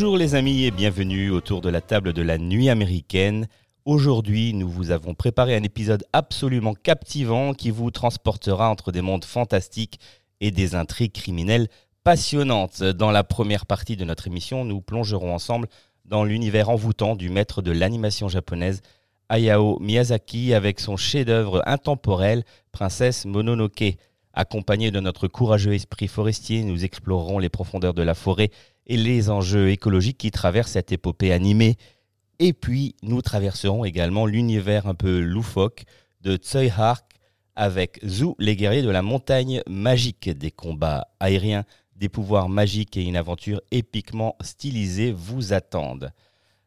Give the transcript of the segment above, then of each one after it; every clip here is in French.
Bonjour les amis et bienvenue autour de la table de la nuit américaine. Aujourd'hui, nous vous avons préparé un épisode absolument captivant qui vous transportera entre des mondes fantastiques et des intrigues criminelles passionnantes. Dans la première partie de notre émission, nous plongerons ensemble dans l'univers envoûtant du maître de l'animation japonaise Hayao Miyazaki avec son chef-d'œuvre intemporel Princesse Mononoke. Accompagné de notre courageux esprit forestier, nous explorerons les profondeurs de la forêt et les enjeux écologiques qui traversent cette épopée animée. Et puis, nous traverserons également l'univers un peu loufoque de Tsui Hark avec Zou, les guerriers de la montagne magique, des combats aériens, des pouvoirs magiques et une aventure épiquement stylisée vous attendent.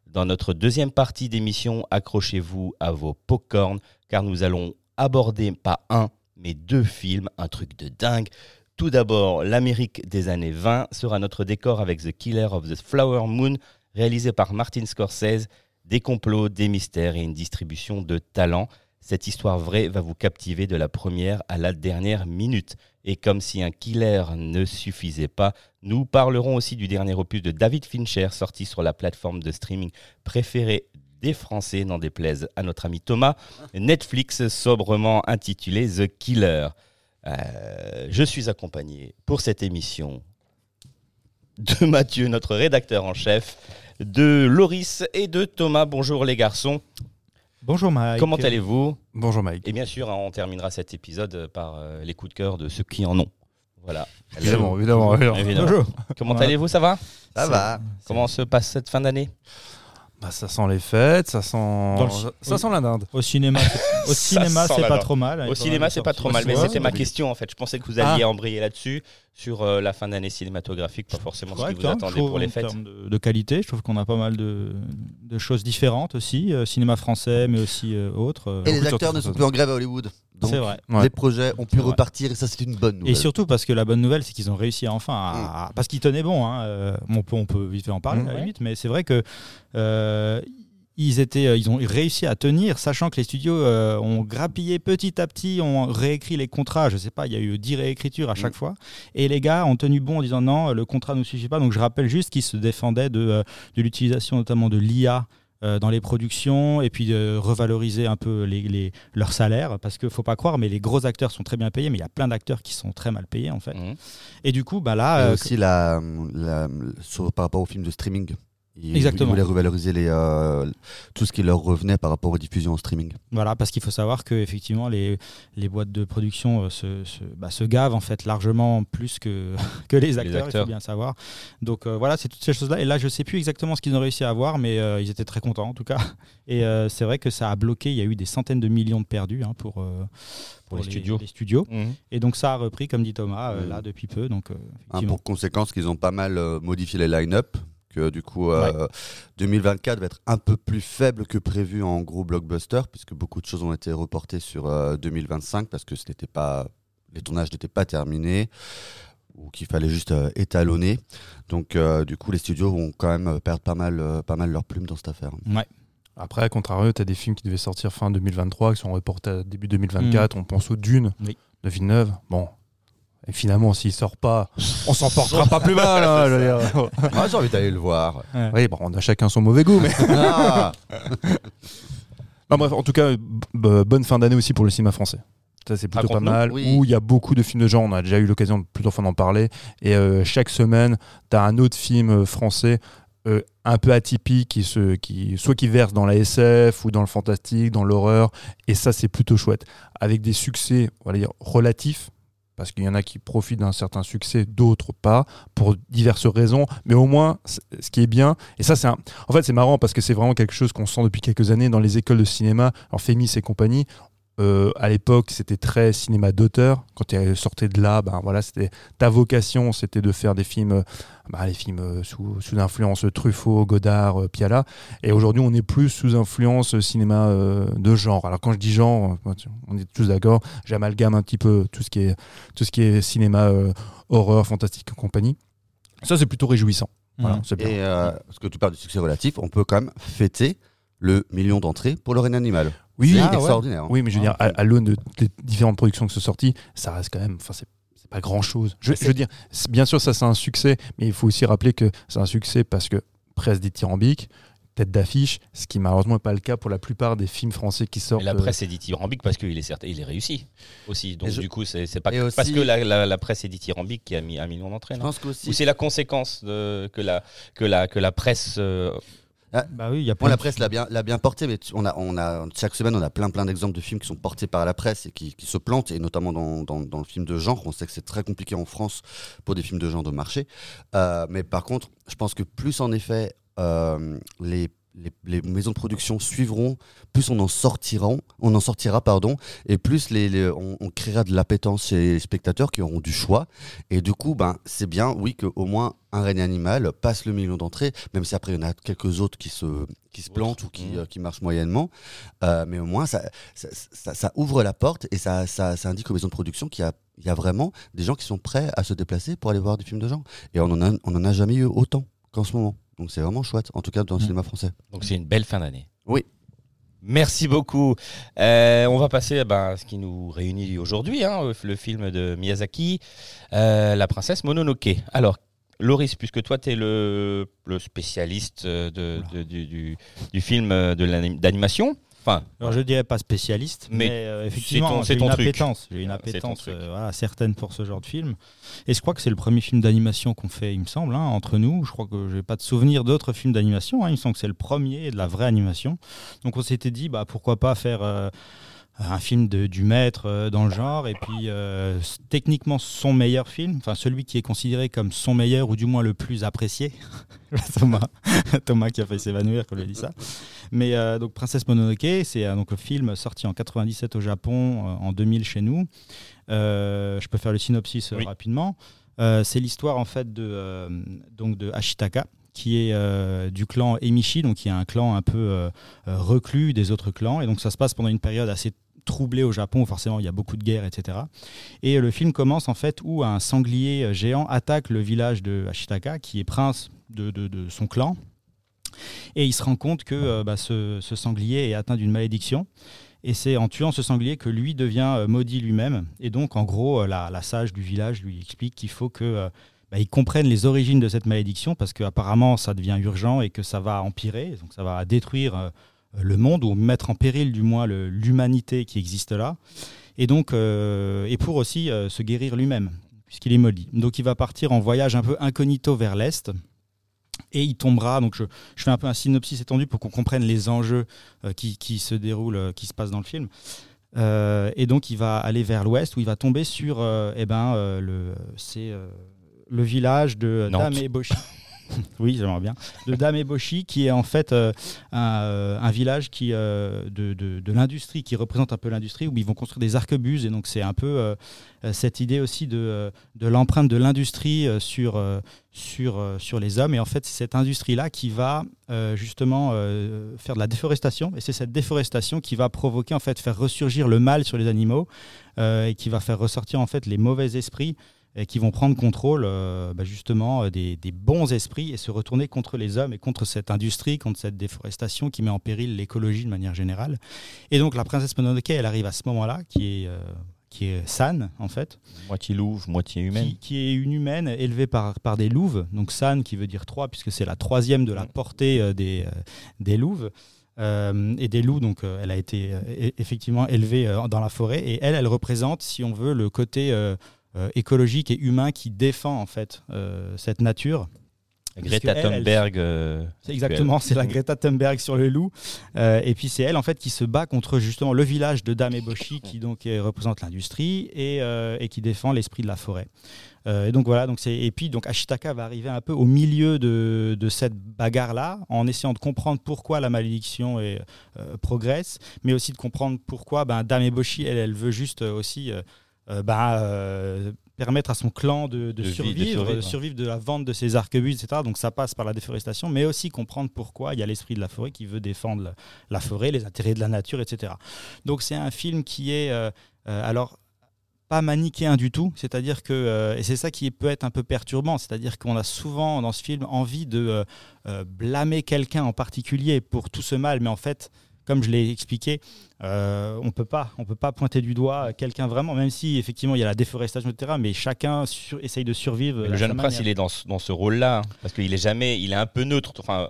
Dans notre deuxième partie d'émission, accrochez-vous à vos popcorn car nous allons aborder pas un, mais deux films, un truc de dingue. Tout d'abord, l'Amérique des années 20 sera notre décor avec The Killer of the Flower Moon, réalisé par Martin Scorsese, des complots, des mystères et une distribution de talents. Cette histoire vraie va vous captiver de la première à la dernière minute. Et comme si un killer ne suffisait pas, nous parlerons aussi du dernier opus de David Fincher sorti sur la plateforme de streaming préférée des Français, n'en déplaise à notre ami Thomas, Netflix sobrement intitulé The Killer. Euh, je suis accompagné pour cette émission de Mathieu, notre rédacteur en chef, de Loris et de Thomas. Bonjour les garçons. Bonjour Mike. Comment allez-vous? Bonjour Mike. Et bien sûr, hein, on terminera cet épisode par euh, les coups de cœur de ceux qui en ont. Voilà. Évidemment, évidemment, évidemment. Bonjour. Comment allez-vous? Ça va? Ça va. Comment se passe cette fin d'année? Bah, ça sent les fêtes, ça sent, ça, ça sent la dinde. Au cinéma, c'est- au cinéma, sent c'est pas trop mal. Au cinéma, c'est pas trop mal, mais c'était ma question en fait. Je pensais que vous alliez Ah. embrayer là-dessus, sur euh, la fin d'année cinématographique, pas forcément ce qui vous hein, trouve, pour les en fêtes. termes de, de qualité, je trouve qu'on a pas mal de, de choses différentes aussi, euh, cinéma français, mais aussi euh, autres. euh. Et les acteurs ne sont plus en grève à Hollywood. Donc, C'est vrai. Ouais. les projets ont pu C'est vrai. repartir et ça, c'est une bonne Et nouvelle. surtout parce que la bonne nouvelle, c'est qu'ils ont réussi à enfin, à- Mm. parce qu'ils tenaient bon. hein, euh, on peut, on peut vite fait en parler Mm. à la limite, mais c'est vrai que euh, ils étaient, euh, ils ont réussi à tenir, sachant que les studios euh, ont grappillé petit à petit, ont réécrit les contrats. Je sais pas, il y a eu 10 réécritures à chaque Mm. fois, et les gars ont tenu bon en disant non, le contrat ne suffit pas. Donc je rappelle juste qu'ils se défendaient de, de l'utilisation notamment de l'IA euh, dans les productions et puis de revaloriser un peu les, les- leurs salaires parce qu'il faut pas croire mais les gros acteurs sont très bien payés mais il y a plein d'acteurs qui sont très mal payés en fait Mhm. et du coup bah là Et euh, aussi la, la- sur- par rapport aux films de streaming. Ils, Exactement. Ils voulaient revaloriser les, euh, tout ce qui leur revenait par rapport aux diffusions en streaming. voilà parce qu'il faut savoir que effectivement les, les boîtes de production euh, se, se, bah, se gavent en fait largement plus que, que les acteurs, il acteurs. faut bien savoir donc euh, voilà c'est toutes ces choses là et là je sais plus exactement ce qu'ils ont réussi à avoir mais euh, ils étaient très contents en tout cas et euh, c'est vrai que ça a bloqué il y a eu des centaines de millions de perdus hein, pour, euh, Pour les studios. les studios Mhm. et donc ça a repris comme dit Thomas euh, Mhm. là depuis peu donc euh, Hein, pour conséquence qu'ils ont pas mal euh, modifié les line-up. Que du coup, euh, 2024 va être un peu plus faible que prévu en gros blockbuster, puisque beaucoup de choses ont été reportées sur euh, 2025 parce que ce n'était pas, les tournages n'étaient pas terminés ou qu'il fallait juste euh, étalonner. Donc, euh, du coup, les studios vont quand même euh, perdre pas mal, euh, pas mal leur plume dans cette affaire. ouais Après, à contrario, tu as des films qui devaient sortir fin 2023, qui sont reportés à début 2024. On pense aux Dunes Oui. de Villeneuve. Bon. Et finalement, s'il sort pas, on s'en portera pas plus mal. hein, je veux dire. Ah, j'ai envie d'aller le voir. Oui, bon, on a chacun son mauvais goût, mais. Ah Non, bref, en tout cas, bonne fin d'année aussi pour le cinéma français. Ça, c'est plutôt pas mal. Oui. Où il y a beaucoup de films de genre. On a déjà eu l'occasion de plusieurs fois d'en parler. Et euh, chaque semaine, tu as un autre film euh, français euh, un peu atypique, qui se, qui, soit qui verse dans la SF ou dans le fantastique, dans l'horreur. Et ça, c'est plutôt chouette. Avec des succès, on va dire, relatifs. Parce qu'il y en a qui profitent d'un certain succès, d'autres pas, pour diverses raisons. Mais au moins, ce qui est bien, et ça, c'est un, en fait, c'est marrant parce que c'est vraiment quelque chose qu'on sent depuis quelques années dans les écoles de cinéma, alors Fémis et compagnie. Euh, à l'époque, c'était très cinéma d'auteur. Quand tu sortais de là, ben voilà, c'était ta vocation, c'était de faire des films, euh, ben, les films euh, sous, sous influence Truffaut, Godard, Piala. Et aujourd'hui, on est plus sous influence cinéma de genre. Alors quand je dis genre, on est tous d'accord. J'amalgame un petit peu tout ce qui est tout ce qui est cinéma horreur, fantastique et compagnie. Ça, c'est plutôt réjouissant. Voilà, mmh. Et parce que tu parles du succès relatif, on peut quand même fêter le million d'entrées pour le règne animal. Oui, c'est extraordinaire. Hein. Oui, mais je veux dire, à, l'aune de, des différentes productions qui sont sorties, ça reste quand même. Enfin, c'est pas grand chose. Je, veux dire, bien sûr, ça c'est un succès, mais il faut aussi rappeler que c'est un succès parce que presse dithyrambique, tête d'affiche, ce qui malheureusement n'est pas le cas pour la plupart des films français qui sortent. Mais la presse est dithyrambique parce qu'il est certain, il est réussi aussi. Donc du coup, c'est pas parce que la, presse est dithyrambique qui a mis un million d'entrées. Ou c'est la conséquence de, que la que la que la presse euh, ah, bah oui, y a la presse l'a bien, l'a bien porté, mais on a, on a, chaque semaine, on a plein, plein d'exemples de films qui sont portés par la presse et qui, qui se plantent, et notamment dans, dans, dans, le film de genre. On sait que c'est très compliqué en France pour des films de genre de marché. Euh, mais par contre, je pense que plus en effet, euh, les les, maisons de production suivront, plus on en sortira, on en sortira pardon, et plus les, on, créera de l'appétence chez les spectateurs qui auront du choix. Et du coup, ben, c'est bien, oui, qu'au moins un règne animal passe le million d'entrées, même si après il y en a quelques autres qui se, qui se plantent ou qui, euh, qui marchent moyennement. Euh, mais au moins, ça ça, ça, ouvre la porte et ça, ça, indique aux maisons de production qu'il y a, il y a vraiment des gens qui sont prêts à se déplacer pour aller voir des films de genre. Et on en a, on en a jamais eu autant qu'en ce moment. Donc c'est vraiment chouette, en tout cas dans le mm. cinéma français. Donc c'est une belle fin d'année. Oui. Merci beaucoup. Euh, on va passer eh ben, à ce qui nous réunit aujourd'hui, hein, le film de Miyazaki, euh, La princesse Mononoke. Alors, Loris, puisque toi, tu es le, spécialiste de, du, du, film d'animation, Enfin, Alors je dirais pas spécialiste, mais, euh, effectivement, j'ai une, appétence, j'ai une appétence euh, certaine pour ce genre de film. Et je crois que c'est le premier film d'animation qu'on fait, il me semble, hein, entre nous. Je crois que je n'ai pas de souvenir d'autres films d'animation. Hein. Il me semble que c'est le premier de la vraie animation. Donc on s'était dit, bah, pourquoi pas faire euh, un film de, du maître euh, dans le genre, et puis euh, techniquement son meilleur film, enfin celui qui est considéré comme son meilleur ou du moins le plus apprécié. Thomas, Thomas qui a fait s'évanouir quand je dit ça. Mais euh, donc Princesse Mononoke, c'est donc le film sorti en 97 au Japon, en 2000 chez nous. je peux faire le synopsis rapidement. c'est l'histoire en fait de, donc de Ashitaka, qui est du clan Emishi, donc qui est un clan un peu reclus des autres clans. Et donc ça se passe pendant une période assez troublé au Japon, forcément il y a beaucoup de guerres, etc. Et le film commence en fait où un sanglier géant attaque le village de Ashitaka, qui est prince de, son clan. Et il se rend compte que euh, bah, ce, sanglier est atteint d'une malédiction. Et c'est en tuant ce sanglier que lui devient euh, maudit lui-même. Et donc, en gros, euh, la, sage du village lui explique qu'il faut que bah, comprenne les origines de cette malédiction parce qu'apparemment ça devient urgent et que ça va empirer, donc ça va détruire le monde ou mettre en péril du moins l'humanité qui existe là. Et donc, euh, et pour aussi euh, se guérir lui-même, puisqu'il est maudit. Donc, il va partir en voyage un peu incognito vers l'est. Et il tombera, donc je, fais un peu un synopsis étendu pour qu'on comprenne les enjeux euh, qui, se déroulent, qui se passent dans le film. et donc il va aller vers l'ouest où il va tomber sur eh ben, le, c'est, le village de Dame et Boshi. oui, j'aimerais bien, de Dameboshi, qui est en fait euh, euh, un, village qui, euh, de, de, l'industrie, qui représente un peu l'industrie, où ils vont construire des arquebuses. Et donc, c'est un peu cette idée aussi de, l'empreinte de l'industrie sur, sur, sur les hommes. Et en fait, c'est cette industrie-là qui va justement faire de la déforestation. Et c'est cette déforestation qui va provoquer, en fait, faire ressurgir le mal sur les animaux et qui va faire ressortir, en fait, les mauvais esprits et qui vont prendre contrôle euh, bah, justement euh, des, bons esprits et se retourner contre les hommes et contre cette industrie, contre cette déforestation qui met en péril l'écologie de manière générale. Et donc la princesse Mononoke, elle arrive à ce moment-là, qui est euh, qui est San en fait. Moitié louve, moitié humaine. Qui, est une humaine élevée par, par des louves, donc San qui veut dire trois puisque c'est la troisième de la portée des, des louves. et des loups, donc elle a été effectivement élevée dans la forêt et elle, elle représente, si on veut, le côté euh, écologique et humain qui défend en fait euh, cette nature Greta elle, Thunberg. euh, exactement, c'est la Greta Thunberg sur le loup. Euh, et puis c'est elle en fait qui se bat contre justement le village de Dame Eboshi qui donc euh, représente l'industrie et, euh, et qui défend l'esprit de la forêt. Euh, et donc voilà, donc c'est et puis donc Ashitaka va arriver un peu au milieu de, de cette bagarre là en essayant de comprendre pourquoi la malédiction est, euh, progresse, mais aussi de comprendre pourquoi ben, Dame Eboshi elle, elle veut juste euh, aussi euh, ben, euh, permettre à son clan de, de De vi- de survivre, de survivre. de la vente de ses arquebuses, etc. Donc ça passe par la déforestation, mais aussi comprendre pourquoi il y a l'esprit de la forêt qui veut défendre la, la forêt, les intérêts de la nature, etc. Donc c'est un film qui est euh, euh, alors pas manichéen du tout, c'est-à-dire que euh, et c'est ça qui peut être un peu perturbant, c'est-à-dire qu'on a souvent dans ce film envie de blâmer quelqu'un en particulier pour tout ce mal, mais en fait comme je l'ai expliqué, euh, on peut pas, on peut pas pointer du doigt quelqu'un vraiment, même si effectivement il y a la déforestation, etc. Mais chacun sur- essaye de survivre. Le jeune prince, manière. il est dans ce, dans ce rôle-là, hein, parce qu'il est jamais, il est un peu neutre. Enfin,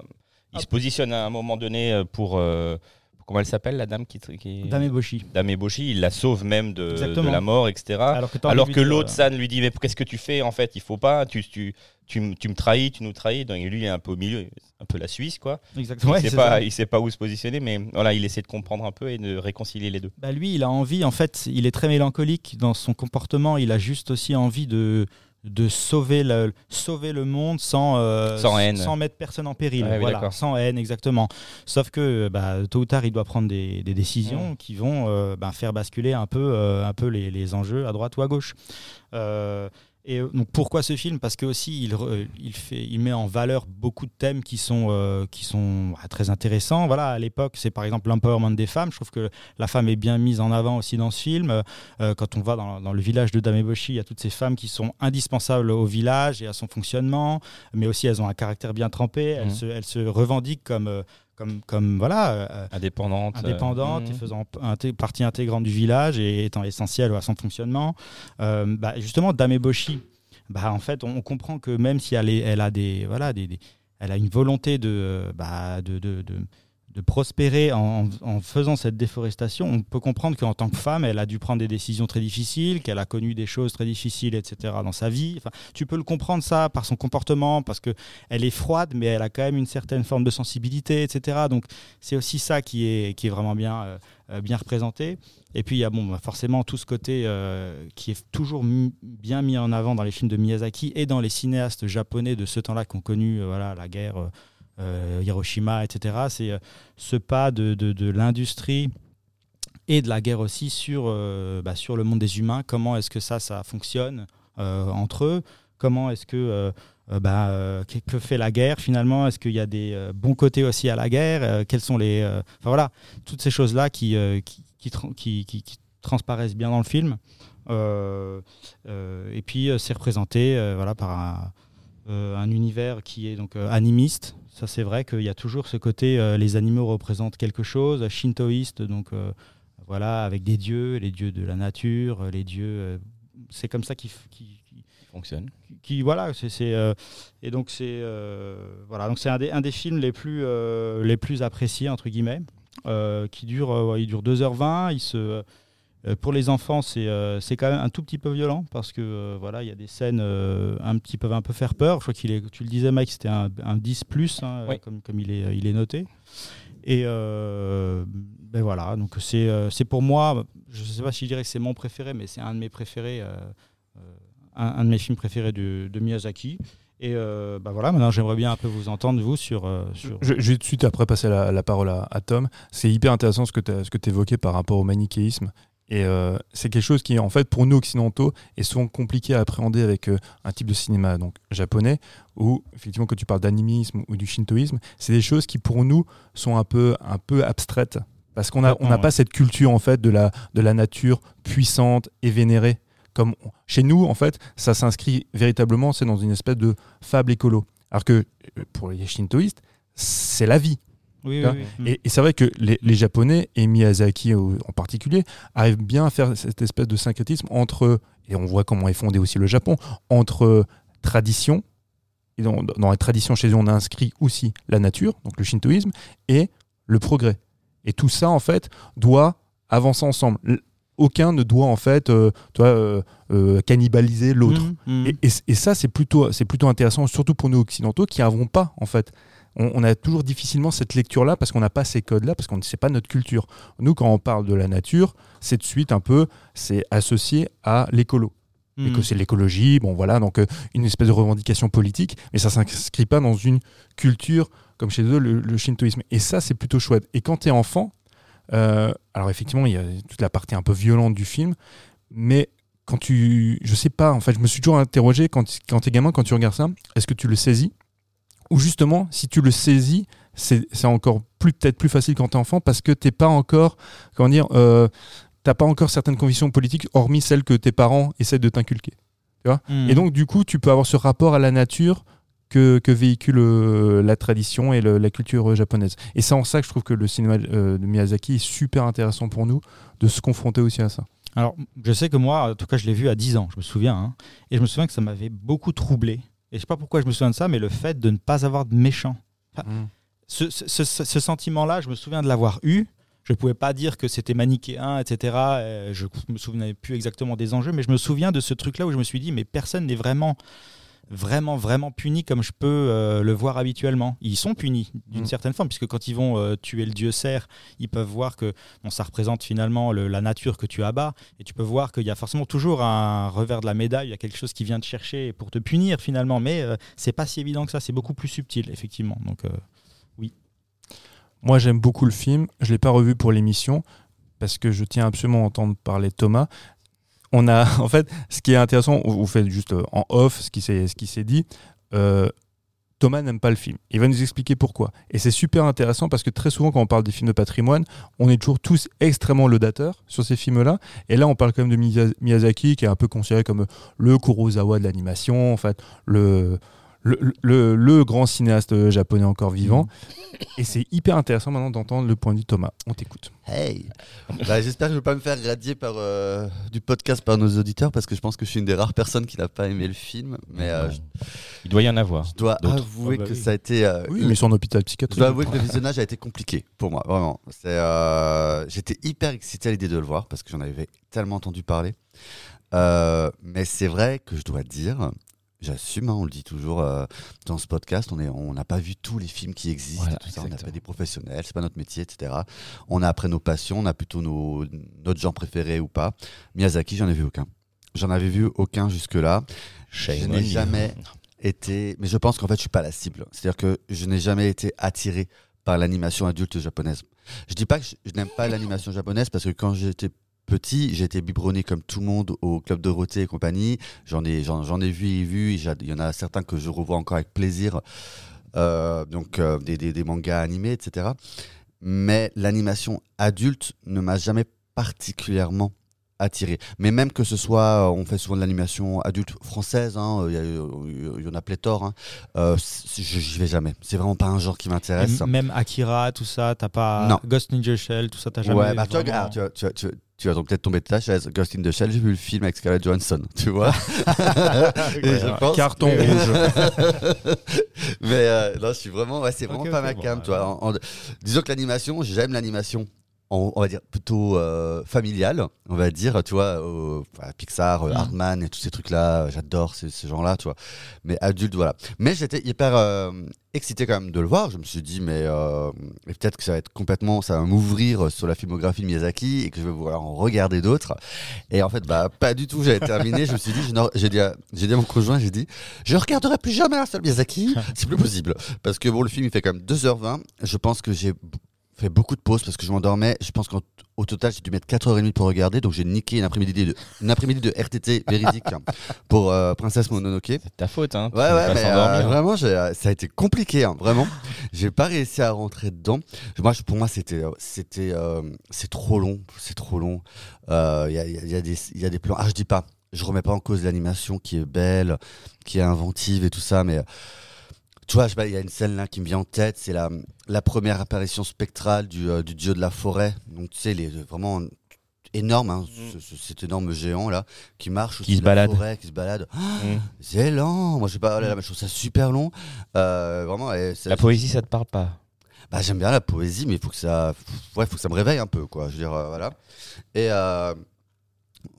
il Ah. se positionne à un moment donné euh, pour, euh, comment elle s'appelle, la dame qui, qui... Dame Eboshi. Dame Eboshi, il la sauve même de, la mort, etc. Alors que, Alors l'autre, San, lui dit Mais qu'est-ce que tu fais En fait, il faut pas, tu, tu, tu, tu me trahis, tu nous trahis. Donc lui, il est un peu au milieu, un peu la Suisse, quoi. euh, Exactement. Ouais, il, sait c'est pas, ça. il sait pas où se positionner, mais voilà, il essaie de comprendre un peu et de réconcilier les deux. Bah, lui, il a envie, en fait, il est très mélancolique dans son comportement. Il a juste aussi envie de, de sauver, le, sauver le monde sans, euh, Sans haine. sans mettre personne en péril. Voilà, sans haine, exactement. Sauf que bah, tôt ou tard, il doit prendre des, des décisions Mm. qui vont euh, bah, faire basculer un peu, euh, un peu les, les enjeux à droite ou à gauche. Euh, et euh, donc pourquoi ce film? Parce que aussi il, re- il, fait, il met en valeur beaucoup de thèmes qui sont, euh, qui sont bah, très intéressants. Voilà, à l'époque, c'est par exemple l'empowerment des femmes. Je trouve que la femme est bien mise en avant aussi dans ce film. Euh, quand on va dans, dans le village de Dameboshi, il y a toutes ces femmes qui sont indispensables au village et à son fonctionnement, mais aussi elles ont un caractère bien trempé. Elles, Mhm. se, elles se revendiquent comme, euh, comme, comme voilà. euh, Indépendante. euh, indépendante et mhm. faisant partie intégrante du village et étant essentielle à son fonctionnement. Euh, bah, justement, Dame Eboshi, bah, en fait, on, comprend que même si elle, est- elle a des, voilà, des, des- elle a une volonté de, bah, de, de, de- de prospérer en, faisant cette déforestation, on peut comprendre qu'en tant que femme, elle a dû prendre des décisions très difficiles, qu'elle a connu des choses très difficiles, etc. dans sa vie. Enfin, tu peux le comprendre ça par son comportement, parce que elle est froide, mais elle a quand même une certaine forme de sensibilité, etc. Donc c'est aussi ça qui est, qui est vraiment bien, euh, bien représenté. Et puis il y a bon, bah, forcément tout ce côté euh, qui est toujours bien mis en avant dans les films de Miyazaki et dans les cinéastes japonais de ce temps-là qui ont connu euh, voilà, la guerre, Hiroshima, etc. C'est euh, ce pas de, de, l'industrie et de la guerre aussi sur, euh, bah, sur le monde des humains. Comment est-ce que ça, ça fonctionne euh, entre eux? Comment est-ce que euh, euh, bah, euh, que, fait la guerre finalement? Est-ce qu'il y a des euh, bons côtés aussi à la guerre? Euh, Quels sont les euh, Enfin voilà, toutes ces choses-là qui, euh, qui, qui, qui- transparaissent bien dans le film. Euh, euh, et puis euh, c'est représenté euh, voilà, par un, euh, un univers qui est donc euh, animiste. Ça c'est vrai qu'il y a toujours ce côté, euh, les animaux représentent quelque chose, shintoïste, donc euh, voilà, avec des dieux, les dieux de la nature, euh, les dieux... c'est comme ça qu'ils fonctionne. qui- voilà c'est euh, et donc c'est euh, voilà donc c'est un des, un des films les plus euh, les plus appréciés entre guillemets qui dure il dure 2h20 il se pour les enfants c'est euh, c'est quand même un tout petit peu violent parce que euh, voilà il y a des scènes euh, un petit peu un peu faire peur je crois qu'il est tu le disais Mike c'était un, un 10 plus hein, Oui. comme comme il est il est noté et euh, ben voilà donc c'est euh, c'est pour moi je sais pas si je dirais que c'est mon préféré mais c'est un de mes préférés euh, euh, un, un de mes films préférés de, de Miyazaki. Et euh, bah voilà, maintenant j'aimerais bien un peu vous entendre, vous, sur. euh, sur... Je, je vais tout de suite après passer la, la parole à, à Tom. C'est hyper intéressant ce que tu évoquais par rapport au manichéisme. Et euh, c'est quelque chose qui, en fait, pour nous occidentaux, est souvent compliqué à appréhender avec euh, un type de cinéma donc japonais, où effectivement, quand tu parles d'animisme ou du shintoïsme, c'est des choses qui, pour nous, sont un peu, un peu abstraites. Parce qu'on n'a on pas cette culture, en fait, de la, de la nature puissante et vénérée. Comme on- chez nous, en fait, ça s'inscrit véritablement, c'est dans une espèce de fable écolo. Alors que euh, pour les shintoïstes, c'est la vie. Oui, oui. Et, et c'est vrai que les, les Japonais, et Miyazaki au- en particulier, arrivent bien à faire cette espèce de syncrétisme entre, et on voit comment est fondé aussi le Japon, entre tradition, et dans, dans la tradition chez eux, on a inscrit aussi la nature, donc le shintoïsme, et le progrès. Et tout ça, en fait, doit avancer ensemble. Aucun ne doit en fait euh, toi, euh, euh, cannibaliser l'autre. Mmh, mmh. Et, et- et ça, c'est plutôt, c'est plutôt intéressant, surtout pour nous occidentaux qui n'avons pas, en fait. On, on a toujours difficilement cette lecture-là parce qu'on n'a pas ces codes-là, parce qu'on ne sait pas notre culture. Nous, quand on parle de la nature, c'est de suite un peu, c'est associé à l'écolo. Et que c'est l'écologie, bon voilà, donc euh, une espèce de revendication politique, mais ça s'inscrit pas dans une culture comme chez eux, le, le shintoïsme. Et ça, c'est plutôt chouette. Et quand tu es enfant, euh, alors effectivement, il y a toute la partie un peu violente du film, mais quand tu. Je sais pas, en fait, je me suis toujours interrogé quand, quand tu es gamin, quand tu regardes ça, est-ce que tu le saisis? Ou justement, si tu le saisis, c'est encore plus peut-être plus facile quand tu es enfant parce que t'es pas encore. Comment dire euh, T'as pas encore certaines convictions politiques, hormis celles que tes parents essaient de t'inculquer. Mmh. Et donc, du coup, tu peux avoir ce rapport à la nature que, que véhicule euh, la tradition et le- la culture euh, japonaise. Et c'est en ça que je trouve que le cinéma euh, de Miyazaki est super intéressant pour nous de se confronter aussi à ça. Alors, je sais que moi, en tout cas, je l'ai vu à 10 ans, je me souviens. hein. et je me souviens que ça m'avait beaucoup troublé. Et je sais pas pourquoi je me souviens de ça, mais le fait de ne pas avoir de méchant. Ce, ce- ce- ce sentiment-là, je me souviens de l'avoir eu. Je ne pouvais pas dire que c'était manichéen, etc. Je me souvenais plus exactement des enjeux, mais je me souviens de ce truc-là où je me suis dit, mais personne n'est vraiment, vraiment, vraiment puni comme je peux euh, le voir habituellement. Ils sont punis d'une Mm. certaine forme, puisque quand ils vont euh, tuer le dieu cerf, ils peuvent voir que bon, ça représente finalement le- la nature que tu abats, et tu peux voir qu'il y a forcément toujours un revers de la médaille, il y a quelque chose qui vient te chercher pour te punir finalement, mais euh, c'est pas si évident que ça, c'est beaucoup plus subtil, effectivement. Donc, euh, Moi, j'aime beaucoup le film. Je l'ai pas revu pour l'émission parce que je tiens absolument à entendre parler Thomas. On a, en fait, ce qui est intéressant, vous faites juste euh, en off ce qui s'est ce qui s'est dit. euh, Thomas n'aime pas le film. Il va nous expliquer pourquoi. Et c'est super intéressant parce que très souvent, quand on parle des films de patrimoine, on est toujours tous extrêmement laudateurs sur ces films-là. Et là, on parle quand même de Miya- Miyazaki, qui est un peu considéré comme le Kurosawa de l'animation, en fait, le, le, le- le grand cinéaste japonais encore vivant. Et c'est hyper intéressant maintenant d'entendre le point de vue de Thomas. On t'écoute. Hey Bah, J'espère que je ne vais pas me faire radier par, euh, du podcast par nos auditeurs parce que je pense que je suis une des rares personnes qui n'a pas aimé le film. Mais euh, je, Il doit y en avoir. je dois avouer Ah bah que oui. ça a été. euh, Oui, mais en hôpital je psychiatrique. dois avouer que le visionnage a été compliqué pour moi, vraiment. Euh, J'étais hyper excité à l'idée de le voir parce que j'en avais tellement entendu parler. Euh, mais c'est vrai que je dois dire, j'assume, hein, on le dit toujours euh, dans ce podcast, on est- on n'a pas vu tous les films qui existent, Voilà, tout ça, on n'a pas des professionnels, c'est pas notre métier, etc. On a après nos passions, on a plutôt nos, notre genre préféré ou pas. Miyazaki, j'en ai vu aucun. J'en avais vu aucun jusque-là. Je n'ai jamais été. Mais je pense qu'en fait, je suis pas la cible. C'est-à-dire que je n'ai jamais été attiré par l'animation adulte japonaise. Je dis pas que je, je n'aime pas l'animation japonaise parce que quand j'étais petit, j'ai été biberonné comme tout le monde au club Dorothée et compagnie. J'en ai, j'en, j'en ai vu et vu. Il y en a certains que je revois encore avec plaisir. Euh, donc euh, des, des- des mangas animés, etc. Mais l'animation adulte ne m'a jamais particulièrement attiré. Mais même que ce soit, euh, on fait souvent de l'animation adulte française, hein, il y, en a pléthore, hein, euh, j'y vais jamais. C'est vraiment pas un genre qui m'intéresse. même Akira, tout ça, t'as pas Non. Ghost in the Shell, tout ça, t'as jamais. Ouais, bah, vraiment- ah, tu, tu, tu vas donc peut-être tomber de ta chaise. Ghost in the Shell, j'ai vu le film avec Scarlett Johansson, tu vois. Et je pense- Carton rouge. Mais euh, non, je suis vraiment, ouais, c'est vraiment pas ma bon, cam, ouais. En- en- disons que l'animation, j'aime l'animation. On, on va dire plutôt euh, familiale, on va dire, tu vois, Pixar, euh, Mm. Hardman et tous ces trucs-là, j'adore ces, ces gens-là, tu vois. Mais adulte, voilà. Mais j'étais hyper euh, excité quand même de le voir. Je me suis dit, mais euh, peut-être que ça va être complètement, ça va m'ouvrir sur la filmographie de Miyazaki et que je vais vouloir en regarder d'autres. Et en fait, bah, pas du tout. J'avais terminé. je me suis dit, j'ai dit, dit à mon conjoint, j'ai dit, je regarderai plus jamais un seul Miyazaki. C'est plus possible. Parce que bon, le film, il fait quand même 2h20. Je pense que j'ai fait beaucoup de pauses parce que je m'endormais. Je pense qu'au total, j'ai dû mettre 4h30 pour regarder. Donc, j'ai niqué une après-midi de, une après-midi de RTT véridique pour euh, Princesse Mononoke. C'est ta faute, hein. Ouais, ouais, mais euh, vraiment, j'ai- euh, ça a été compliqué, hein, vraiment. J'ai pas réussi à rentrer dedans. Moi, je- pour moi, c'était, euh, c'était, euh, c'est trop long, c'est trop long. Il y, a, y a- y a des, il y a des plans. Ah, je dis pas, je remets pas en cause l'animation qui est belle, qui est inventive et tout ça, mais tu vois, il y a une scène là qui me vient en tête, c'est la, la première apparition spectrale du, euh, du dieu de la forêt. Donc, tu sais, les vraiment énorme, hein, ce- ce- cet énorme géant là qui marche Qui se de la balade. forêt, qui se balade. Mm. C'est lent. Moi, je sais pas, là mais je trouve ça super long. Euh, vraiment, et La poésie, ça te parle pas? Bah, j'aime bien la poésie, mais il faut que ça, ouais, faut que ça me réveille un peu, quoi. Je veux dire, euh, voilà. Et, euh,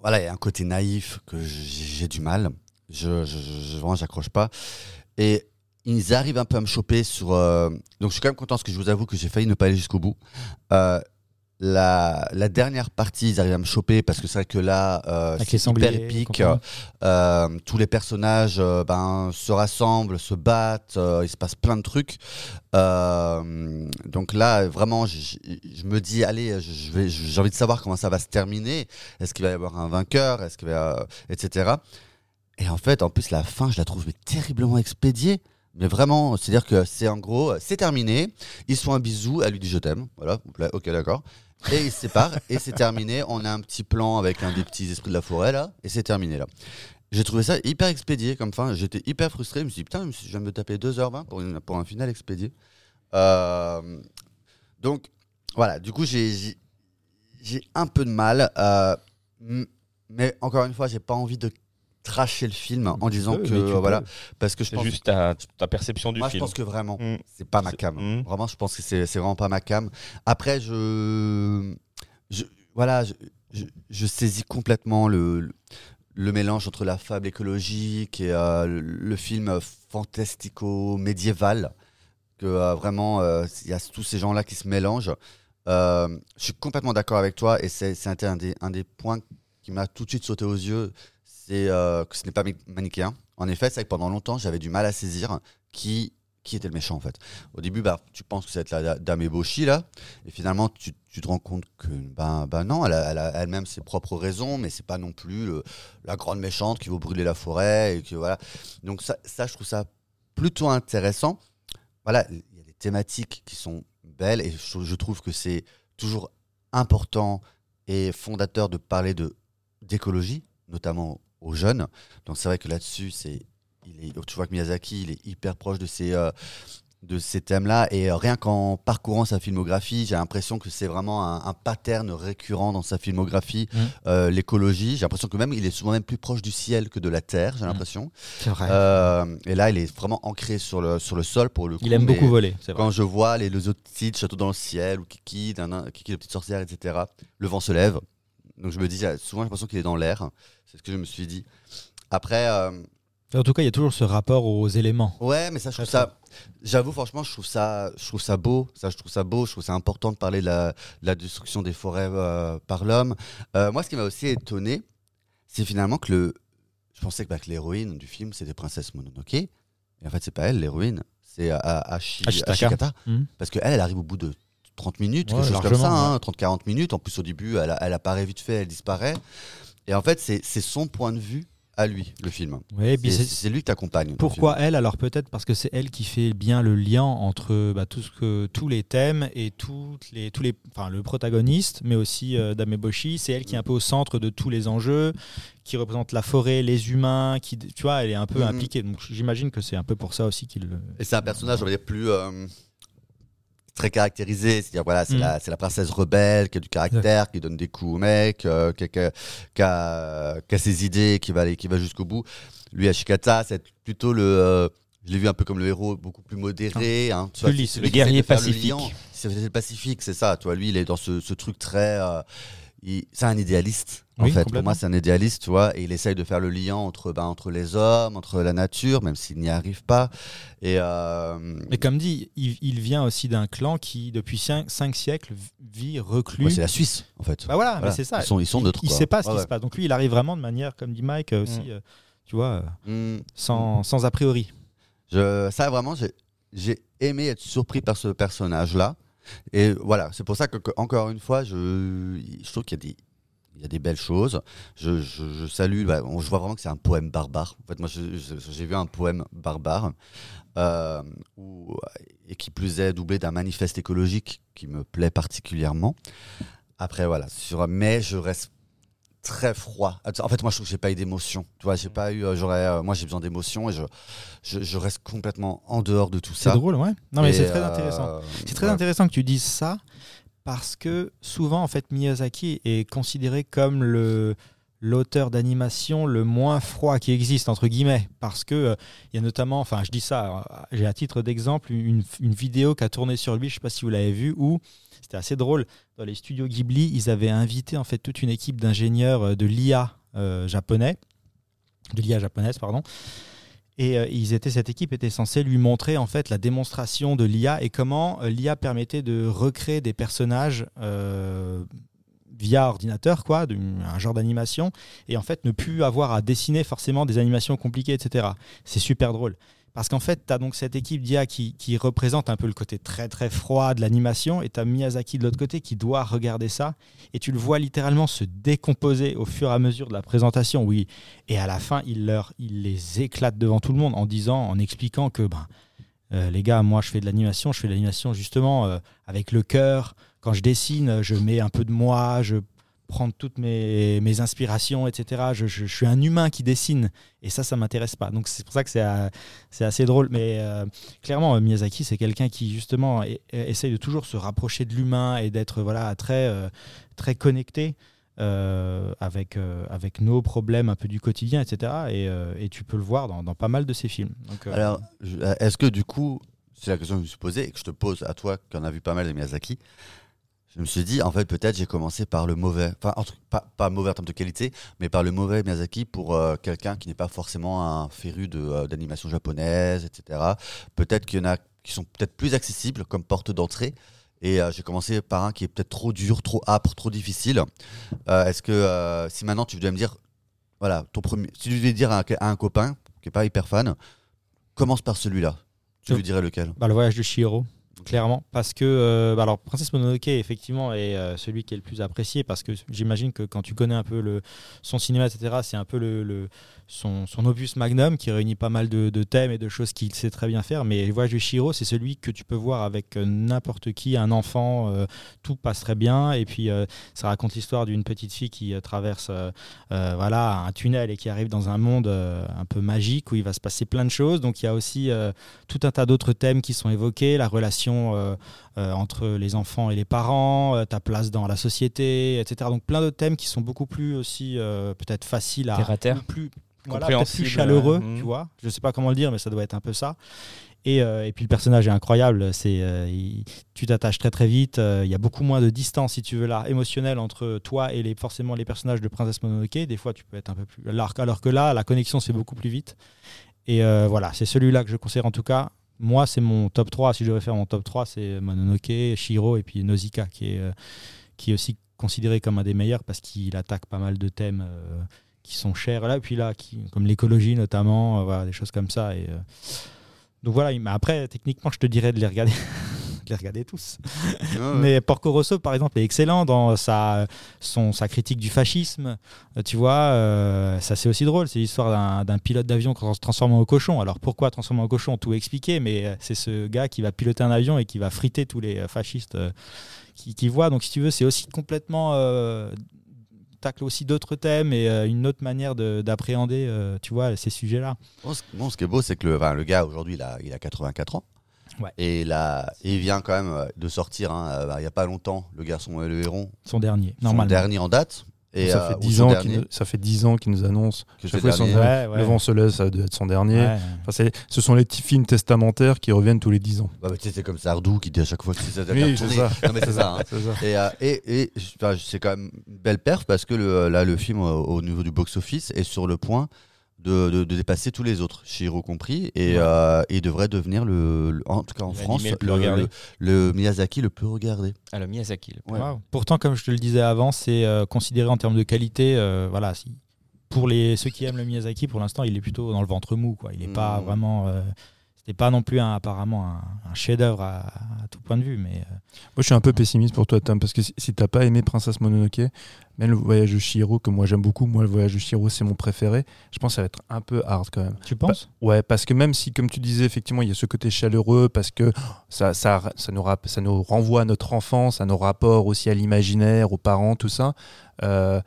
voilà, il y a un côté naïf que j'ai du mal. Je, je, je- vraiment, j'accroche pas. Et ils arrivent un peu à me choper sur. euh, Donc, je suis quand même content parce que je vous avoue que j'ai failli ne pas aller jusqu'au bout. Euh, la, la dernière partie, ils arrivent à me choper parce que c'est vrai que là, euh, Avec les c'est hyper sangliers, épique. compagnie. Euh, tous les personnages euh, ben, se rassemblent, se battent, euh, il se passe plein de trucs. Euh, donc là, vraiment, je, je- je me dis, allez, je, je vais, j'ai envie de savoir comment ça va se terminer. Est-ce qu'il va y avoir un vainqueur? Est-ce qu'il va, etc. Et en fait, en plus, la fin, je la trouve mais terriblement expédiée. Mais vraiment, c'est-à-dire que c'est en gros, c'est terminé. Ils se font un bisou, elle lui dit je t'aime. Voilà, là, ok, d'accord. Et ils se séparent et c'est terminé. On a un petit plan avec un des petits esprits de la forêt là, et c'est terminé là. J'ai trouvé ça hyper expédié comme fin. J'étais hyper frustré. Je me suis dit, putain, je viens de me taper 2h20 pour, une- pour un final expédié. Euh, donc, voilà, du coup, j'ai- un peu de mal. euh, mais encore une fois, j'ai pas envie de tracher le film en disant que. voilà, peux. parce que je pense juste ta, ta perception du moi, je film. pense que vraiment, Mm. c'est pas ma cam. Mm. Vraiment, je pense que c'est vraiment pas ma cam. Après, je, je voilà, je, je- je saisis complètement le, le, le mélange entre la fable écologique et euh, le, le film fantastico-médiéval. Que euh, vraiment, euh, il y a tous ces gens-là qui se mélangent. Je suis complètement d'accord avec toi et c'est c'est un, des, un des points qui m'a tout de suite sauté aux yeux, c'est euh, que ce n'est pas ma- manichéen. En effet, c'est que pendant longtemps, j'avais du mal à saisir qui, qui était le méchant en fait. Au début, bah, tu penses que c'est la da- dame ébauchie là, et finalement, tu, tu te rends compte que ben, ben non, elle a elle elle-même ses propres raisons, mais c'est pas non plus la grande méchante qui veut brûler la forêt et que voilà. Donc ça, ça, je trouve ça plutôt intéressant. Voilà, il y a des thématiques qui sont belles et je, je trouve que c'est toujours important et fondateur de parler de d'écologie, notamment aux jeunes. Donc c'est vrai que là-dessus, c'est il est, tu vois que Miyazaki, il est hyper proche de ces euh, de ces thèmes-là et euh, rien qu'en parcourant sa filmographie, j'ai l'impression que c'est vraiment un, un pattern récurrent dans sa filmographie, Mhm. euh, l'écologie. J'ai l'impression que même il est souvent même plus proche du ciel que de la terre. J'ai Mhm. l'impression. C'est vrai. Euh, et là, il est vraiment ancré sur le sur le sol pour le coup. il aime beaucoup voler, c'est vrai. quand je vois les, les autres titres, Château dans le ciel, ou Kiki, Kiki la petite sorcière, etc., le vent se lève. Donc je me dis, souvent j'ai l'impression qu'il est dans l'air. C'est ce que je me suis dit. Après, euh, En tout cas, il y a toujours ce rapport aux éléments. ouais, mais ça, je trouve ça. J'avoue, franchement, je trouve ça, je trouve ça beau. Ça, je trouve ça beau. Je trouve ça important de parler de la, de la destruction des forêts euh, par l'homme. Euh, moi, ce qui m'a aussi étonné, c'est finalement que le. Je pensais que, bah, que l'héroïne du film, c'était Princesse Mononoke. Et en fait, c'est pas elle, l'héroïne. C'est Ashi- Ashitaka. Ashikata. Mhm. Parce qu'elle, elle arrive au bout de 30 minutes, Ouais, quelque chose comme ça, ouais. hein, 30-40 minutes. En plus, au début, elle, elle apparaît vite fait, elle disparaît. Et en fait, c'est son point de vue à lui, le film. Puis C'est lui qui t'accompagne. Pourquoi elle? Alors peut-être parce que c'est elle qui fait bien le lien entre bah, tout ce que, tous les thèmes et toutes les, tous les, enfin, le protagoniste, mais aussi euh, Dame Eboshi. C'est elle qui est un peu au centre de tous les enjeux, qui représente la forêt, les humains, qui, tu vois, elle est un peu Mhm. impliquée. Donc j'imagine que c'est un peu pour ça aussi qu'il. Et c'est un personnage, on va dire, plus euh, très caractérisé. C'est-à-dire, voilà, c'est Mm. la, c'est la princesse rebelle qui a du caractère, qui donne des coups au mec, euh, qui, a, qui a- qui a- qui a ses idées, qui va, aller, qui va jusqu'au bout. Lui, Ashikata, c'est plutôt le. euh, je l'ai vu un peu comme le héros, beaucoup plus modéré. hein, tu vois, Plus lisse, le guerrier pacifique. C'est le pacifique, c'est ça. Tu vois, lui, il est dans ce, ce truc très. euh, c'est un idéaliste, en fait. Pour moi, c'est un idéaliste, tu vois, et il essaye de faire le lien entre, ben, entre les hommes, entre la nature, même s'il n'y arrive pas. Et, euh, Mais comme dit, il, il vient aussi d'un clan qui, depuis 5 siècles, vit reclus. ouais, c'est la Suisse, en fait. Bah voilà, Voilà. mais c'est ça. Ils sont, ils sont neutres. il quoi. sait pas ce Ouais, qui ouais. se passe. Donc lui, il arrive vraiment de manière, comme dit Mike, euh, aussi, Mm. euh, tu vois, euh, Mm. sans, sans a priori. Je, ça, vraiment, j'ai- j'ai aimé être surpris par ce personnage-là. Et voilà, c'est pour ça que, encore une fois, je, je trouve qu'il y a des. Il y a des belles choses. Je, je, salue. bah, je vois vraiment que c'est un poème barbare. En fait, moi, j'ai vu un poème barbare euh, où- et qui plus est doublé d'un manifeste écologique qui me plaît particulièrement. Après, voilà. Sur, mais je reste très froid. En fait, moi, je trouve que j'ai pas eu d'émotion. Tu vois, j'ai pas eu. euh, J'aurais. euh, moi, j'ai besoin d'émotion et je, je, je reste complètement en dehors de tout C'est ça. drôle, ouais. Non, mais c'est très euh, intéressant. C'est très ouais. intéressant que tu dises ça parce que souvent, en fait, Miyazaki est considéré comme le l'auteur d'animation le moins froid qui existe entre guillemets parce que euh, il y a notamment enfin je dis ça euh, j'ai à titre d'exemple une, une vidéo qui a tourné sur lui je sais pas si vous l'avez vu où c'était assez drôle dans les studios Ghibli ils avaient invité en fait toute une équipe d'ingénieurs euh, de l'IA japonais de l'IA japonaise pardon et ils étaient, cette équipe était censée lui montrer en fait la démonstration de l'IA et comment l'IA permettait de recréer des personnages via ordinateur, quoi, un genre d'animation, et en fait ne plus avoir à dessiner forcément des animations compliquées, etc. C'est super drôle. Parce qu'en fait, tu as donc cette équipe d'IA qui, qui représente un peu le côté très très froid de l'animation, et tu as Miyazaki de l'autre côté qui doit regarder ça, et tu le vois littéralement se décomposer au fur et à mesure de la présentation, oui. Et à la fin, il, leur, il les éclate devant tout le monde en disant, en expliquant que, ben, euh, les gars, moi je fais de l'animation, je fais de l'animation justement euh, avec le cœur. Quand je dessine, je mets un peu de moi, je prends toutes mes, inspirations, etc. Je, suis un humain qui dessine, et ça, ça m'intéresse pas. Donc c'est pour ça que c'est euh, assez drôle. Mais euh, clairement, euh, Miyazaki, c'est quelqu'un qui justement essaye de toujours se rapprocher de l'humain et d'être voilà très très connecté. avec, avec nos problèmes un peu du quotidien, etc. Et, tu peux le voir dans, pas mal de ses films. Alors, est-ce que du coup, c'est la question que je me suis posée et que je te pose à toi qui en as vu pas mal de Miyazaki, je me suis dit, en fait, peut-être j'ai commencé par le mauvais, enfin, pas, pas mauvais en termes de qualité, mais par le mauvais Miyazaki pour euh, quelqu'un qui n'est pas forcément un féru euh, d'animation japonaise, etc. Peut-être qu'il y en a qui sont peut-être plus accessibles comme porte d'entrée. Et euh, j'ai commencé par un qui est peut-être trop dur, trop âpre, trop difficile. Est-ce que si maintenant tu devais me dire, voilà, ton premier, si tu devais dire à un, à un copain qui est pas hyper fan, commence par celui-là. Tu lui dirais lequel? Bah, le voyage de Chihiro, clairement. Parce que, euh, bah, Princesse Mononoke, effectivement, est euh, celui qui est le plus apprécié. Parce que j'imagine que quand tu connais un peu le, son cinéma, etc., c'est un peu le- son, opus magnum qui réunit pas mal de, thèmes et de choses qu'il sait très bien faire. Mais le voyage de Chihiro, c'est celui que tu peux voir avec euh, n'importe qui, un enfant, euh, tout passe très bien. Et puis, euh, ça raconte l'histoire d'une petite fille qui traverse voilà, un tunnel et qui arrive dans un monde un peu magique où il va se passer plein de choses. Donc, il y a aussi. tout un tas d'autres thèmes qui sont évoqués, la relation entre les enfants et les parents, euh, ta place dans la société, etc. Donc plein de thèmes qui sont beaucoup plus aussi euh, peut-être faciles à Terre à terre. plus voilà, plus chaleureux, euh, tu mm. vois. Je sais pas comment le dire, mais ça doit être un peu ça. Et, euh, et puis le personnage est incroyable. C'est, euh, tu t'attaches très très vite. euh, Il y a beaucoup moins de distance, si tu veux, là, émotionnelle entre toi et les, forcément les personnages de Princesse Mononoke. Des fois, tu peux être un peu plus. Alors, alors que là, la connexion se fait beaucoup plus vite. Et euh, voilà, c'est celui-là que je conseille en tout cas. Moi, c'est mon top 3. Si je devais faire mon top 3, c'est Mononoke, Shiro et puis Nausicaa, qui est, euh, qui est aussi considéré comme un des meilleurs parce qu'il attaque pas mal de thèmes euh, qui sont chers. Là, et puis là, comme l'écologie notamment, euh, des choses comme ça. Donc voilà, il- mais après, techniquement, je te dirais de les regarder. les regarder tous. Mais Porco Rosso, par exemple, est excellent dans sa, son, sa critique du fascisme. Euh, tu vois, euh, ça c'est aussi drôle. C'est l'histoire d'un- d'un pilote d'avion qui se transforme en cochon. Alors pourquoi transformer en cochon? Tout expliqué, mais euh, c'est ce gars qui va piloter un avion et qui va friter tous les fascistes euh, qui, qui voient. Donc si tu veux, c'est aussi complètement. Euh, tacle aussi d'autres thèmes et euh, une autre manière de- d'appréhender, euh, tu vois, ces sujets-là. Bon, ce, bon, ce qui est beau, c'est que le, enfin, le gars, aujourd'hui, il a, il a 84 ans. Ouais. Et, là, il vient quand même euh, de sortir, hein, euh, bah, il n'y a pas longtemps, Le Garçon et le Héron, Son dernier, son normalement. dernier en date. Et, ça, euh, fait ou 10 son ans dernier, qu'il nous, ça fait 10 ans qu'il nous annonce. que chaque fois, le son- dernier. Ouais, ouais. Le vent se lève, ça doit être son dernier. Ouais. Enfin, c'est- ce sont les petits films testamentaires qui reviennent tous les 10 ans. Bah, bah, tu sais, c'est comme Sardou qui dit à chaque fois que c'est ça. Oui, c'est ça. C'est ça. hein. C'est ça. Et, euh, et, et enfin, c'est quand même une belle perf parce que le, là, le film, au, au niveau du box-office, est sur le point de, de- de dépasser tous les autres, Shiro compris, et Ouais. euh, il devrait devenir, le, le- en tout cas en France, le plus le, regardé. le- le Miyazaki le plus regardé. Ah, le Miyazaki. le- Ouais. Wow. Pourtant, comme je te le disais avant, c'est euh, considéré en termes de qualité. euh, voilà, si, pour les, ceux qui aiment le Miyazaki, pour l'instant, il est plutôt dans le ventre mou. Quoi. Il n'est pas Mm. vraiment. C'était pas non plus un- apparemment un, un chef-d'œuvre à, à tout point de vue. Mais euh, Moi, je suis un peu pessimiste pour toi, Tom, parce que si, si t'as pas aimé Princesse Mononoke, même le voyage de Chihiro, que moi j'aime beaucoup, moi le voyage de Chihiro c'est mon préféré, je pense que ça va être un peu hard quand même. tu penses? Ouais, parce que même si, comme tu disais, effectivement, il y a ce côté chaleureux, parce que ça, ça, ça, nous, rap- ça nous renvoie à notre enfance, à nos rapports aussi à l'imaginaire, aux parents, tout ça. euh,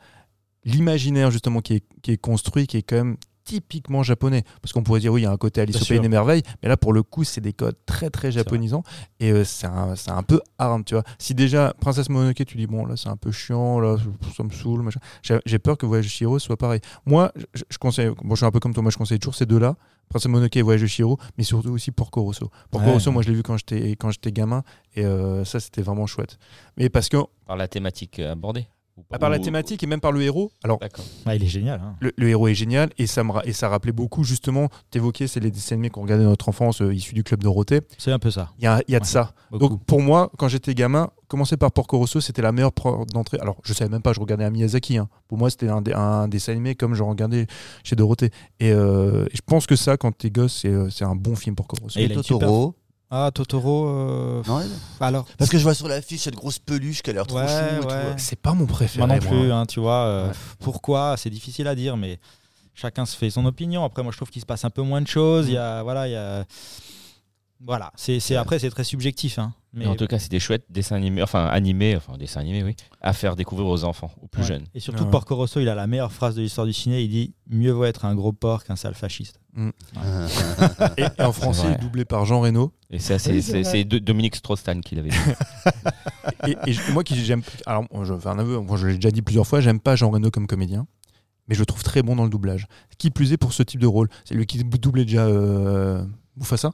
L'imaginaire, justement, qui est, qui est construit, qui est quand même typiquement japonais. Parce qu'on pourrait dire, oui, il y a un côté Alice au Pays des Merveilles, mais là, pour le coup, c'est des codes très, très japonisants. Et euh, c'est un, c'est un peu hard, tu vois. Si déjà, Princesse Mononoke, tu dis, bon, là, c'est un peu chiant, là, ça me saoule, machin. J'ai j'ai peur que Voyage de Chihiro soit pareil. Moi, je, je conseille, bon, je suis un peu comme toi, moi, je conseille toujours ces deux-là. Princesse Mononoke et Voyage de Chihiro, mais surtout aussi Porco Rosso. Porco Ouais. Rosso, moi, je l'ai vu quand j'étais quand j'étais gamin, et euh, ça, c'était vraiment chouette. Mais parce que, Par la thématique euh, abordée à part la thématique et même par le héros, alors D'accord. Ah, il est génial. hein. le, le héros est génial et ça, me, ra- et ça rappelait beaucoup justement, t'évoquais, c'est les dessins animés qu'on regardait dans notre enfance euh, issus du club Dorothée. C'est un peu ça. Il y a, il y a de Ouais. ça. Beaucoup. Donc pour moi, quand j'étais gamin, commencer par Porco Rosso, c'était la meilleure porte d'entrée. Alors je savais même pas, je regardais un Miyazaki. hein. Pour moi, c'était un, dessin animé comme je regardais chez Dorothée. Et, euh, et je pense que ça, quand t'es gosse, c'est euh, c'est un bon film Porco Rosso. Et Et Totoro. Ah, Totoro. euh, Non, Alors, Parce que je vois sur l'affiche cette grosse peluche qui a l'air trop Ouais, chou et tout. ouais. C'est pas mon préféré. moi non plus, moi. hein, tu vois. euh, Ouais. Pourquoi? C'est difficile à dire, mais chacun se fait son opinion. Après, moi, je trouve qu'il se passe un peu moins de choses. Il y a, voilà, il y a. Voilà, c'est, c'est- après c'est très subjectif, hein. Mais Mais en tout cas, c'est des chouettes dessins animés, enfin animés, enfin dessins animés, oui, à faire découvrir aux enfants, aux plus Ouais. jeunes. Et surtout, Ouais. Porco Rosso, il a la meilleure phrase de l'histoire du ciné. Il dit Mieux vaut être un gros porc qu'un sale fasciste. Et, et en français, vrai. doublé par Jean Reno. Et ça, c'est Dominique Strauss-Kahn qui l'avait dit. Et, moi qui j'aime. Alors, je fais un aveu, moi, je l'ai déjà dit plusieurs fois, j'aime pas Jean Reno comme comédien, mais je le trouve très bon dans le doublage. Qui plus est pour ce type de rôle. C'est lui qui doublait déjà euh, Mufasa?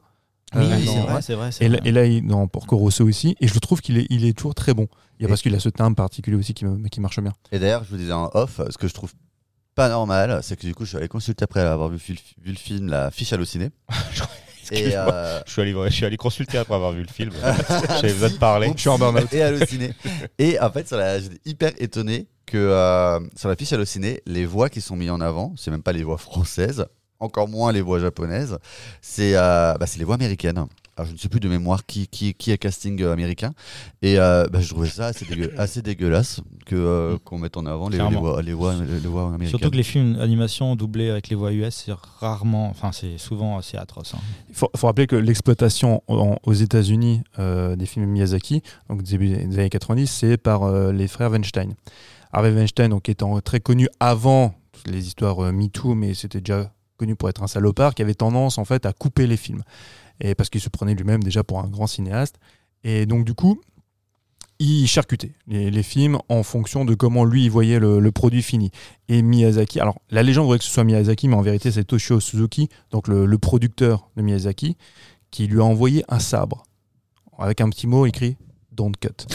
Oui, Euh, c'est vrai, c'est vrai. Et là, vrai. et là, il- dans Porco Rosso aussi, et je trouve qu'il est, il est toujours très bon. Il y a Et- parce qu'il a ce timbre particulier aussi qui, me- qui marche bien. Et d'ailleurs, je vous disais en off, ce que je trouve pas normal, c'est que du coup, je suis allé consulter après avoir vu, vu le film La fiche hallucinée. Et, euh, Je suis, allé, je suis allé consulter après avoir vu le film. J'avais besoin de parler. Je suis en burn-out. et halluciné. et en fait, j'étais hyper étonné que euh, sur la fiche hallucinée, les voix qui sont mises en avant, c'est même pas les voix françaises, encore moins les voix japonaises, c'est euh, bah, c'est les voix américaines. Alors, je ne sais plus de mémoire qui, qui, qui est casting euh, américain. Et euh, bah, je trouvais ça assez, dégueu- assez dégueulasse que, euh, qu'on mette en avant les, voix, les, voix, les voix américaines. Surtout que les films d'animation doublés avec les voix US, c'est rarement, enfin, c'est souvent assez atroce. hein. Il faut, faut rappeler que l'exploitation aux États-Unis euh, des films Miyazaki, donc début des années 90, c'est par euh, les frères Weinstein. Harvey Weinstein, donc étant très connu avant les histoires euh, MeToo, mais c'était déjà connu pour être un salopard, qui avait tendance en fait à couper les films, et parce qu'il se prenait lui-même déjà pour un grand cinéaste. Et donc du coup, il charcutait les, films en fonction de comment lui il voyait le, produit fini. Et Miyazaki, alors la légende voudrait que ce soit Miyazaki, mais en vérité c'est Toshio Suzuki, donc le producteur de Miyazaki, qui lui a envoyé un sabre avec un petit mot écrit Don't cut.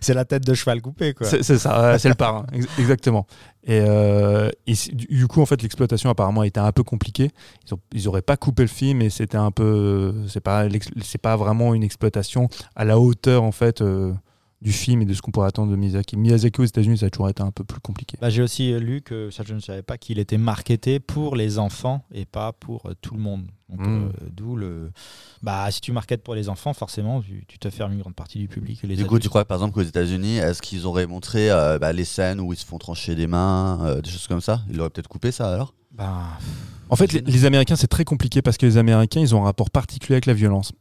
C'est la tête de cheval coupée, quoi. C'est ça, c'est le parrain, ex- exactement. Et, euh, du coup, en fait, l'exploitation apparemment était un peu compliquée. Ils, ont, ils auraient pas coupé le film et c'était un peu, c'est pas, c'est pas vraiment une exploitation à la hauteur en fait euh, du film et de ce qu'on pourrait attendre de Miyazaki. Miyazaki aux États-Unis, ça a toujours été un peu plus compliqué. Bah, J'ai aussi lu que, ça je ne savais pas, qu'il était marketé pour les enfants et pas pour euh, tout le monde. Donc, Mm. euh, D'où le. Bah, si tu marketes pour les enfants, forcément, tu, tu te fermes une grande partie du public. Les Du coup, tu crois par exemple qu'aux États-Unis, est-ce qu'ils auraient montré euh, bah, les scènes où ils se font trancher des mains, euh, des choses comme ça? Ils auraient peut-être coupé ça alors? Bah, En fait, les, les Américains, c'est très compliqué parce que les Américains, ils ont un rapport particulier avec la violence.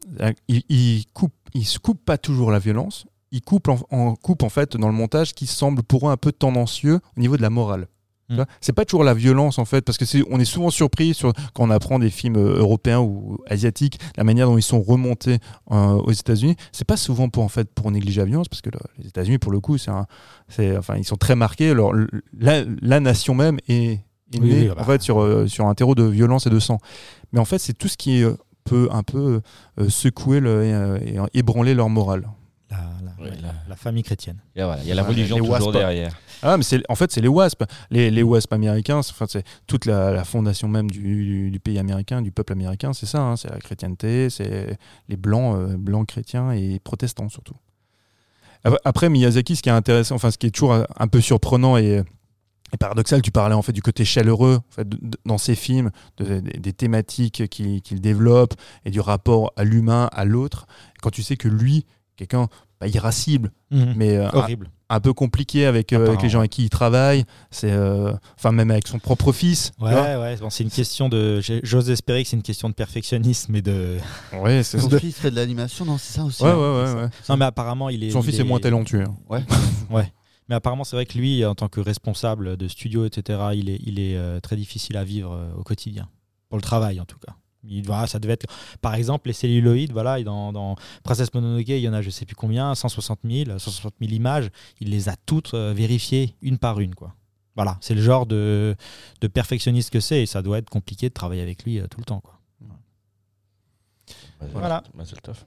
Ils, ils coupent, ils se coupent pas toujours la violence. Ils coupent en, en- coupent en fait dans le montage qui semble pour eux un peu tendancieux au niveau de la morale. Mm. vois C'est pas toujours la violence en fait, parce que c'est, on est souvent surpris sur, quand on apprend des films euh, européens ou asiatiques, la manière dont ils sont remontés euh, aux États-Unis. C'est pas souvent pour en fait pour négliger la violence, parce que le- les États-Unis pour le coup, c'est, enfin ils sont très marqués. Alors, le- la, la nation même est, est Oui, née oui, bah. en fait sur euh, sur un terreau de violence et de sang. Mais en fait, c'est tout ce qui peut un peu euh, secouer le, et, et ébranler leur morale. la, la- famille chrétienne. Et voilà, il y a la religion les toujours wasps. derrière. Ah, mais c'est, en fait, c'est les WASP. Les, les WASP américains, c'est- enfin, c'est toute la, la fondation même du, du- du pays américain, du peuple américain, c'est ça. hein, c'est la chrétienté, c'est les blancs, euh, blancs chrétiens et protestants surtout. Après- Miyazaki, ce qui est intéressant, enfin, ce qui est toujours un- peu surprenant et, et paradoxal, tu parlais en fait du côté chaleureux en fait, de- de- dans ses films, de- des- des thématiques qu'il qu'il développe et du rapport à l'humain, à l'autre. Quand tu sais que lui, quelqu'un pas irascible, mais euh, un- Horrible. un peu compliqué avec, euh, avec les gens avec qui il travaille. C'est, euh, enfin, même avec son propre fils. Ouais, ouais, bon, c'est une question de. J'ose espérer que c'est une question de perfectionnisme et de. Ouais, c'est Son fils fait de l'animation, non C'est ça aussi ouais, hein ouais, ouais. Non, mais apparemment, il est. Son il fils est moins talentueux. hein. Ouais. Ouais. Mais apparemment, c'est vrai que lui, en tant que responsable de studio, etc., il est, il est euh, très difficile à vivre euh, au quotidien. Pour le travail, en tout cas. Il, voilà, ça devait être, par exemple, les celluloïdes, voilà, dans, dans Princesse Mononoke, il y en a je sais plus combien, 160 000, 160 000 images. Il les a toutes euh, vérifiées une par une, quoi. Voilà, c'est le genre de, de perfectionniste que c'est, et ça doit être compliqué de travailler avec lui euh, tout le temps, quoi. Voilà. Tov.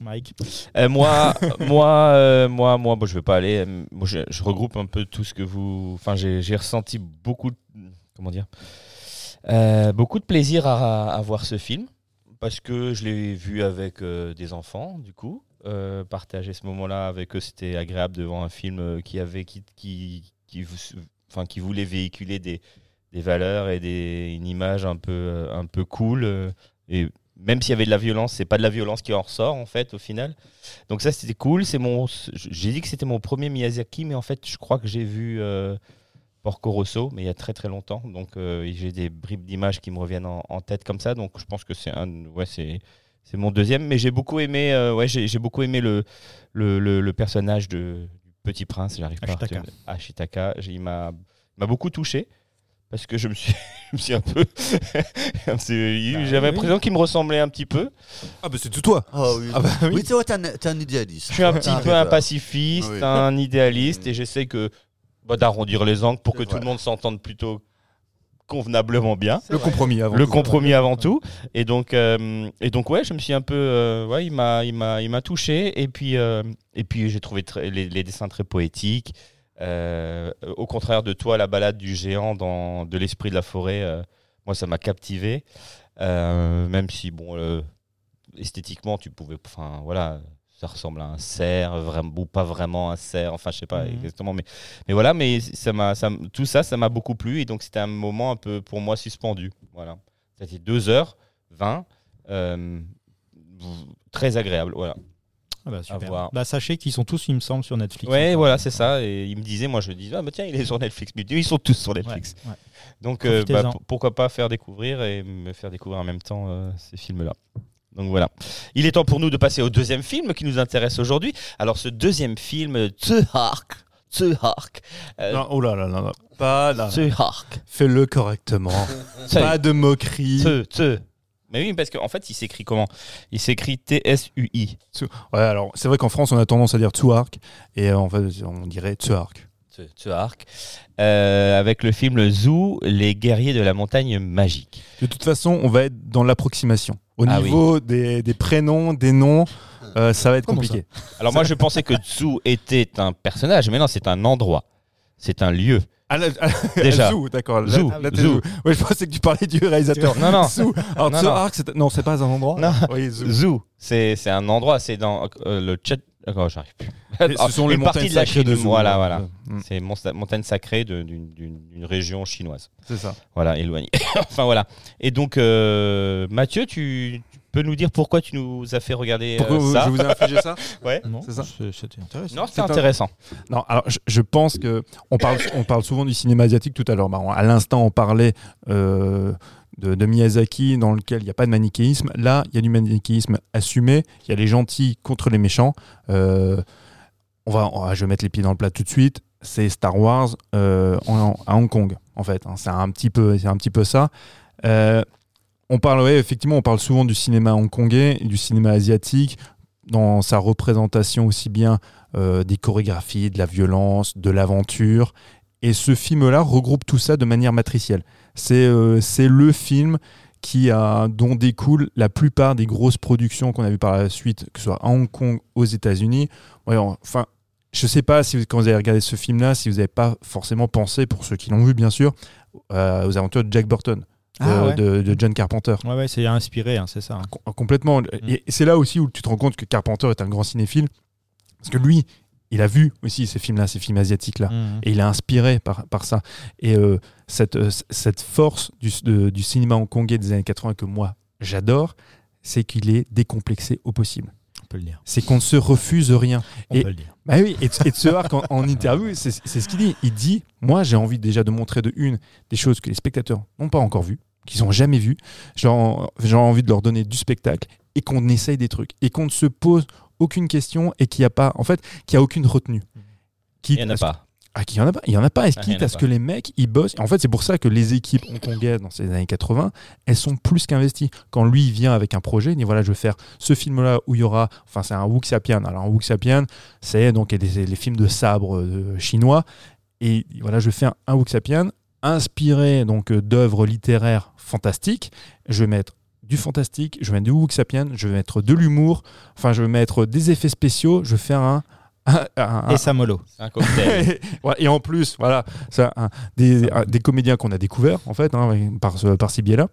Mike. Euh, moi, moi, euh, moi, moi, bon, je vais pas aller. Moi, je, je regroupe un peu tout ce que vous. Enfin, j'ai j'ai ressenti beaucoup. de- Comment dire Euh, Beaucoup de plaisir à, voir ce film parce que je l'ai vu avec euh, des enfants, du coup. Euh, partager ce moment-là avec eux, c'était agréable devant un film qui avait qui qui qui, enfin, qui voulait véhiculer des, des valeurs et des, une image un peu un peu cool et même s'il y avait de la violence, c'est pas de la violence qui en ressort en fait au final. Donc ça c'était cool. C'est mon, j'ai dit que c'était mon premier Miyazaki, mais en fait je crois que j'ai vu Porco Rosso, mais il y a très très longtemps. Donc euh, j'ai des bribes d'images qui me reviennent en, en tête comme ça. Donc je pense que c'est un, ouais c'est c'est mon deuxième. Mais j'ai beaucoup aimé, euh, ouais j'ai j'ai beaucoup aimé le le, le, le personnage de du Petit Prince. J'arrive pas Ashitaka. à retenir- Ashitaka. J'ai- Il m'a il m'a beaucoup touché. Parce que je me suis, je me suis un peu. c'est- Bah J'avais oui. l'impression qu'il me ressemblait un petit peu. Ah, bah c'est tout toi Oh oui. Ah bah oui. oui, tu vois, t'es un, t'es un idéaliste. Je suis un petit Ah, peu un pacifiste, Oui. un idéaliste, et j'essaie que bah, d'arrondir les angles pour que tout le monde s'entende plutôt convenablement bien. Le compromis avant Le tout. compromis avant tout. Et donc, euh, et donc ouais, je me suis un peu, euh, ouais, il m'a, il m'a, il m'a touché. Et puis, euh, et puis j'ai trouvé très- les, les dessins très poétiques. Euh, au contraire de toi, la balade du géant dans de l'esprit de la forêt, euh, moi ça m'a captivé. Euh, même si bon, euh, esthétiquement, tu pouvais, enfin voilà, ça ressemble à un cerf, vraiment ou pas vraiment un cerf. Enfin, je sais pas Mhm. exactement, mais mais voilà, mais ça m'a, ça m- tout ça, ça m'a beaucoup plu et donc c'était un moment un peu pour moi suspendu. Voilà, c'était 2 heures 20 euh, très agréable. Voilà. Ah bah, super. voir. Bah, sachez qu'ils sont tous, il me semble, sur Netflix. Ouais, voilà, c'est ça. Et il me disait, moi je dis, ah bah tiens, il est sur Netflix. Mais ils sont tous sur Netflix. Ouais, ouais. Donc euh, bah, pourquoi pas faire découvrir et me faire découvrir en même temps euh, ces films-là. Donc voilà. Il est temps pour nous de passer au deuxième film qui nous intéresse aujourd'hui. Alors ce deuxième film, The Hark. The Hark. euh, Non, oh là là là là. Pas là. The Hark. Fais-le correctement. Pas de moquerie. The- The. Mais oui, parce qu'en fait, il s'écrit comment? Il s'écrit T-S-U-I. Ouais, alors c'est vrai qu'en France on a tendance à dire Tsuark et en fait on dirait Tsuark. The Hark. Euh, avec le film Zoo, les guerriers de la montagne magique. De toute façon, on va être dans l'approximation. Au Ah niveau des, des prénoms, des noms, euh, ça va être Comment compliqué. Alors moi, je pensais que Zoo était un personnage, mais non, c'est un endroit. C'est un lieu. Ah, là- ah, Déjà. Zou, d'accord. Zou, là. Ouais, je pensais que tu parlais du réalisateur. Non, non. Zou. Alors, Non, Tsuark, c'est non, c'est pas un endroit. Non. Oui, Zou. Zoo, c'est c'est un endroit, c'est dans euh, le chat. D'accord, j'arrive plus. Ce sont les Une partie montagnes de la sacrées de Zou. voilà, voilà. Mm, C'est mon- montagne sacrée de- d'une région chinoise. C'est ça. Voilà, éloignée. enfin voilà. Et donc, euh, Mathieu, tu, tu peux nous dire pourquoi tu nous as fait regarder euh, Pourquoi vous- ça je vous ai infligé ça Ouais. Non, C'est ça. C'était intéressant. Non, un- intéressant. Non, alors je, je pense que on parle, on parle souvent du cinéma asiatique tout à l'heure. Bah, à l'instant, on parlait euh, de, Miyazaki dans lequel il n'y a pas de manichéisme. Là, il y a du manichéisme assumé. Il y a les gentils contre les méchants. Euh, on va, je vais mettre les pieds dans le plat tout de suite. C'est Star Wars euh, à Hong Kong, en fait. hein. C'est un petit peu, c'est un petit peu ça. Euh, on parle, effectivement, on parle souvent du cinéma hongkongais, du cinéma asiatique dans sa représentation aussi bien des chorégraphies, de la violence, de l'aventure. Et ce film-là regroupe tout ça de manière matricielle. C'est euh, c'est le film qui a, dont découlent la plupart des grosses productions qu'on a vues par la suite, que ce soit à Hong Kong, aux États-Unis. Enfin, je sais pas si vous- quand vous avez regardé ce film-là, si vous n'avez pas forcément pensé, pour ceux qui l'ont vu bien sûr, euh, aux aventures de Jack Burton, de, Ah ouais. de- de John Carpenter. Ouais, ouais, c'est inspiré, hein, c'est ça. hein. Com- complètement. Et c'est là aussi où tu te rends compte que Carpenter est un grand cinéphile. Parce que lui, il a vu aussi ces films-là, ces films asiatiques-là. Mhm. Et il est inspiré par, par ça. Et euh, cette, euh, cette force du, de- du cinéma hongkongais des années 80 que moi, j'adore, c'est qu'il est décomplexé au possible. On peut le dire. C'est qu'on ne se refuse rien. On Et- peut le dire. Bah oui, et, et Tsuark en, en interview, c'est ce qu'il dit. Il dit Moi, j'ai envie déjà de montrer de une des choses que les spectateurs n'ont pas encore vues, qu'ils n'ont jamais vues. J'ai envie de leur donner du spectacle et qu'on essaye des trucs et qu'on ne se pose aucune question et qu'il n'y a pas, en fait, qu'il n'y a aucune retenue. Il n'y en a pas. Ah, qu'il y en a pas. Il y en a pas. Est-ce Ah, a parce pas. que les mecs, ils bossent? En fait, c'est pour ça que les équipes hongkongaises dans ces années 80, elles sont plus qu'investies. Quand lui, il vient avec un projet, il dit voilà, je vais faire ce film-là où il y aura. Enfin, c'est un Wuxiapian. Alors, un Wuxiapian, c'est donc les, les films de sabre euh, chinois. Et voilà, je vais faire un Wuxiapian inspiré donc euh, d'œuvres littéraires fantastiques. Je vais mettre du fantastique, je vais mettre du Wuxiapian, je vais mettre de l'humour. Enfin, je vais mettre des effets spéciaux. Je vais faire un. un- un- Et Samolo. Un cocktail. Et en plus, voilà, ça, un- des, un- des comédiens qu'on a découverts, en fait, hein, par, ce- par ces biais-là.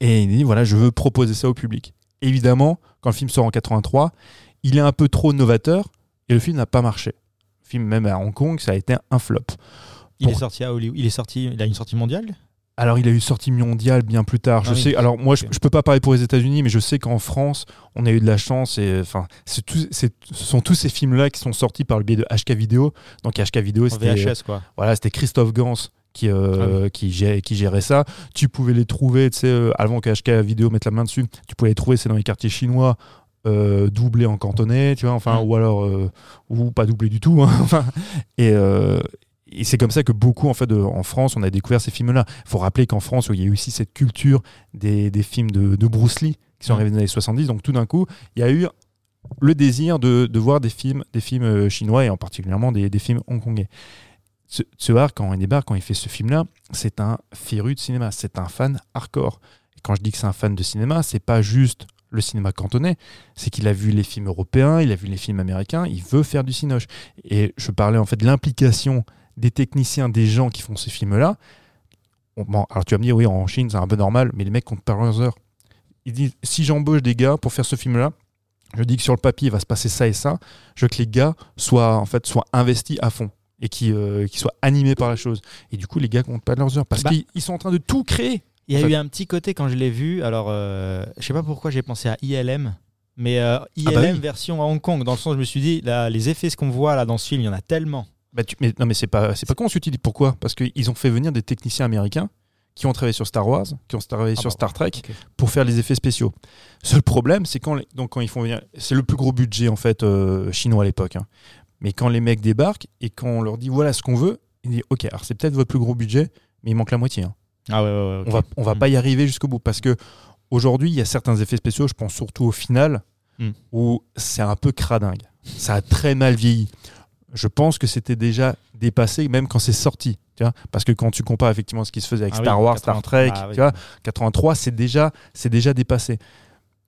Et il dit, voilà, je veux proposer ça au public. Évidemment, quand le film sort en 83, il est un peu trop novateur et le film n'a pas marché. Le film, même à Hong Kong, ça a été un flop. Il Pour- est sorti à Hollywood. Il est sorti. Il a une sortie mondiale? Alors, il a eu sortie mondiale bien plus tard. Je Ah oui. sais. Alors, moi, je, je peux pas parler pour les États-Unis, mais je sais qu'en France, on a eu de la chance. Et enfin, ce sont tous ces films-là qui sont sortis par le biais de HK Vidéo. Donc, HK Vidéo, c'était VHS quoi. Voilà, c'était Christophe Gans qui, euh, Ah qui, gé- qui gérait ça. Tu pouvais les trouver, tu sais, euh, avant que HK Vidéo mette la main dessus, tu pouvais les trouver, c'est dans les quartiers chinois, euh, doublés en cantonais, tu vois, enfin, ou alors, euh, ou pas doublés du tout. hein, enfin, et, euh, et c'est comme ça que beaucoup, en fait, de- en France, on a découvert ces films-là. Il faut rappeler qu'en France, il y a eu aussi cette culture des, des films de, de Bruce Lee qui sont arrivés dans les années 70. Donc, tout d'un coup, il y a eu le désir de, de voir des films, des films euh, chinois et en particulièrement des, des films hongkongais. Ce, Tsuar, quand il débarque, quand il fait ce film-là, c'est un féru de cinéma, c'est un fan hardcore. Et quand je dis que c'est un fan de cinéma, c'est pas juste le cinéma cantonais, c'est qu'il a vu les films européens, il a vu les films américains, il veut faire du cinoche. Et je parlais en fait de l'implication des techniciens, des gens qui font ces films-là. Bon, alors tu vas me dire, oui, en Chine, c'est un peu normal, mais les mecs comptent par leurs heures. Ils disent, si j'embauche des gars pour faire ce film-là, je dis que sur le papier, il va se passer ça et ça. Je veux que les gars soient, en fait, soient investis à fond et qui euh, qu'ils soient animés par la chose. Et du coup, les gars comptent pas leurs heures parce Bah. qu'ils ils sont en train de tout créer. Il y a fait- eu un petit côté quand je l'ai vu. Alors, euh, je sais pas pourquoi j'ai pensé à ILM, mais euh, ILM bah oui. version à Hong Kong. Dans le sens, je me suis dit, là, les effets, ce qu'on voit là dans ce film, il y en a tellement. Bah, tu- mais, non, mais c'est pas, c'est pas con ce que. Pourquoi? Parce qu'ils ont fait venir des techniciens américains qui ont travaillé sur Star Wars, qui ont travaillé Ah sur bah, Star Trek pour faire les effets spéciaux. Seul problème, c'est quand, les- donc quand ils font venir. C'est le plus gros budget en fait euh, chinois à l'époque. hein. Mais quand les mecs débarquent et quand on leur dit voilà ce qu'on veut, ils disent ok, alors c'est peut-être votre plus gros budget, mais il manque la moitié. hein. Ah ouais, ouais, ouais. On va, on va Mm. pas y arriver jusqu'au bout parce que aujourd'hui, il y a certains effets spéciaux, je pense surtout au final, Mm. où c'est un peu cradingue. Ça a très mal vieilli. Je pense que c'était déjà dépassé même quand c'est sorti. Tu vois parce que quand tu compares effectivement ce qui se faisait avec Ah oui, Star Wars, Star 83, Trek, oui. tu vois, 83, c'est déjà, déjà dépassé.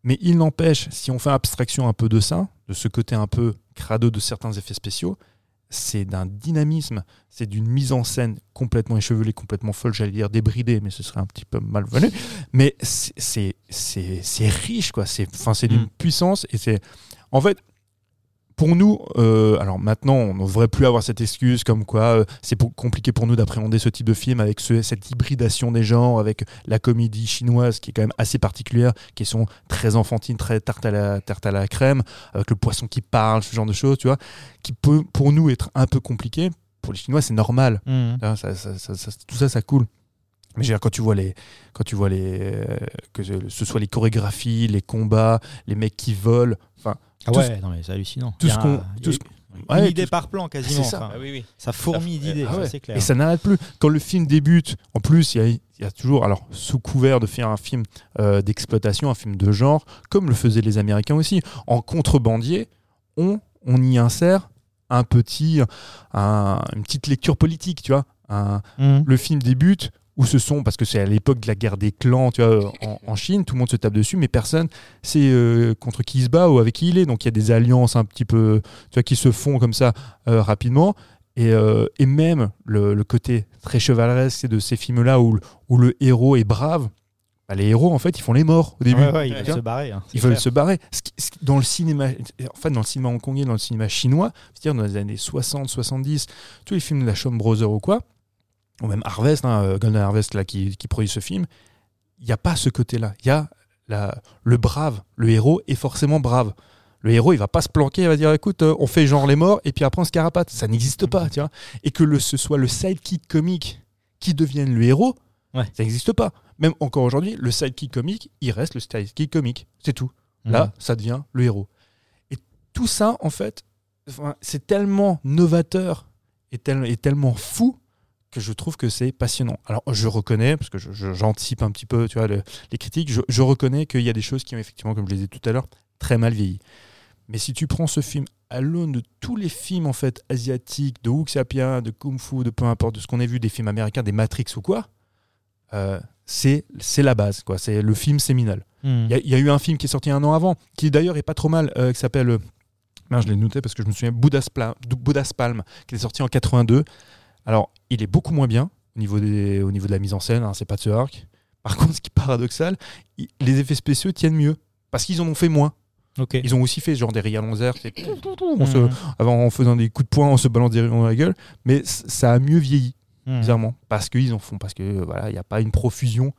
Mais il n'empêche, si on fait abstraction un peu de ça, de ce côté un peu crado de certains effets spéciaux, c'est d'un dynamisme, c'est d'une mise en scène complètement échevelée, complètement folle, j'allais dire débridée, mais ce serait un petit peu malvenu. Mais c'est- riche, quoi. C'est c'est d'une Mm. puissance et c'est. En fait, pour nous, euh, alors maintenant, on ne devrait plus avoir cette excuse comme quoi euh, c'est compliqué pour nous d'appréhender ce type de film avec ce- cette hybridation des genres, avec la comédie chinoise qui est quand même assez particulière, qui sont très enfantines, très tarte à la, tarte à la crème, avec le poisson qui parle, ce genre de choses, tu vois, qui peut pour nous être un peu compliqué. Pour les Chinois, c'est normal. Ça- ça- ça- ça- tout ça, ça coule. Mais je veux dire, quand tu vois les, quand tu vois les, euh, que ce soit les chorégraphies, les combats, les mecs qui volent, enfin, Ah ouais, non mais c'est hallucinant. tout ce qu'on- une idée tout- par plan quasiment. c'est ça. enfin. Ah oui, oui. Ça fourmille d'idées, Ah ça, ouais. c'est clair. Et ça n'arrête plus. Quand le film débute, en plus, il y a, il y a toujours, alors sous couvert de faire un film euh, d'exploitation, un film de genre, comme le faisaient les Américains aussi, en contrebandier, on, on y insère un petit, un- une petite lecture politique, tu vois. Un- Mhm. le film débute où ce sont, parce que c'est à l'époque de la guerre des clans, tu vois, en, en Chine, tout le monde se tape dessus, mais personne sait euh, contre qui il se bat ou avec qui il est. Donc il y a des alliances un petit peu, tu vois, qui se font comme ça euh, rapidement. Et, euh, et même le, le côté très chevaleresque c'est de ces films-là où, le- où le héros est brave, bah, les héros, en fait, ils font les morts au début. Ouais, ouais, ils veulent se barrer. hein, Ils veulent se barrer. Dans le cinéma, en fait, dans le cinéma hongkongais, dans le cinéma chinois, c'est-à-dire dans les années 60, 70, tous les films de la Shaw Brothers ou quoi, ou même Harvest, hein, euh, Golden Harvest là, qui, qui produit ce film, il n'y a pas ce côté-là. Il y a la, le brave. Le héros est forcément brave. Le héros, il va pas se planquer, il va dire écoute, euh, on fait genre les morts et puis après on se carapate. Ça n'existe pas, tu vois. Et que le, ce soit le sidekick comique qui devienne le héros, Ouais. ça n'existe pas. Même encore aujourd'hui, le sidekick comique, il reste le sidekick comique. C'est tout. Là, Mhm. ça devient le héros. Et tout ça, en fait, c'est tellement novateur et, tel- et tellement fou que je trouve que c'est passionnant. Alors je reconnais, parce que j'anticipe un petit peu tu vois, le- les critiques, je, je reconnais qu'il y a des choses qui ont effectivement, comme je les ai tout à l'heure, très mal vieilli. Mais si tu prends ce film à l'aune de tous les films en fait asiatiques, de Wuxia de Kung Fu, de peu importe, de ce qu'on a vu des films américains, des Matrix ou quoi, euh, c'est la base, quoi. C'est le film séminal. Hmm. Il y, a- il y a eu un film qui est sorti un an avant, qui d'ailleurs est pas trop mal, euh, qui s'appelle. euh, je l'ai noté parce que je me souviens, Buddha's Palm, qui est sorti en 82. Alors, il est beaucoup moins bien au niveau, des, au niveau de la mise en scène, hein, c'est pas de ce arc. Par contre, ce qui est paradoxal, il- les effets spéciaux tiennent mieux. Parce qu'ils en ont fait moins. Ok. Ils ont aussi fait genre des rayons laser, on se, Hmm. avant, en faisant des coups de poing, on se balance des rayons dans la gueule. Mais ça a mieux vieilli Hmm. bizarrement parce qu'ils en font parce que voilà il n'y a pas une profusion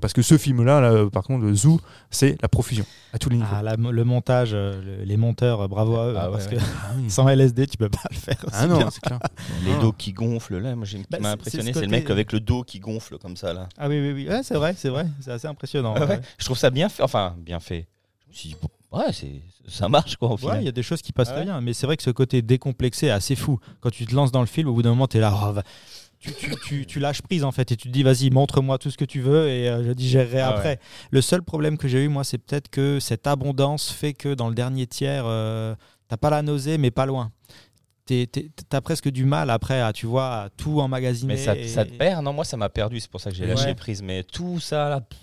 parce que ce film là, là par contre le Zoo c'est la profusion à tous les niveaux Ah, la- le montage, euh, le- les monteurs, euh, bravo à eux. Ah hein, ouais, parce ouais. que ah, sans LSD, tu peux pas le faire. Ah non bien. c'est clair Les Ah. dos qui gonflent, là, moi, j'ai- qui Bah, m'a c'est- impressionné, c'est c'est ce le mec avec le dos qui gonfle comme ça, là. Ah oui, oui, oui. Ouais, c'est vrai, c'est vrai. C'est assez impressionnant. Ah ouais, ouais. Je trouve ça bien fait, enfin, bien fait. Je me suis dit, bon, ouais, c'est, ça marche, quoi, au Ouais, final. il y a des choses qui passent très ouais. bien, mais c'est vrai que ce côté décomplexé est assez fou. Quand tu te lances dans le film, au bout d'un moment, tu es là, oh, va- tu, tu- tu- tu lâches prise en fait, et tu te dis, vas-y, montre-moi tout ce que tu veux, et euh, je digérerai Ah après. Le seul problème que j'ai eu, moi, c'est peut-être que cette abondance fait que dans le dernier tiers, euh, t'as pas la nausée, mais pas loin. T'as presque du mal après à, tu vois, à tout emmagasiner. Mais ça, et- ça te perd, non? Moi, ça m'a perdu, c'est pour ça que j'ai lâché Ouais. prise. Mais tout ça, là, pff,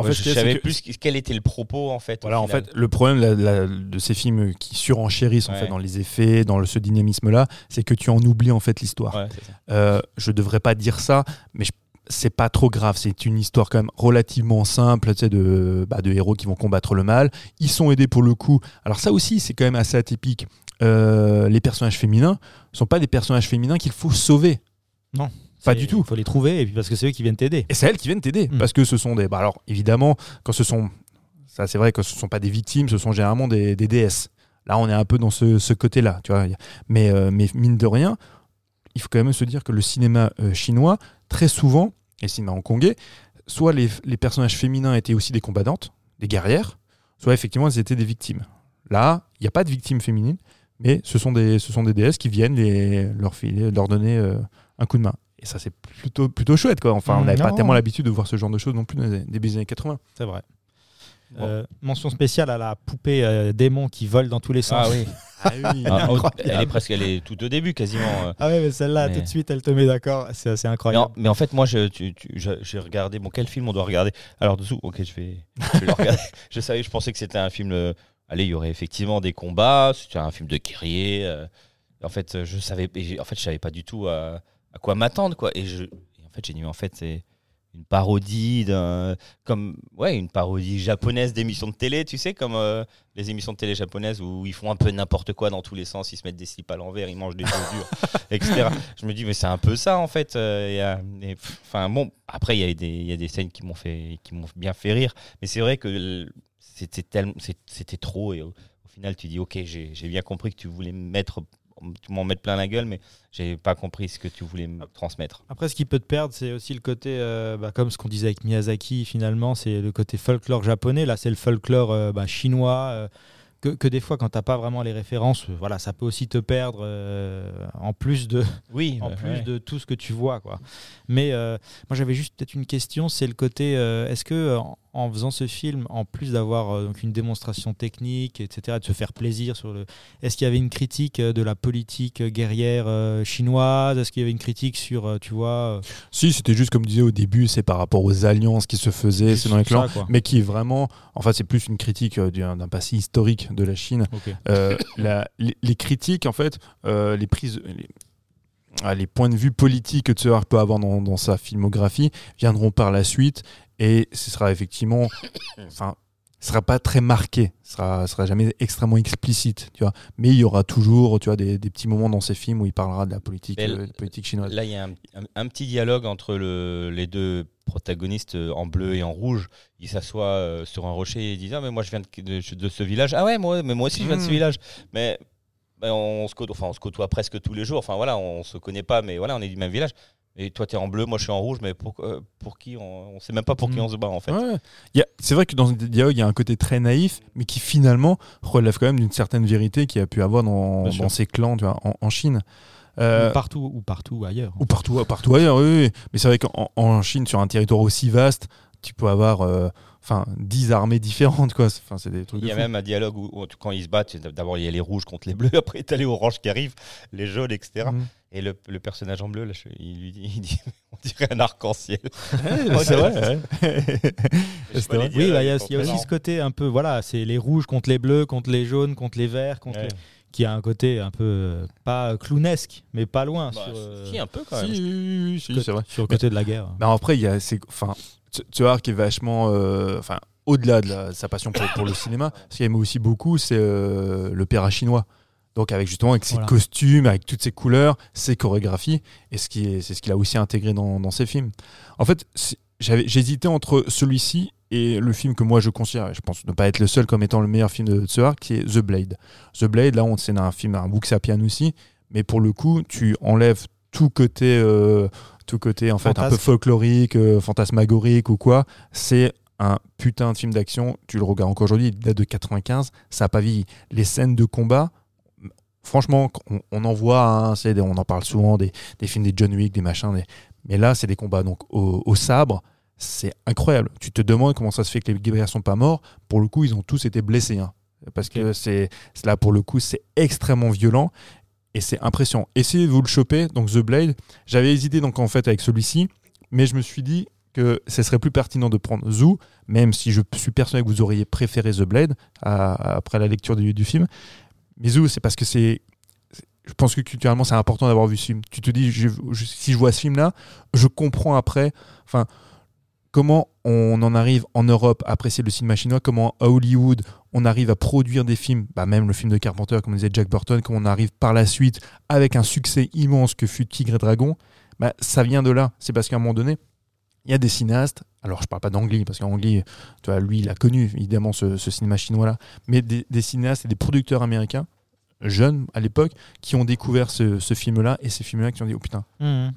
en ouais, fait je savais que- plus quel était le propos, en fait. voilà en fait le problème la- la- de ces films qui surenchérissent en fait dans les effets dans le- ce dynamisme là c'est que tu en oublies en fait l'histoire Ouais. Euh, je devrais pas dire ça, mais je- c'est pas trop grave. C'est une histoire quand même relativement simple, tu sais, de, bah, de héros qui vont combattre le mal. Ils sont aidés pour le coup. Alors ça aussi, c'est quand même assez atypique. Euh, les personnages féminins sont pas des personnages féminins qu'il faut sauver. Non. Pas du tout. Il faut les trouver, et puis parce que c'est eux qui viennent t'aider. Et c'est elles qui viennent t'aider. Mm. Parce que ce sont des. Bah alors, évidemment, quand ce sont. Ça, c'est vrai que ce sont pas des victimes, ce sont généralement des, des déesses. Là, on est un peu dans ce, ce côté-là. Tu vois. Mais, euh, mais mine de rien, il faut quand même se dire que le cinéma euh, chinois, très souvent, et le cinéma hongkongais, soit les, les personnages féminins étaient aussi des combattantes, des guerrières, soit effectivement elles étaient des victimes. Là, il n'y a pas de victimes féminines, mais ce sont des, ce sont des déesses qui viennent les, leur, filer, leur donner euh, un coup de main. Et ça, c'est plutôt, plutôt chouette. Quoi. Enfin, on n'avait pas tellement l'habitude de voir ce genre de choses non plus dans les début des années 80. C'est vrai. Bon. Euh, mention spéciale à la poupée euh, démon qui vole dans tous les sens. Ah oui. Ah oui. Ah, oh, elle est presque, elle est tout au début quasiment. euh. Ah ouais, mais celle-là, Mais- tout de suite, elle te met d'accord. C'est assez Mais incroyable. en, mais en fait, moi, j'ai regardé. Bon, quel film on doit regarder? Alors, dessous, ok, je vais, je vais le regarder. je savais, je pensais que c'était un film. euh, allez, il y aurait effectivement des combats. C'était un film de guerrier. euh, en fait, je savais, en fait, je savais pas du tout à, à quoi m'attendre, quoi. Et, je, et en fait, j'ai dit, mais en fait, c'est une parodie d'un, comme, ouais, une parodie japonaise d'émissions de télé, tu sais, comme euh, les émissions de télé japonaises où ils font un peu n'importe quoi dans tous les sens. Ils se mettent des slips à l'envers, ils mangent des œufs durs, etc. Je me dis, mais c'est un peu ça en fait. euh, pff, Enfin bon, après il y a des, il y a des scènes qui m'ont fait, qui m'ont bien fait rire, mais c'est vrai que c'était tellement, c'était trop et au, au final tu dis, ok, j'ai j'ai bien compris que tu voulais me mettre, tu m'en mettre plein la gueule, mais j'ai pas compris ce que tu voulais me transmettre. Après, ce qui peut te perdre, c'est aussi le côté, euh, bah, comme ce qu'on disait avec Miyazaki, finalement, c'est le côté folklore japonais. Là, c'est le folklore euh, bah, chinois. Que, que des fois, quand t'as pas vraiment les références, euh, voilà, ça peut aussi te perdre euh, en plus de, Oui, en ouais, plus ouais. de tout ce que tu vois quoi. Mais euh, moi j'avais juste peut-être une question, c'est le côté euh, est-ce que en, en faisant ce film, en plus d'avoir euh, donc une démonstration technique, etc., de se faire plaisir sur le, est-ce qu'il y avait une critique de la politique guerrière euh, chinoise? Est-ce qu'il y avait une critique sur, euh, tu vois, euh, Si, c'était juste comme disait au début, c'est par rapport aux alliances qui se faisaient c'est dans les clans, ça, mais qui est vraiment, enfin, c'est plus une critique d'un d'un passé historique de la Chine. Euh, la- les, les critiques, en fait, euh, les prises. Les, ah, les points de vue politiques que Tsuar peut avoir dans, dans sa filmographie viendront par la suite et ce sera effectivement enfin sera pas très marqué sera, sera jamais extrêmement explicite tu vois mais il y aura toujours tu vois des, des petits moments dans ses films où il parlera de la politique euh, de la politique chinoise Là, il y a un, un- un petit dialogue entre le- les deux protagonistes euh, en bleu et en rouge. Ils s'assoient euh, sur un rocher et disent Ah, mais moi, je viens de, de- de ce village. Ah, ouais, moi, mais moi aussi, je viens de ce Mm. village. Mais, mais on, se côtoie, enfin, on se côtoie presque tous les jours. Enfin, voilà, on se connaît pas, mais voilà, on est du même village. Et toi, tu es en bleu, moi je suis en rouge, mais pour, euh, pour qui on, on sait même pas pour qui Mm. on se bat en fait. Ouais. C'est vrai que dans ce dialogue, il y a un côté très naïf, mais qui finalement relève quand même d'une certaine vérité qu'il y a pu avoir dans, dans ces clans tu vois, en, en Chine. Euh, Ou partout, ou partout ailleurs. ou partout, partout ailleurs, oui, oui. Mais c'est vrai qu'en en Chine, sur un territoire aussi vaste, tu peux avoir euh, enfin 10 armées différentes. Quoi. Enfin, c'est des trucs Il y de a fou. même un dialogue où, où quand ils se battent, d'abord il y a les rouges contre les bleus, après t'as les oranges qui arrivent, les jaunes, etc. Et le, le personnage en bleu, là, je- il lui dit, il dit on dirait un arc-en-ciel. Ouais, c'est vrai. ouais. Oui, bah, il y a, y aussi ce côté un peu, voilà, c'est les rouges contre les bleus, contre les jaunes, contre les verts, contre Ouais. les- qui a un côté un peu, euh, pas clownesque, mais pas loin Bah, sur, euh, si, un peu quand Si, même. si, c'est vrai. sur le côté de la guerre. Mais après, il y a, c'est, enfin, tu- tu vois, qui est vachement, euh, enfin, au-delà de la- sa passion pour, pour le cinéma, ce qu'il aime aussi beaucoup, c'est euh, l'opéra chinois. Donc avec justement avec ses Voilà. costumes, avec toutes ses couleurs, ses chorégraphies, et ce qui est, c'est ce qu'il a aussi intégré dans, dans ses films. En fait, j'avais, j'hésitais entre celui-ci et le film que moi je considère, et je pense ne pas être le seul comme étant le meilleur film de Tsuar, qui est The Blade. The Blade, là, on c'est un film, un book sapien aussi, mais pour le coup, tu enlèves tout côté, euh, tout côté en fait un peu folklorique, euh, fantasmagorique ou quoi. C'est un putain de film d'action. Tu le regardes encore aujourd'hui, il date de 95, ça a pas vieilli. Les scènes de combat, franchement, on, on en voit, hein, des- on en parle souvent des, des films des John Wick, des machins, des- mais là, c'est des combats donc au, au sabre. C'est incroyable. Tu te demandes comment ça se fait que les guerriers sont pas morts. Pour le coup, ils ont tous été blessés. hein. parce que c'est là, pour le coup, c'est extrêmement violent et c'est impressionnant. Essayez de vous le choper. Donc, The Blade, j'avais hésité donc en fait avec celui-ci, mais je me suis dit que ce serait plus pertinent de prendre Zoo, même si je suis persuadé que vous auriez préféré The Blade à- après la lecture du, du film. Zoo, c'est parce que c'est. Je pense que culturellement, c'est important d'avoir vu ce film. Tu te dis, si je vois ce film-là, je comprends après. Enfin, comment on en arrive en Europe à apprécier le cinéma chinois, comment à Hollywood on arrive à produire des films, bah même le film de Carpenter, comme disait Jack Burton, comment on arrive par la suite avec un succès immense que fut Tigre et Dragon, bah, ça vient de là. C'est parce qu'à un moment donné, il y a des cinéastes, alors je parle pas d'Angly, parce tu vois, lui, il a connu évidemment ce, ce cinéma chinois-là, mais des, des cinéastes et des producteurs américains, jeunes à l'époque, qui ont découvert ce, ce film-là, et ces films-là qui ont dit, oh putain,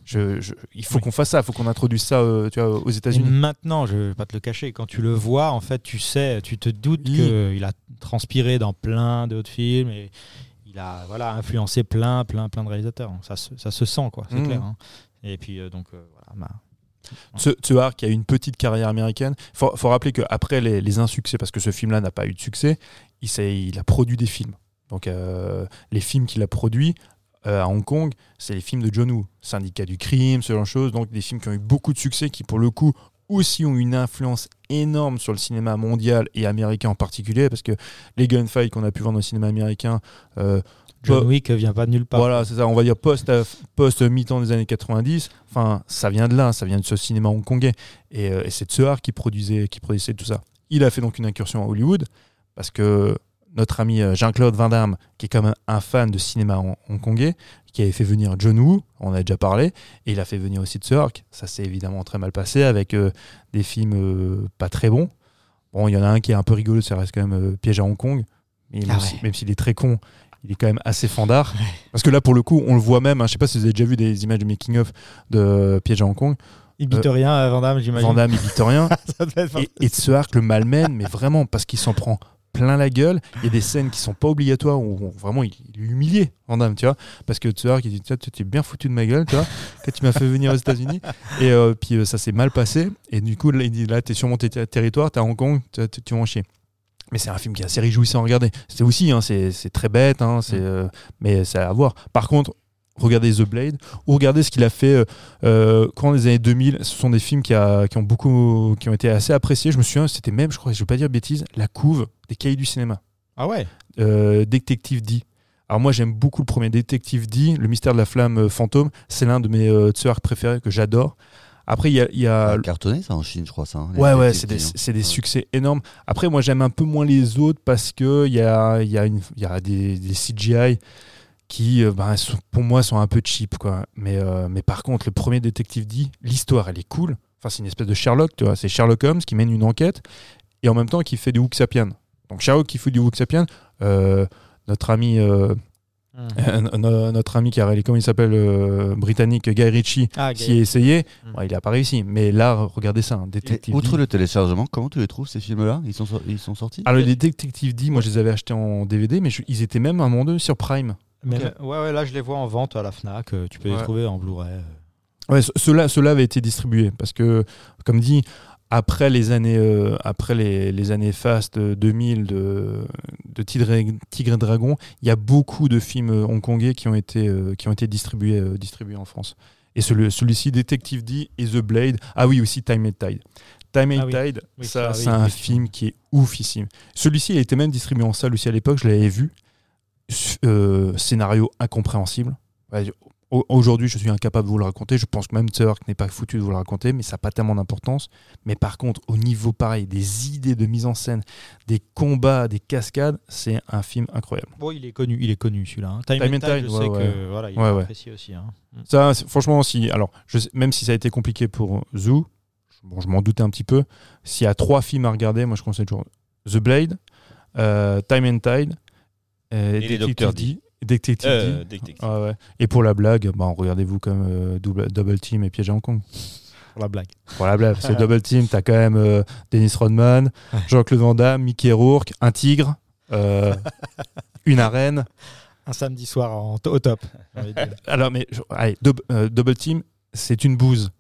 je, je- il faut Oui. qu'on fasse ça, il faut qu'on introduise ça euh, tu vois, aux États-Unis. maintenant, je vais pas te le cacher, quand tu le vois, en fait, tu sais, tu te doutes Oui. qu'il a transpiré dans plein d'autres films et il a voilà, influencé plein, plein, plein de réalisateurs. Ça se, ça se sent, quoi, c'est Mhm. clair. hein. Et puis, euh, donc, euh, voilà. bah, Tsuar qui a une petite carrière américaine. Il faut, rappeler qu'après les, insuccès, parce que ce film-là n'a pas eu de succès, il a produit des films. Donc euh, les films qu'il a produits euh, à Hong Kong, c'est les films de John Woo, Syndicat du crime, ce genre de choses. Donc des films qui ont eu beaucoup de succès, qui pour le coup aussi ont une influence énorme sur le cinéma mondial et américain en particulier, parce que les gunfights qu'on a pu voir dans le cinéma américain, euh, John Wick vient pas de nulle part. voilà, c'est ça, on va dire post, post mi-temps des années 90. Enfin, ça vient de là, ça vient de ce cinéma hongkongais. Et, euh, et c'est Tsuar qui produisait, qui produisait tout ça. Il a fait donc une incursion à Hollywood parce que notre ami euh, Jean-Claude Van Damme, qui est quand même un fan de cinéma hong- hongkongais, qui avait fait venir John Woo, on en a déjà parlé, et il a fait venir aussi Tsuar. Ça s'est évidemment très mal passé avec euh, des films euh, pas très bons. Bon, il y en a un qui est un peu rigolo, ça reste quand même euh, Piège à Hong Kong. Mais Ah même si- ouais. même s'il est très con, il est quand même assez fandard. Parce que là, pour le coup, on le voit même. hein, je sais pas si vous avez déjà vu des images de making-of de Piège à Hong Kong. Il bite rien à Van Damme, j'imagine. Van Damme, il bite rien. Et, et Tsuark le malmène, mais vraiment, parce qu'il s'en prend plein la gueule. Il y a des scènes qui sont pas obligatoires où on- vraiment il, est humilié, Van Damme, tu vois. Parce que Tsuark, il dit Tu t'es bien foutu de ma gueule, tu vois, quand tu m'as fait venir aux États-Unis. Et euh, puis euh, ça s'est mal passé. Et du coup, là, il dit Là, t'es sur mon ter- territoire, t'es à Hong Kong, tu vas en chier. Mais c'est un film qui est assez réjouissant à regarder. C'est aussi, hein, c'est très bête, hein, c'est, euh, mais c'est à voir. Par contre, regardez The Blade ou regardez ce qu'il a fait euh, euh, courant des années 2000. Ce sont des films qui, a- qui ont beaucoup, qui ont été assez appréciés. Je me souviens, c'était même, je crois, je vais pas dire de bêtises, La Couve des Cahiers du cinéma. Ah ouais? Euh, Détective D. Alors moi j'aime beaucoup le premier Détective D, Le mystère de la flamme fantôme. C'est l'un de mes euh, tueurs préférés que j'adore. Après il y a, y a cartonné ça en Chine, je crois ça. hein, Ouais, ouais, c'est des, des Ouais. succès énormes. Après, moi, j'aime un peu moins les autres parce qu'il y a, il y a, une, y a des, des CGI qui, euh, ben, sont- pour moi, sont un peu cheap. Quoi. Mais, euh, mais par contre, le premier Détective dit, l'histoire, elle est cool. Enfin, c'est une espèce de Sherlock, tu vois. C'est Sherlock Holmes qui mène une enquête et en même temps qui fait du Hook Sapien. Donc, Sherlock qui fait du Hook Sapien, euh, notre ami. euh, Euh, no- notre ami qui a réalisé, comment il s'appelle, euh, britannique, Guy Ritchie, Ah, qui a essayé, Mm. il a pas réussi. Mais là, regardez ça, un Et détective. outre D. le téléchargement, comment tu les trouves ces films-là? Ils sont, ils sont sortis? Alors les détectives D, moi je les avais achetés en DVD, mais je- ils étaient même à un moment donné sur Prime. Mais ouais, ouais, là je les vois en vente à la Fnac. euh, Tu peux les trouver en Blu-ray. euh. Ouais, ce- ceux-là, ceux-là avaient été distribués parce que, comme dit, après les années, euh, après les, les années Fast euh, 2000 de, de Tigre, et- Tigre et Dragon, il y a beaucoup de films euh, hongkongais qui ont été, euh, qui ont été distribués, euh, distribués en France. Et celui- celui-ci, Detective D et The Blade. Ah oui, aussi Time and Tide. Time and Ah oui. Tide, Oui, ça, ça, oui, c'est un film qui est oufissime. Celui-ci, il était même distribué en salle aussi à l'époque, je l'avais vu. Scénario incompréhensible. Aujourd'hui, je suis incapable de vous le raconter. Je pense que même Turk n'est pas foutu de vous le raconter, mais ça n'a pas tellement d'importance. Mais par contre, au niveau pareil, des idées de mise en scène, des combats, des cascades, c'est un film incroyable. Bon, il est connu, il est connu celui-là. hein. Time, Time and Tide, je ouais, sais ouais. que voilà, il Ouais, est ouais. apprécié aussi. hein. Ça, franchement, si, alors, je sais- même si ça a été compliqué pour Zoo, bon, je m'en doutais un petit peu. S'il y a trois films à regarder, moi je conseille toujours The Blade, euh, Time and Tide euh, les Detective Dr. D. Euh, détective. Ah ouais. Et pour la blague, bah, regardez-vous comme euh, double, Double Team et Piège à Hong Kong. Pour la blague. Pour la blague, parce que Double Team, t'as quand même euh, Dennis Rodman, Jean-Claude Van Damme, Mickey Rourke, un tigre, euh, une arène. Un samedi soir en- au top. Alors, mais allez, euh, Double Team, c'est une bouse.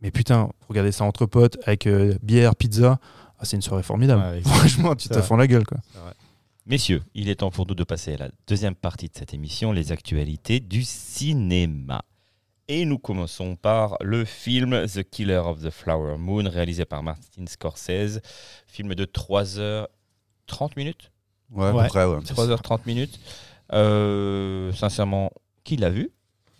Mais putain, regardez ça entre potes avec euh, bière, pizza. Ah, c'est une soirée formidable. Ouais, Franchement, tu C'est te fends la gueule. Quoi. Messieurs, il est temps pour nous de passer à la deuxième partie de cette émission, les actualités du cinéma. Et nous commençons par le film The Killer of the Flower Moon, réalisé par Martin Scorsese. Film de 3h30 minutes Ouais, à Ouais. peu près, ouais. 3h30 minutes. Euh, sincèrement, qui l'a vu?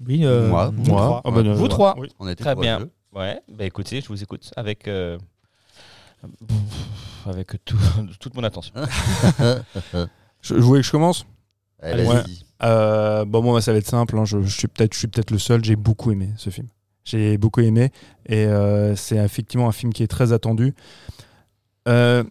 Oui, euh, Moi, nous Moi, trois. ah bah, euh, Vous trois oui. On était Très bien. Ouais, bah écoutez, je vous écoute avec, euh, avec tout- toute mon attention. Je, je voulais que je commence Allez, Ouais. Euh, bon, moi, ça va être simple. hein. Je, je suis peut-être, je suis peut-être le seul. J'ai beaucoup aimé ce film. J'ai beaucoup aimé et euh, c'est effectivement un film qui est très attendu. Euh,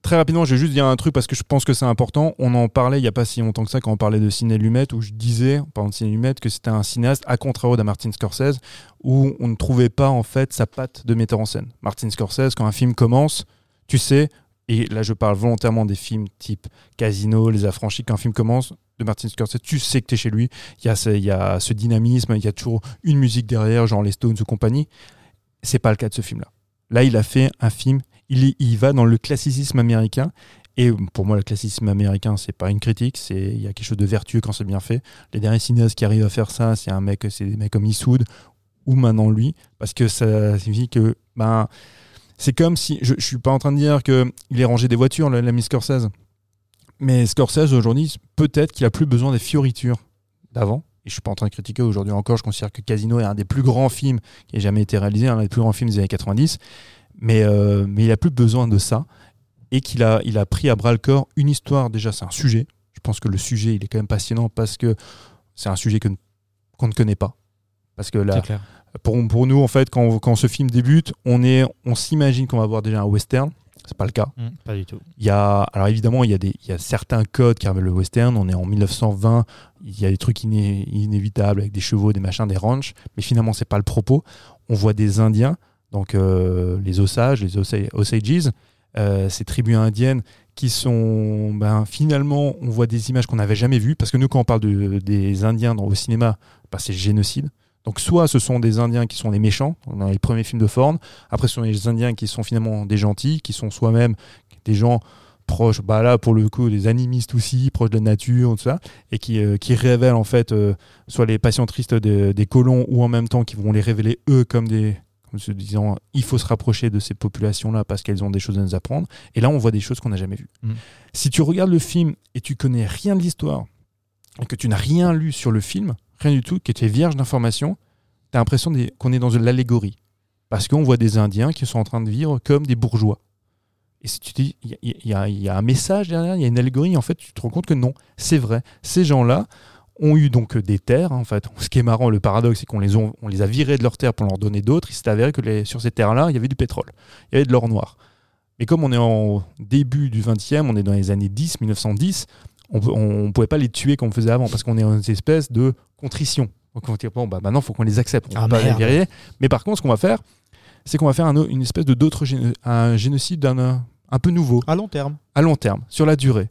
très rapidement, je vais juste dire un truc parce que je pense que c'est important. On en parlait il n'y a pas si longtemps que ça quand on parlait de Ciné Lumet où je disais, en parlant de Ciné Lumet, que c'était un cinéaste à contrario d'un Martin Scorsese où on ne trouvait pas en fait sa patte de metteur en scène. Martin Scorsese, quand un film commence, tu sais, et là je parle volontairement des films type Casino, Les Affranchis, quand un film commence de Martin Scorsese, tu sais que tu es chez lui. Il y, y a ce dynamisme, il y a toujours une musique derrière, genre les Stones ou compagnie. C'est pas le cas de ce film-là. Là, il a fait un film, il, il va dans le classicisme américain. Et pour moi, le classicisme américain, c'est pas une critique, c'est il y a quelque chose de vertueux quand c'est bien fait. Les derniers cinéastes qui arrivent à faire ça, c'est un mec, c'est des mecs comme Eastwood ou maintenant lui, parce que ça signifie que ben c'est comme si je, je suis pas en train de dire que il est rangé des voitures, l'ami Scorsese, mais Scorsese aujourd'hui, peut-être qu'il a plus besoin des fioritures d'avant. Et je suis pas en train de critiquer aujourd'hui encore. Je considère que Casino est un des plus grands films qui ait jamais été réalisé, un des plus grands films des années 90. Mais, euh, mais il a plus besoin de ça. Et qu'il a, il a pris à bras le corps une histoire. Déjà, c'est un sujet. Je pense que le sujet, il est quand même passionnant parce que c'est un sujet que- qu'on ne connaît pas. Parce que là. Pour, pour nous, en fait, quand, quand ce film débute, on, est, on s'imagine qu'on va voir déjà un western. C'est pas le cas. Mm, pas du tout. Il y a, alors évidemment, il y, a des, il y a certains codes qui rappellent le western. On est en 1920. Il y a des trucs iné- inévitables avec des chevaux, des machins, des ranchs. Mais finalement, c'est pas le propos. On voit des Indiens, donc euh, les Osages, les Osa- Osages, euh, ces tribus indiennes qui sont, ben, finalement, on voit des images qu'on n'avait jamais vues. Parce que nous, quand on parle de- des Indiens dans, au cinéma, ben, c'est génocide. Donc soit ce sont des Indiens qui sont les méchants, dans les premiers films de Ford. Après, ce sont les Indiens qui sont finalement des gentils, qui sont soi-même des gens proches, bah là pour le coup des animistes aussi, proches de la nature, tout ça, et qui, euh, qui révèlent en fait euh, soit les patients tristes de- des colons ou en même temps qui vont les révéler eux comme des comme se disant il faut se rapprocher de ces populations-là parce qu'elles ont des choses à nous apprendre. Et là on voit des choses qu'on n'a jamais vues. Mhm. Si tu regardes le film et tu connais rien de l'histoire et que tu n'as rien lu sur le film, rien du tout, que tu es vierge d'informations, tu as l'impression qu'on est dans de l'allégorie. Parce qu'on voit des Indiens qui sont en train de vivre comme des bourgeois. Et si tu dis, il y, a- un message derrière, il y a une allégorie, en fait, tu te rends compte que non, c'est vrai. Ces gens-là ont eu donc des terres, en fait. Ce qui est marrant, le paradoxe, c'est qu'on les, on les a virés de leurs terres pour leur donner d'autres. Il s'est avéré que sur ces terres-là, il y avait du pétrole, il y avait de l'or noir. Mais comme on est en début du 20e, on est dans les années 10, 1910, on, on pouvait pas les tuer comme on faisait avant parce qu'on est dans une espèce de contrition. Donc on va dire bon bah maintenant faut qu'on les accepte, on Ah, peut pas les merde. guerrier. Mais par contre ce qu'on va faire, c'est qu'on va faire un une espèce de d'autres géno- un génocide d'un un peu nouveau À long terme. à long terme, sur la durée.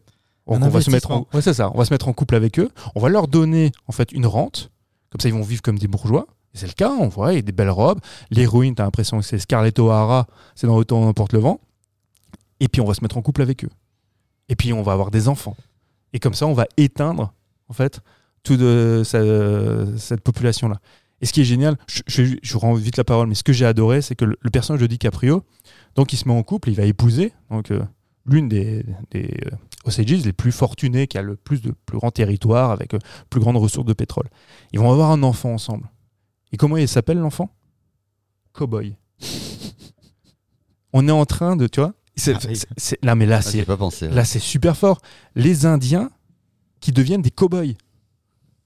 Donc on va se mettre en, ouais, c'est ça, on va se mettre en couple avec eux, on va leur donner en fait une rente, comme ça ils vont vivre comme des bourgeois. C'est le cas, on voit, il y a des belles robes. L'héroïne, t'as l'impression que c'est Scarlett O'Hara, c'est dans Autant n'importe le vent. Et puis on va se mettre en couple avec eux. Et puis on va avoir des enfants. Et comme ça, on va éteindre en fait toute ce- cette population-là. Et ce qui est génial, je, je, rends vite la parole, mais ce que j'ai adoré, c'est que le, personnage de DiCaprio, donc il se met en couple, il va épouser donc euh, l'une des, des euh, Osages les plus fortunés, qui a le plus de plus grand territoire avec euh, plus grande ressources de pétrole. Ils vont avoir un enfant ensemble. Et comment il s'appelle l'enfant? Cowboy. On est en train de, tu vois, c'est, Ah oui. c'est- c'est- là mais là Ah, c'est pas pensé. là c'est super fort. Les Indiens qui deviennent des cow-boys.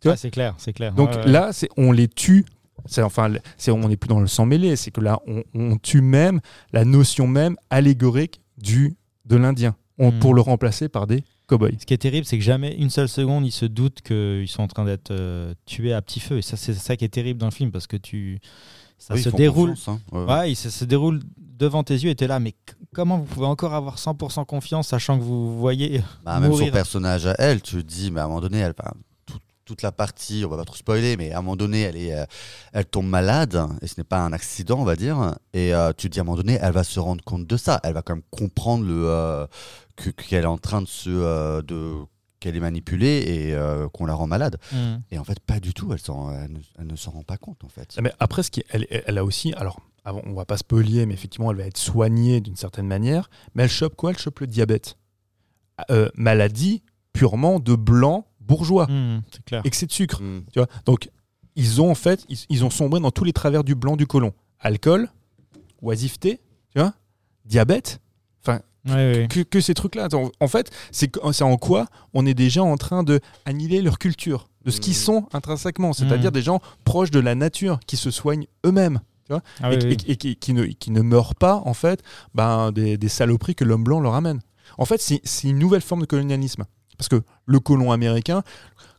Tu vois Ah, c'est clair, c'est clair. Donc Ouais, ouais. là, c'est on les tue. C'est enfin, c'est on n'est plus dans le sang mêlé. C'est que là, on, on tue même la notion même allégorique du de l'Indien On- Mhm. pour le remplacer par des cow-boys. Ce qui est terrible, c'est que jamais une seule seconde, ils se doutent qu'ils sont en train d'être euh, tués à petit feu. Et ça, c'est ça qui est terrible dans le film parce que tu, ça Oui, se déroule. hein. Ouais, ouais. Ouais, il se, se déroule devant tes yeux et t'es là, mais comment vous pouvez encore avoir 100% confiance sachant que vous voyez Bah, même son personnage à elle, tu te dis, mais à un moment donné, elle, enfin, tout- toute la partie, on va pas trop spoiler, mais à un moment donné, elle, est, euh, elle tombe malade, et ce n'est pas un accident, on va dire, et euh, tu te dis, à un moment donné, elle va se rendre compte de ça, elle va quand même comprendre le, euh, que- qu'elle est en train de se... euh, de qu'elle est manipulée et euh, qu'on la rend malade. Hmm. Et en fait, pas du tout, elle, s'en- elle ne, elle ne s'en rend pas compte, en fait. Mais après, ce qui, elle, elle a aussi, alors, avant, on va pas spoiler, mais effectivement, elle va être soignée d'une certaine manière. Mais elle chope quoi? Elle chope le diabète. Euh, maladie purement de blanc bourgeois, c'est clair. excès de sucre. Mm. Tu vois? Donc, ils ont en fait, ils, ils ont sombré dans tous les travers du blanc du côlon. Alcool, oisiveté, tu vois, diabète, ouais. que, que ces trucs-là. En- fait, c'est en quoi on est déjà en train de annihiler leur culture, de ce qu'ils Mhm. sont intrinsèquement, c'est-à-dire des gens proches de la nature, qui se soignent eux-mêmes. Ah, et, oui, oui. et- et qui, qui ne, qui ne meurent pas en fait ben, des, des saloperies que l'homme blanc leur amène. En fait, c'est une nouvelle forme de colonialisme. Parce que le colon américain,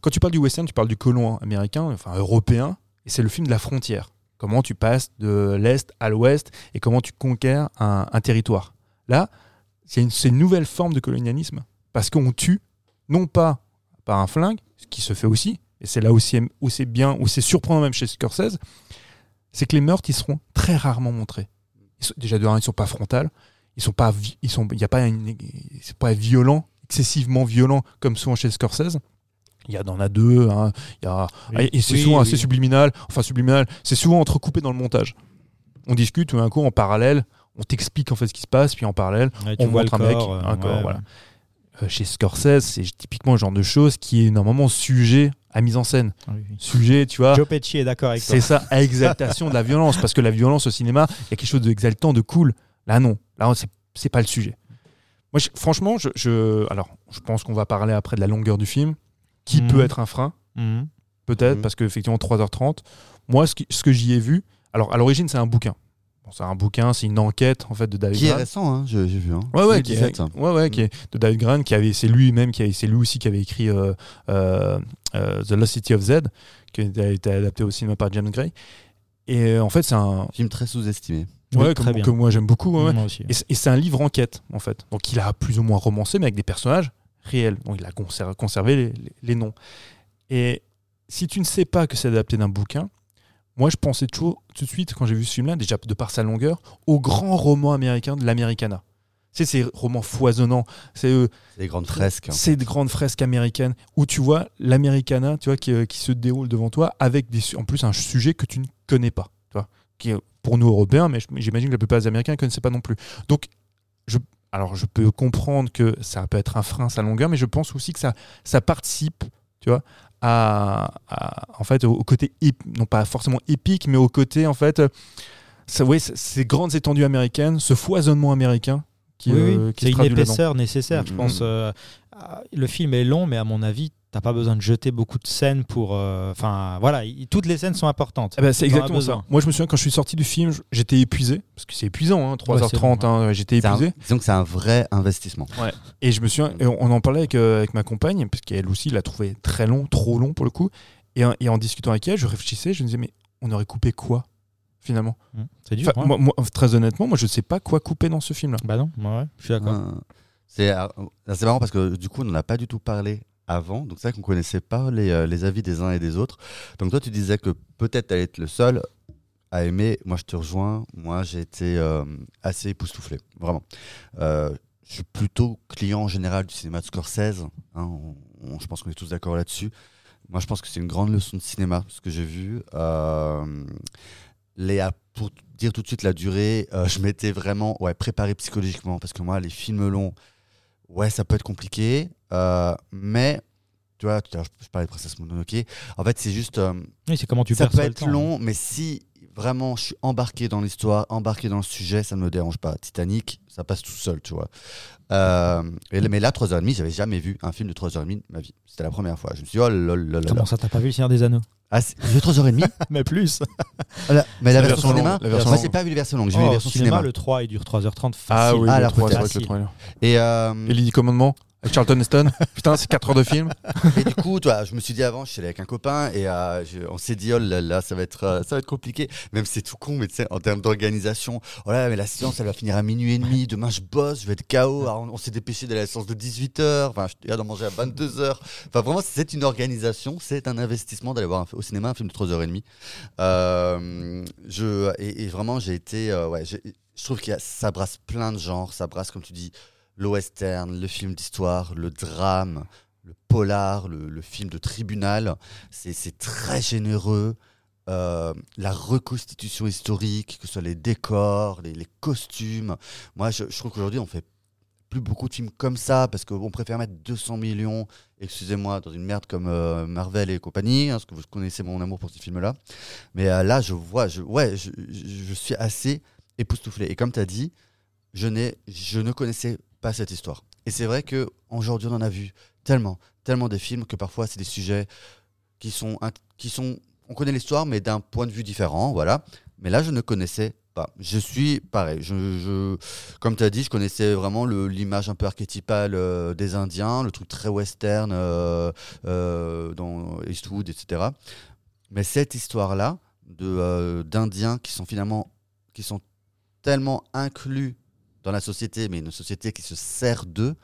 quand tu parles du western, tu parles du colon américain, enfin européen, et c'est le film de la frontière. Comment tu passes de l'Est à l'Ouest et comment tu conquiers un, un territoire. Là, c'est une, nouvelle forme de colonialisme. Parce qu'on tue, non pas par un flingue, ce qui se fait aussi, et c'est là aussi où c'est bien, où c'est surprenant même chez Scorsese, c'est que les meurtres, ils seront très rarement montrés. Sont- déjà de un, ils sont pas frontales, ils sont pas, ils sont, y a pas, une- pas violent, excessivement violent comme souvent chez Scorsese. Il y a, en a deux, hein, y a, Oui. et c'est Oui, souvent oui. assez subliminal, enfin subliminal, c'est souvent entrecoupé dans le montage. On discute, tout d'un coup, en parallèle, on t'explique en fait ce qui se passe, puis en parallèle, Ouais, on montre un mec, corps, euh, un corps, ouais, voilà. euh, chez Scorsese, c'est typiquement le genre de choses qui est normalement sujet à mise en scène. Ah oui, oui. Sujet, tu vois, Joe Pesci est d'accord avec toi. c'est ça, à exaltation de la violence. Parce que la violence au cinéma, il y a quelque chose d'exaltant, de cool. Là, non. Là, c'est- c'est pas le sujet. Moi, je- franchement, je, je- alors, je pense qu'on va parler après de la longueur du film, qui Mhm. peut être un frein, Mhm. peut-être, Mhm. parce qu'effectivement, 3h30. Moi, ce, qui- ce que j'y ai vu, alors, à l'origine, c'est un bouquin. Bon, c'est un bouquin, c'est une enquête, en fait, de David Qui est Grant. récent, hein, j'ai vu. Hein. Ouais, ouais, qui est, 2017. ouais, ouais, qui est de David Grant, qui avait, c'est lui-même qui avait, c'est lui aussi qui avait écrit euh, euh, euh, The Lost City of Z, qui a été adapté au cinéma par James Gray. Et euh, en fait, c'est un, Film très sous-estimé. Oui, ouais, très que, bien. que moi j'aime beaucoup. ouais. Moi aussi. Et c'est- Et c'est un livre enquête, en fait. Donc il a plus ou moins romancé, mais avec des personnages réels. Donc il a conser- conservé les, les- les noms. Et si tu ne sais pas que c'est adapté d'un bouquin, moi je pensais toujours tout de suite, quand j'ai vu ce film-là, déjà de par sa longueur, au grand roman américain de l'Americana. C'est ces romans foisonnants, c'est euh, des grandes fresques. hein. ces grandes fresques américaines où tu vois l'Americana, tu vois, qui, euh, qui se déroule devant toi avec des, en plus un sujet que tu ne connais pas, tu vois, qui est pour nous Européens, mais j'imagine que la plupart des Américains ne connaissaient pas non plus. Donc, je, alors je peux comprendre que ça peut être un frein sa longueur, mais je pense aussi que ça, ça participe, tu vois, à, à- en fait au, au côté non pas forcément épique, mais au côté en fait, ça, ouais, ces grandes étendues américaines, ce foisonnement américain qui, Oui, euh, oui. qui c'est se une épaisseur nécessaire, je Mhm. pense. euh, le film est long, mais à mon avis, t'as pas besoin de jeter beaucoup de scènes pour. euh, Enfin, voilà, il- toutes les scènes sont importantes. Eh ben, c'est exactement ça. Moi, je me souviens quand je suis sorti du film, j'étais épuisé, parce que c'est épuisant, hein, 3h30, c'est long, hein, j'étais C'est un- épuisé. disons que c'est un vrai investissement. Et je me souviens, et on on en parlait avec, euh, avec ma compagne, parce qu'elle aussi l'a trouvé très long, trop long pour le coup. Et, en- et en discutant avec elle, je réfléchissais, je me disais, mais on aurait coupé quoi finalement? Mmh. C'est dur. Enfin, ouais. moi, moi, Très honnêtement, moi je sais pas quoi couper dans ce film-là. Bah non, ouais, je suis d'accord. Euh, C'est euh, c'est marrant parce que du coup, on n'en a pas du tout parlé avant. Donc c'est vrai qu'on connaissait pas les, euh, les avis des uns et des autres. Donc toi, tu disais que peut-être tu allais être le seul à aimer. Moi, je te rejoins. Moi, j'ai été euh, assez époustouflé, vraiment. Euh, je suis plutôt client en général du cinéma de Scorsese. hein. Je pense qu'on est tous d'accord là-dessus. Moi, je pense que c'est une grande leçon de cinéma, ce que j'ai vu. Ah, pour dire tout de suite la durée, je m'étais vraiment ouais, préparé psychologiquement parce que moi, les films longs, ouais, ça peut être compliqué. Euh, mais, tu vois, tout à l'heure, je, parlais de Princesse Mononoke. En fait, c'est juste. euh, Oui, c'est comment tu ça peut le être temps. hein. long, mais si vraiment je suis embarqué dans l'histoire, embarqué dans le sujet, ça ne me dérange pas. Titanic, ça passe tout seul, tu vois. Euh, et- mais là, 3h30, j'avais jamais vu un film de 3h30 de ma vie. C'était la première fois. Je me suis dit, oh là là. Comment ça, t'as pas vu le Seigneur des Anneaux? Ah, vu 3h30 Mais plus. Voilà. Mais la, La version version cinéma longue, la version Moi, j'ai pas vu les versions longues, j'ai vu les Oh, versions cinéma, cinéma. le 3, il dure 3h30 facile. Ah oui, Ah, le là, 3, c'est vrai peut-être. que le 3 est long. Et, euh, Et Lily Commandement? Avec Charlton Heston. Putain, c'est 4 heures de film. et du coup, toi, je me suis dit avant, je suis allé avec un copain et euh, je- on s'est dit, oh là là, ça va être, euh, ça va être compliqué. Même si c'est tout con, mais tu sais, en termes d'organisation, oh là, mais la séance, elle va finir à minuit et demi. Demain, je bosse, je vais être KO. Alors, on, on s'est dépêché d'aller à la séance de 18h. Enfin, je d'en manger à 22h. Enfin, vraiment, c'est une organisation, c'est un investissement d'aller voir un- au cinéma un film de 3h30. Euh, je, et, et vraiment, j'ai été, euh, ouais, je trouve que ça brasse plein de genres. Ça brasse, comme tu dis, le western, le film d'histoire, le drame, le polar, le, le film de tribunal. C'est très généreux. Euh, la reconstitution historique, que ce soit les décors, les, les costumes. Moi, je, je trouve qu'aujourd'hui, on fait plus beaucoup de films comme ça parce qu'on préfère mettre 200 millions, excusez-moi, dans une merde comme euh, Marvel et compagnie, hein, que vous connaissez mon amour pour ces films-là. Mais euh, là, je vois, je, ouais, je, je- suis assez époustouflé. Et comme tu as dit, je, je ne connaissais pas cette histoire. Et c'est vrai que aujourd'hui on en a vu tellement, tellement des films que parfois c'est des sujets qui sont, qui sont, on connaît l'histoire mais d'un point de vue différent, voilà. Mais là je ne connaissais pas. Je suis pareil. Je, comme tu as dit, je connaissais vraiment l'image un peu archétypale euh, des Indiens, le truc très western euh, euh, dans Eastwood, etc. Mais cette histoire-là de d'Indiens qui sont finalement qui sont tellement inclus dans la société, mais une société qui se sert d'eux.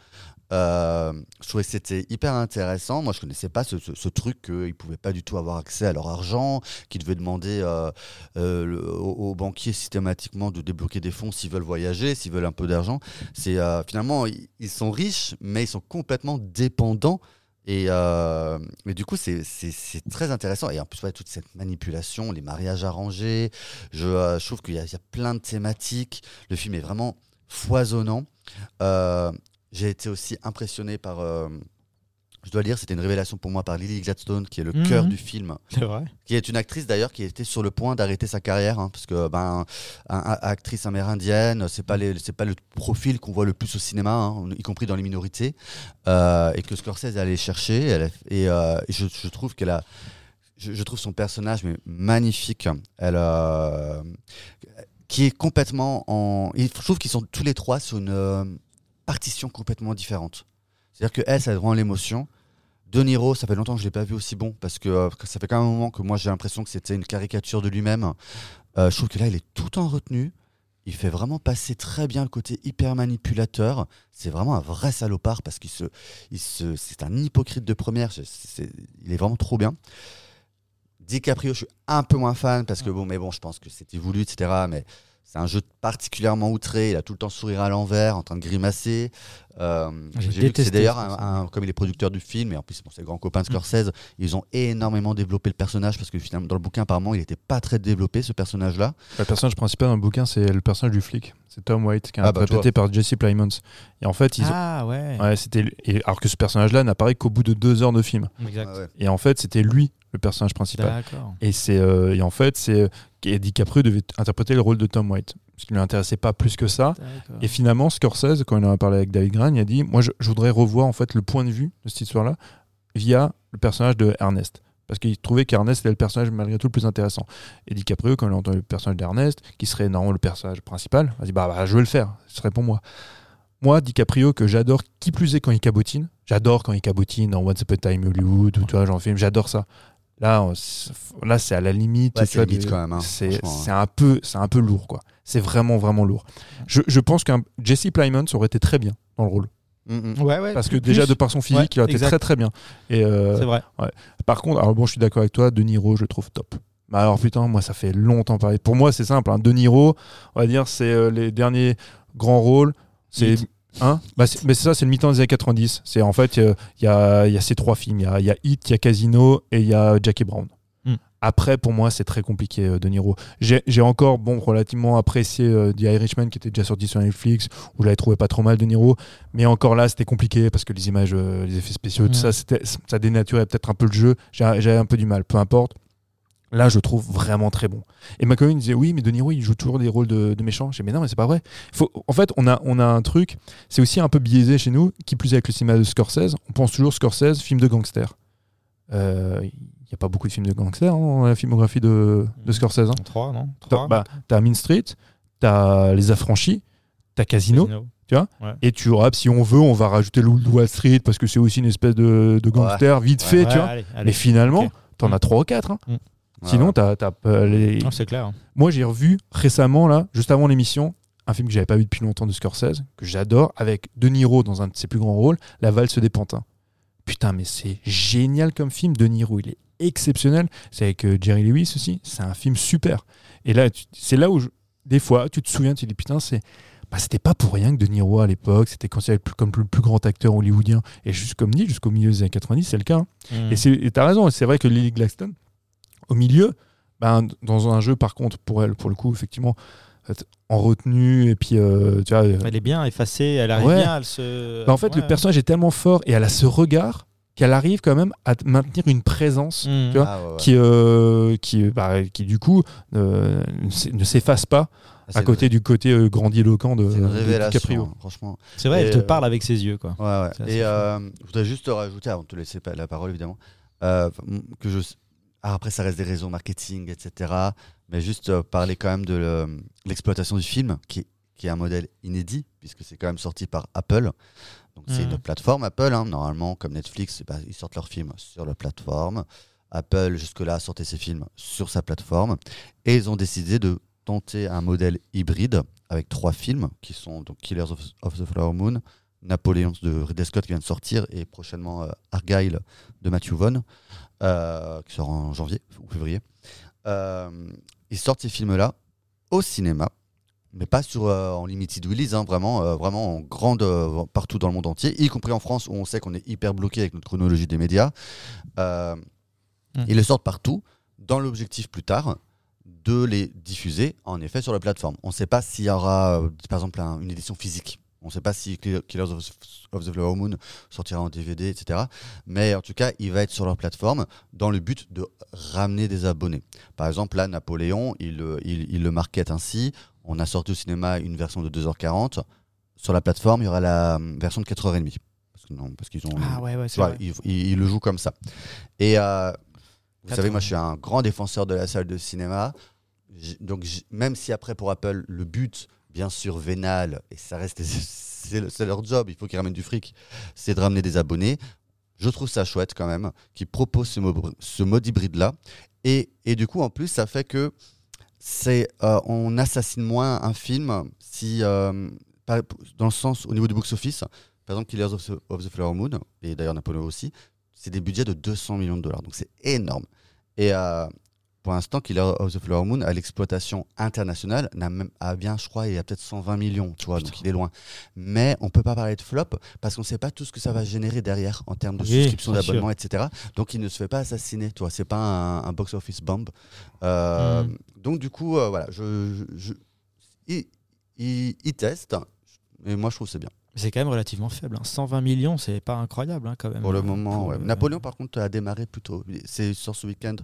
Euh, je trouvais que c'était hyper intéressant. Moi, je connaissais pas ce, ce- truc qu'ils pouvaient pas du tout avoir accès à leur argent, qu'ils devaient demander euh, euh, aux, banquiers systématiquement de débloquer des fonds s'ils veulent voyager, s'ils veulent un peu d'argent. C'est finalement ils, sont riches, mais ils sont complètement dépendants. Et, mais du coup, c'est très intéressant. Et en plus, ouais, toute cette manipulation, les mariages arrangés, je, trouve qu'il y a plein de thématiques. Le film est vraiment foisonnant. Euh, J'ai été aussi impressionné par. euh, je dois le dire, c'était une révélation pour moi par Lily Gladstone, qui est le Mhm. cœur du film, C'est vrai. qui est une actrice d'ailleurs qui était sur le point d'arrêter sa carrière, hein, parce que ben, un- un- actrice amérindienne, c'est pas c'est pas le profil qu'on voit le plus au cinéma, hein, y compris dans les minorités, euh, et que Scorsese allé chercher. Elle a- et euh, je, je trouve qu'elle a, je, je trouve son personnage mais magnifique. Elle, euh, qui est complètement en, je trouve qu'ils sont tous les trois sur une euh, partition complètement différente. C'est-à-dire que elle, ça rend l'émotion. De Niro, ça fait longtemps que je l'ai pas vu aussi bon parce que, euh, que ça fait quand même un moment que moi j'ai l'impression que c'était une caricature de lui-même. Euh, je trouve que là, il est tout en retenue. Il fait vraiment passer très bien le côté hyper manipulateur. C'est vraiment un vrai salopard parce qu'il se, il se, c'est un hypocrite de première. Il est vraiment trop bien. DiCaprio, je suis un peu moins fan parce que bon, mais bon, je pense que c'était voulu, etc. Mais c'est un jeu particulièrement outré. Il a tout le temps sourire à l'envers, en train de grimacer. Euh, J'ai J'ai vu que détesté c'est d'ailleurs un, comme il est producteur du film, et en plus bon, c'est grand copain de Scorsese, ils ont énormément développé le personnage parce que finalement dans le bouquin apparemment il n'était pas très développé ce personnage-là. Le personnage principal dans le bouquin, c'est le personnage du flic. C'est Tom White, qui est Ah bah, interprété par Jesse Plemons. Et en fait, ils ont- Ah ouais. Ouais, c'était alors que ce personnage-là n'apparaît qu'au bout de deux heures de film. Exact. Ouais. Et en fait, c'était lui le personnage principal. Et c'est euh, et en fait, c'est euh, et DiCaprio devait interpréter le rôle de Tom White parce qu'il ne l'intéressait pas plus que ça. Et finalement, Scorsese, quand il en a parlé avec David Grant, il a dit Moi, je, je voudrais revoir en fait le point de vue de cette histoire-là. via le personnage de Ernest. Parce qu'il trouvait qu'Ernest était le personnage malgré tout le plus intéressant. Et DiCaprio, quand il a entendu le personnage d'Ernest, qui serait normalement le personnage principal, il a dit bah, bah, je vais le faire, ce serait pour moi. Moi, DiCaprio, que j'adore, qui plus est quand il cabotine, j'adore quand il cabotine dans Once Upon a Time Hollywood ou tu vois, genre film, j'adore ça. Là, on- là c'est à la limite. Ouais, tu c'est vois, limite de- quand même, hein, c'est c'est un, peu- c'est un peu lourd, quoi. C'est vraiment, vraiment lourd. Je, je pense qu'un Jesse Plemons aurait été très bien dans le rôle. Mm, mm. Ouais, ouais. Parce que plus- déjà, de par son physique, Ouais, il aurait été très, très bien. Et, euh, C'est vrai. par contre, alors bon, je suis d'accord avec toi, De Niro, je le trouve top. Mais alors putain, moi, ça fait longtemps pareil. Pour moi, c'est simple. Hein. De Niro, on va dire, c'est euh, les derniers grands rôles. C'est. Hein bah, mais ça, c'est le mi-temps des années 90. C'est en fait, il y, a, il y a ces trois films. Il y a, il y a Hit, il y a Casino et il y a Jackie Brown. Hmm. Après, pour moi, c'est très compliqué, euh, De Niro. J'ai encore, bon, relativement apprécié euh, The Irishman qui était déjà sorti sur Netflix, où je l'avais trouvé pas trop mal, De Niro. Mais encore là, c'était compliqué parce que les images, euh, les effets spéciaux, tout Ouais. ça, ça dénaturait peut-être un peu le jeu. J'avais un peu du mal, peu importe. Là, je le trouve vraiment très bon. Et ma copine disait oui, mais De Niro, il joue toujours des rôles de, de méchants. J'ai dit mais non, mais c'est pas vrai. Faut, en fait, on a, on a un truc, c'est aussi un peu biaisé chez nous, qui plus est avec le cinéma de Scorsese. On pense toujours Scorsese, film de gangster. Euh, Il n'y a pas beaucoup de films de gangsters hein, dans la filmographie de, de Scorsese. hein. Trois, non? T'as Trois bah, t'as Mean Street, t'as Les Affranchis, t'as Casino, et tu auras, si on veut, on va rajouter le Wall Street parce que c'est aussi une espèce de, de gangster vite fait, Ouais, tu vois? allez, allez. Mais finalement, t'en as trois ou quatre. hein. Ouais, Sinon, t'as t'as, euh, les, Non, c'est clair. moi, j'ai revu récemment, là, juste avant l'émission, un film que j'avais pas vu depuis longtemps de Scorsese, que j'adore, avec De Niro dans un de ses plus grands rôles, La valse des pantins. Putain, mais c'est génial comme film. De Niro, il est exceptionnel. C'est avec euh, Jerry Lewis aussi. C'est un film super. Et là, tu- c'est là où, je- des fois, tu te souviens, tu te dis, putain, c'est. Bah, c'était pas pour rien que De Niro à l'époque, c'était considéré comme le plus grand acteur hollywoodien. Et juste comme dit, jusqu'au milieu des années 90, c'est le cas. hein. Mm. Et c'est- Et t'as raison, c'est vrai que Lily Gladstone, au milieu, ben, dans un jeu, par contre, pour elle, pour le coup, effectivement, en retenue, et puis, euh, tu vois, euh, Elle est bien effacée, elle arrive Ouais. bien, elle se. ben, en fait, le personnage est tellement fort et elle a ce regard qu'elle arrive quand même à maintenir une présence Mm. tu vois, Ah, ouais, ouais. qui, euh, qui, bah, qui, du coup, euh, ne s'e- ne s'efface pas Ah, à côté du côté euh, grandiloquent de, de révélation, DiCaprio. hein, franchement. C'est vrai, Et, elle te euh, parle avec ses yeux, quoi. Et euh, je voudrais juste te rajouter, avant de te laisser la parole évidemment, euh, que je. Ah, après, ça reste des raisons marketing, etc. Mais juste euh, parler quand même de le- l'exploitation du film, qui, qui est un modèle inédit, puisque c'est quand même sorti par Apple. Donc, c'est Mhm. une plateforme Apple, hein, normalement, comme Netflix, bah, ils sortent leurs films sur la plateforme. Apple, jusque-là, sortait ses films sur sa plateforme. Et ils ont décidé de tenter un modèle hybride avec trois films qui sont donc Killers of, of the Flower Moon, Napoléon de Ridley Scott qui vient de sortir et prochainement euh, Argyle de Matthew Vaughn euh, qui sort en janvier ou février. Euh, ils sortent ces films-là au cinéma, mais pas sur euh, en limited release, hein, vraiment, vraiment en grande partout dans le monde entier, y compris en France où on sait qu'on est hyper bloqué avec notre chronologie des médias. Mm. Ils les sortent partout dans l'objectif plus tard de les diffuser en effet sur la plateforme. On ne sait pas s'il y aura euh, par exemple un- une édition physique. On ne sait pas si Kill- Killers of, of the Flower Moon sortira en DVD, etc. Mais en tout cas, il va être sur leur plateforme dans le but de ramener des abonnés. Par exemple, là, Napoléon, il, le- il, il le market ainsi. On a sorti au cinéma une version de 2h40. Sur la plateforme, il y aura la euh, version de 4h30. Parce que non, parce qu'ils ont. Ah ouais, ouais, tu vois, il, il- il le joue comme ça. Et euh, vous savez, moi, je suis un grand défenseur de la salle de cinéma. Donc, même si après, pour Apple, le but, bien sûr, vénal, et ça reste, c'est le- c'est leur job, il faut qu'ils ramènent du fric, c'est de ramener des abonnés. Je trouve ça chouette quand même, qu'ils proposent ce, mo- ce mode hybride-là. Et, et du coup, en plus, ça fait que c'est, euh, on assassine moins un film si, euh, dans le sens, au niveau du box-office, par exemple, Killers of the, of the Flower Moon, et d'ailleurs Napoléon aussi, c'est des budgets de 200 millions de dollars. Donc c'est énorme. Et euh, pour l'instant, Killers of the Flower Moon, à l'exploitation internationale, n'a même, a bien, je crois, il y a peut-être 120 millions, tu vois, donc il est loin. Mais on peut pas parler de flop parce qu'on sait pas tout ce que ça va générer derrière en termes de Oui, souscription, bien d'abonnement, etc. Donc il ne se fait pas assassiner, tu vois. C'est pas un, un box-office bomb. Euh, Mm. Donc du coup, euh, voilà, je, je, je- il, il- il teste. Et moi, je trouve que c'est bien. C'est quand même relativement faible. hein. 120 millions, c'est pas incroyable hein, quand même. Pour le Euh, moment, pour, ouais. euh, Napoléon, par contre, a démarré plutôt. C'est sur ce week-end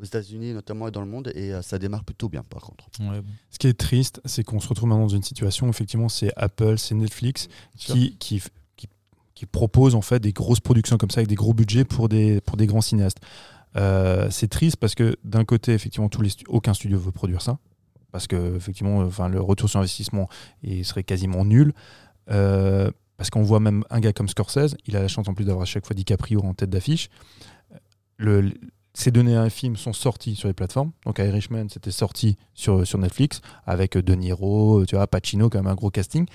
aux États-Unis, notamment, et dans le monde, et euh, ça démarre plutôt bien, par contre. ouais, bon. Ce qui est triste, c'est qu'on se retrouve maintenant dans une situation où effectivement c'est Apple, c'est Netflix qui, qui, qui, qui qui proposent en fait des grosses productions comme ça avec des gros budgets pour des, pour des grands cinéastes. Euh, c'est triste parce que d'un côté, effectivement, tous les stu- aucun studio veut produire ça. Parce que effectivement, enfin, le retour sur investissement il serait quasiment nul. Euh, parce qu'on voit même un gars comme Scorsese, il a la chance en plus d'avoir à chaque fois DiCaprio en tête d'affiche. Le, ces données à un film sont sorties sur les plateformes. Donc Irishman, c'était sorti sur, sur Netflix avec De Niro, tu vois, Pacino, quand même un gros casting.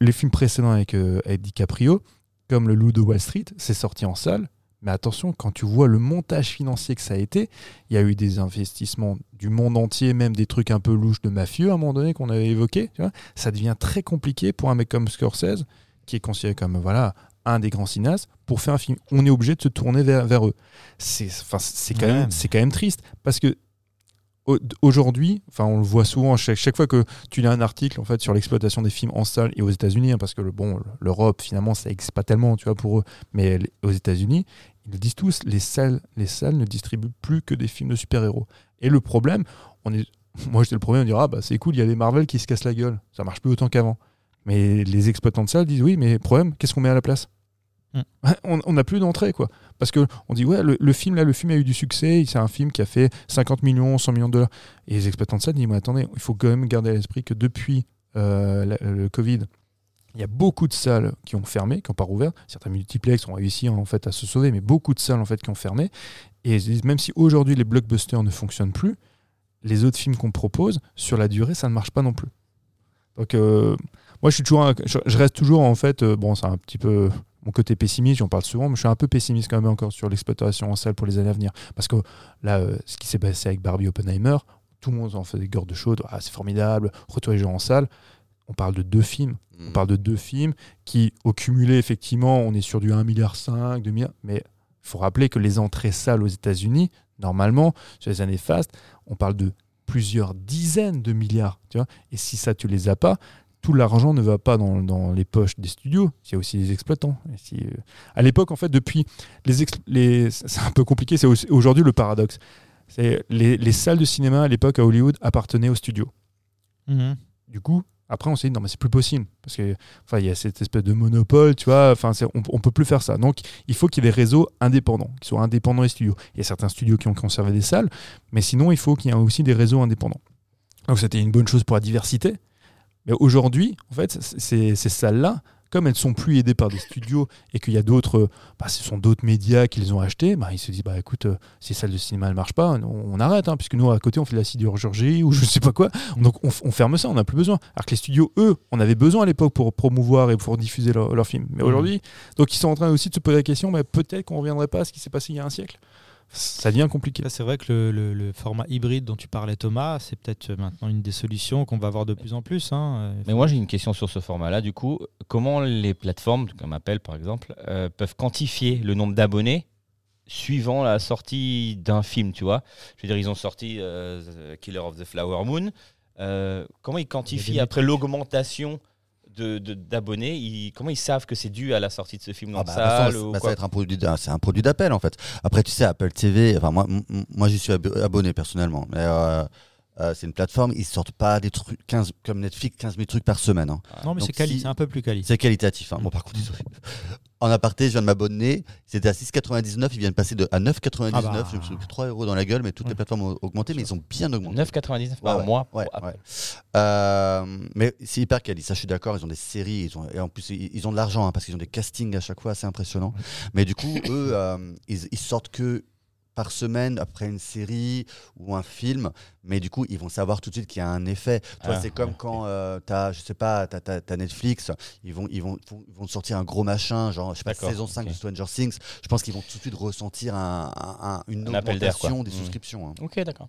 Les films précédents avec, euh, avec DiCaprio, comme Le Loup de Wall Street, c'est sorti en salle. Mais attention, quand tu vois le montage financier que ça a été, il y a eu des investissements du monde entier, même des trucs un peu louches de mafieux à un moment donné qu'on avait évoqué. Tu vois ça devient très compliqué pour un mec comme Scorsese, qui est considéré comme voilà un des grands cinéastes, pour faire un film. On est obligé de se tourner vers, vers eux. C'est quand, Ouais, même- quand triste parce que aujourd'hui, on le voit souvent chaque, fois que tu lis un article en fait sur l'exploitation des films en salle et aux États-Unis, hein, parce que le bon l'Europe finalement ça n'existe pas tellement, pour eux, mais aux États-Unis ils disent tous, les salles, les salles ne distribuent plus que des films de super-héros. Et le problème, on est, moi j'étais le premier à dire ah bah c'est cool, il y a les Marvel qui se cassent la gueule, ça marche plus autant qu'avant. Mais les exploitants de salles disent oui, mais problème, qu'est-ce qu'on met à la place? On n'a plus d'entrée quoi. Parce que on dit ouais, le, film là, le film a eu du succès, c'est un film qui a fait 50 millions, 100 millions de dollars. Et les exploitants de salles disent mais attendez, il faut quand même garder à l'esprit que depuis euh, le Covid, il y a beaucoup de salles qui ont fermé, qui n'ont pas rouvert. Certains multiplex ont réussi en fait à se sauver, mais beaucoup de salles en fait qui ont fermé. Et même si aujourd'hui les blockbusters ne fonctionnent plus, les autres films qu'on propose sur la durée, ça ne marche pas non plus. Donc euh, moi je reste toujours en fait, euh, bon c'est un petit peu mon côté pessimiste, j'en parle souvent, mais je suis un peu pessimiste quand même encore sur l'exploitation en salle pour les années à venir. Parce que là, euh, ce qui s'est passé avec Barbie Oppenheimer, tout le monde en fait des gordes chaudes, ah, c'est formidable, retour les gens en salle. On parle de deux films. Mm. On parle de deux films qui, au cumulé, effectivement, on est sur du 1,5 milliard, 2 milliards. Mais il faut rappeler que les entrées salles aux États-Unis, normalement, sur les années fastes, on parle de plusieurs dizaines de milliards. Tu vois et si ça, tu les as pas, tout l'argent ne va pas dans, dans les poches des studios. Il y a aussi les exploitants. Et si, euh, à l'époque, en fait, depuis les, c'est un peu compliqué. C'est aujourd'hui le paradoxe. C'est les, les salles de cinéma à l'époque à Hollywood appartenaient aux studios. Mhm. Du coup, après, on s'est dit non, mais c'est plus possible parce que enfin, il y a cette espèce de monopole, tu vois. Enfin, on, on peut plus faire ça. Donc, il faut qu'il y ait des réseaux indépendants, qui soient indépendants des studios. Il y a certains studios qui ont conservé des salles, mais sinon, il faut qu'il y ait aussi des réseaux indépendants. Donc, c'était une bonne chose pour la diversité. Mais aujourd'hui, en fait, ces, ces salles-là, comme elles ne sont plus aidées par des studios et qu'il y a d'autres, bah, ce sont d'autres médias qui les ont achetées, bah, ils se disent, bah écoute, euh, si les salles de cinéma ne marchent pas, on, on arrête, hein, puisque nous, à côté, on fait de la sidérurgie ou je sais pas quoi. Donc on, ferme ça, on n'a plus besoin. Alors que les studios, eux, on avait besoin à l'époque pour promouvoir et pour diffuser leurs films. Mais Mhm. aujourd'hui, donc ils sont en train aussi de se poser la question, mais peut-être qu'on ne reviendrait pas à ce qui s'est passé il y a un siècle. Ça devient compliqué. C'est vrai que le, le- le format hybride dont tu parlais, Thomas, c'est peut-être maintenant une des solutions qu'on va avoir de plus en plus. hein. Mais moi j'ai une question sur ce format-là. Du coup, comment les plateformes, comme Apple par exemple, euh, peuvent quantifier le nombre d'abonnés suivant la sortie d'un film, tu vois? Je veux dire, ils ont sorti euh, The Killer of the Flower Moon. Euh, comment ils quantifient après l'augmentation d'abonnés ils- Comment ils savent que c'est dû à la sortie de ce film dans Ah bah, salle façon, ou bah, ça quoi va être un produit, d'un- c'est un produit d'appel en fait. Après, tu sais, Apple TV, enfin moi, moi j'y suis ab- abonné personnellement, mais euh, euh, c'est une plateforme, ils sortent pas des trucs 15 comme Netflix, 15 000 trucs par semaine. hein. Non, mais c'est quali, si- c'est un peu plus quali. C'est qualitatif. hein. Bon, par contre, ils ont- en aparté, je viens de m'abonner. C'était à 6,99. Ils viennent passer de, à 9,99. Ah bah. Je me suis pris 3 euros dans la gueule, mais toutes les plateformes ont augmenté, mais ils ont bien augmenté. 9,99 par Ouais, ouais, mois ouais. Euh, mais c'est hyper quali, ça je suis d'accord, ils ont des séries, ils ont, et en plus ils, ils ont de l'argent hein, parce qu'ils ont des castings à chaque fois assez impressionnants. Mais du coup, eux, euh, ils, ils sortent que par semaine après une série ou un film, mais du coup ils vont savoir tout de suite qu'il y a un effet. Tu Ah, c'est comme ouais. quand euh, t'as, je sais pas, t'as, t'as- t'as Netflix, ils vont, ils vont, ils vont sortir un gros machin, genre je sais pas, saison 5 ok. de Stranger Things. Je pense qu'ils vont tout de suite ressentir un, un- un- une augmentation des Mhm. souscriptions. hein. Ok, d'accord.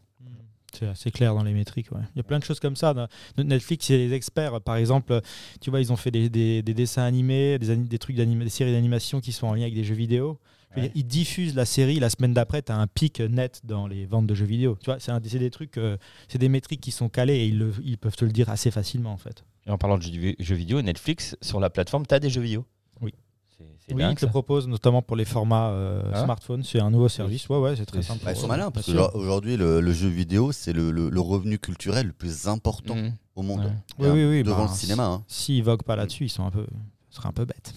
C'est assez clair dans les métriques. ouais. Il y a plein de choses comme ça. Netflix, a les experts. Par exemple, tu vois, ils ont fait des, des- des dessins animés, des, des trucs des séries d'animation qui sont en lien avec des jeux vidéo. Ouais. dire, ils diffusent la série, la semaine d'après, tu as un pic net dans les ventes de jeux vidéo. Tu vois, c'est un- c'est des trucs, euh, c'est des métriques qui sont calées et ils, le- ils peuvent te le dire assez facilement en fait. Et en parlant de jeux, jeux vidéo, Netflix, sur la plateforme, tu as des jeux vidéo Oui. C'est c'est Oui, dingue, ils te le ça. proposent notamment pour les formats euh, Ah. smartphone. C'est un nouveau service. Ouais, ouais, c'est très simple. Bah, ils sont malins parce que Bien sûr. genre, aujourd'hui le, le jeu vidéo c'est le, le- le revenu culturel le plus important Mhm. au monde. Ouais. Oui, oui, oui, devant bah, le cinéma. hein. S'ils voguent pas là-dessus, ils sont un peu, ce serait un peu bête.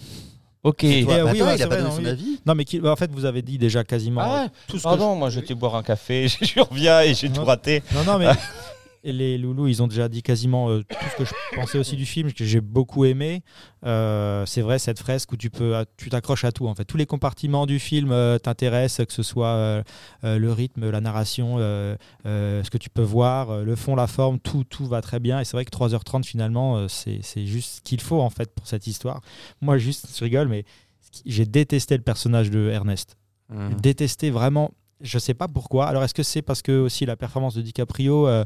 Ok. Et, Toi, bah, oui, attends, ouais, il a pas vrai, donné non, son oui. avis. Non, mais qui- bah, en fait, vous avez dit déjà quasiment Ah ouais, tout ce que Pardon, je- moi j'étais boire un café, je reviens et j'ai tout raté. Non, non, mais et les loulous, ils ont déjà dit quasiment euh, tout ce que je pensais aussi du film, que j'ai beaucoup aimé. Euh, c'est vrai, cette fresque où tu peux, tu t'accroches à tout. En fait, tous les compartiments du film euh, t'intéressent, que ce soit le rythme, la narration, ce que tu peux voir, le fond, la forme, tout, tout va très bien. Et c'est vrai que 3h30 finalement, c'est c'est juste ce qu'il faut en fait pour cette histoire. Moi, juste, je rigole, mais j'ai détesté le personnage de Ernest Mhm. détesté vraiment. Je sais pas pourquoi. Alors est-ce que c'est parce que aussi la performance de DiCaprio, euh,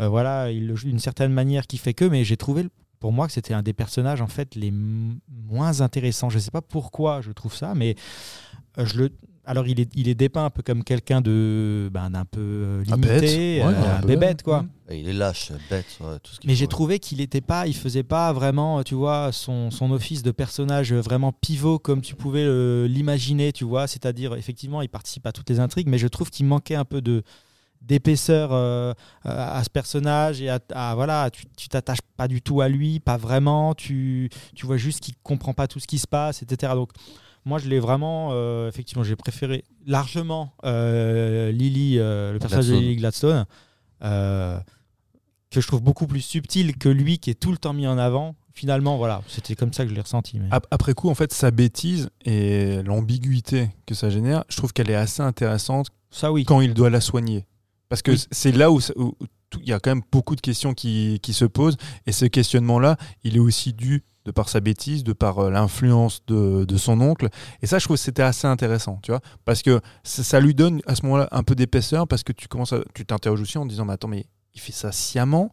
euh, voilà, il joue d'une certaine manière qui fait que, mais j'ai trouvé pour moi que c'était un des personnages en fait les moins intéressants. Je sais pas pourquoi je trouve ça, mais euh, je le. Alors il est, il est dépeint un peu comme quelqu'un de, ben, d'un peu euh, Un bête. limité, Ouais, euh, un un peu. bébête quoi. Et Il est lâche, bête, ouais, tout ce Mais j'ai trouvé qu'il était pas, il faisait pas vraiment, tu vois, son, son office de personnage vraiment pivot comme tu pouvais euh, l'imaginer, tu vois. C'est-à-dire, effectivement, il participe à toutes les intrigues, mais je trouve qu'il manquait un peu de d'épaisseur euh, à ce personnage et à, à- voilà tu tu t'attaches pas du tout à lui pas vraiment tu, tu vois juste qu'il comprend pas tout ce qui se passe etc donc moi je l'ai vraiment euh, effectivement j'ai préféré largement euh, Lily euh, le personnage de. Lily Gladstone euh, que je trouve beaucoup plus subtil que lui qui est tout le temps mis en avant finalement voilà c'était comme ça que je l'ai ressenti mais... Après coup, en fait, sa bêtise et l'ambiguïté que ça génère, je trouve qu'elle est assez intéressante ça oui quand il doit la soigner. Parce que Oui. c'est là où ça- où tout- il y a quand même beaucoup de questions qui, qui se posent. Et ce questionnement-là, il est aussi dû de par sa bêtise, de par euh, l'influence de, de son oncle. Et ça, je trouve que c'était assez intéressant, tu vois. Parce que ça, ça lui donne à ce moment-là un peu d'épaisseur, parce que tu commences à, tu t'interroges aussi en disant, mais attends, mais il fait ça sciemment,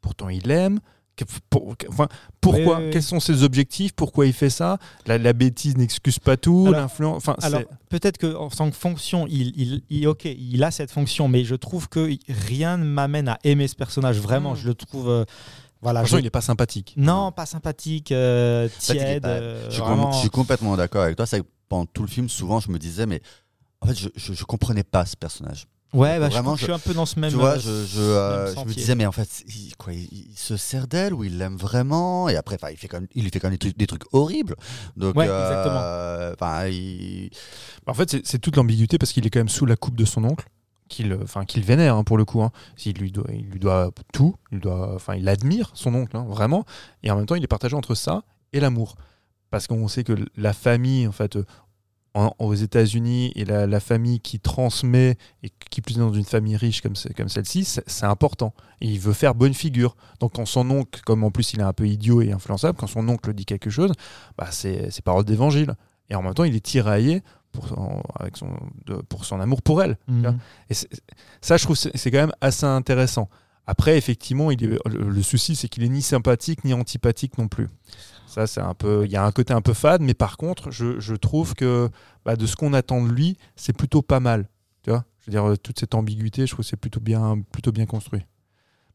pourtant il aime. Que- pour- enfin, pourquoi Oui, oui, oui. Quels sont ses objectifs Pourquoi il fait ça la, la bêtise n'excuse pas tout. L'influence. Enfin, Alors peut-être que en tant que fonction, il, il, il- ok, il a cette fonction, mais je trouve que rien ne m'amène à aimer ce personnage. Vraiment, Mm. je le trouve, euh, voilà, franchement, je- il n'est pas sympathique. non, pas sympathique, euh, tiède. pas- euh, Je suis, vraiment. com- je suis complètement d'accord avec toi. C'est pendant tout le film, souvent, je me disais, mais en fait, je, je, je comprenais pas ce personnage. Ouais, bah, je, Vraiment, que je suis un peu dans ce même. tu vois, euh, je, je, euh, je me disais, mais en fait, il, quoi, il, il se sert d'elle ou il l'aime vraiment? Et après, enfin, il fait quand même, il lui fait quand même des trucs, des trucs horribles. Donc, Ouais, euh, enfin, il- En fait, c'est- c'est toute l'ambiguïté parce qu'il est quand même sous la coupe de son oncle, qu'il qu'il vénère hein, pour le coup. hein. Il, lui doit, tout, il, doit, enfin, il admire son oncle, hein, vraiment. Et en même temps, il est partagé entre ça et l'amour. Parce qu'on sait que la famille, en fait, euh, aux États-Unis, et la, la famille qui transmet, et qui plus est dans une famille riche comme, comme celle-ci, c'est important. Il veut faire bonne figure. Donc quand son oncle, comme en plus il est un peu idiot et influençable, quand son oncle dit quelque chose, bah, c'est parole d'évangile. Et en même temps, il est tiraillé pour son, avec son, de- pour son amour pour elle. Mhm. Et ça, je trouve, c'est c'est quand même assez intéressant. Après, effectivement, il est, le, le souci, c'est qu'il est ni sympathique ni antipathique non plus. Ça, c'est un peu, il y a un côté un peu fade, mais par contre, je, je trouve que bah, de ce qu'on attend de lui, c'est plutôt pas mal. Tu vois, je veux dire, toute cette ambiguïté, je trouve que c'est plutôt bien, plutôt bien construit.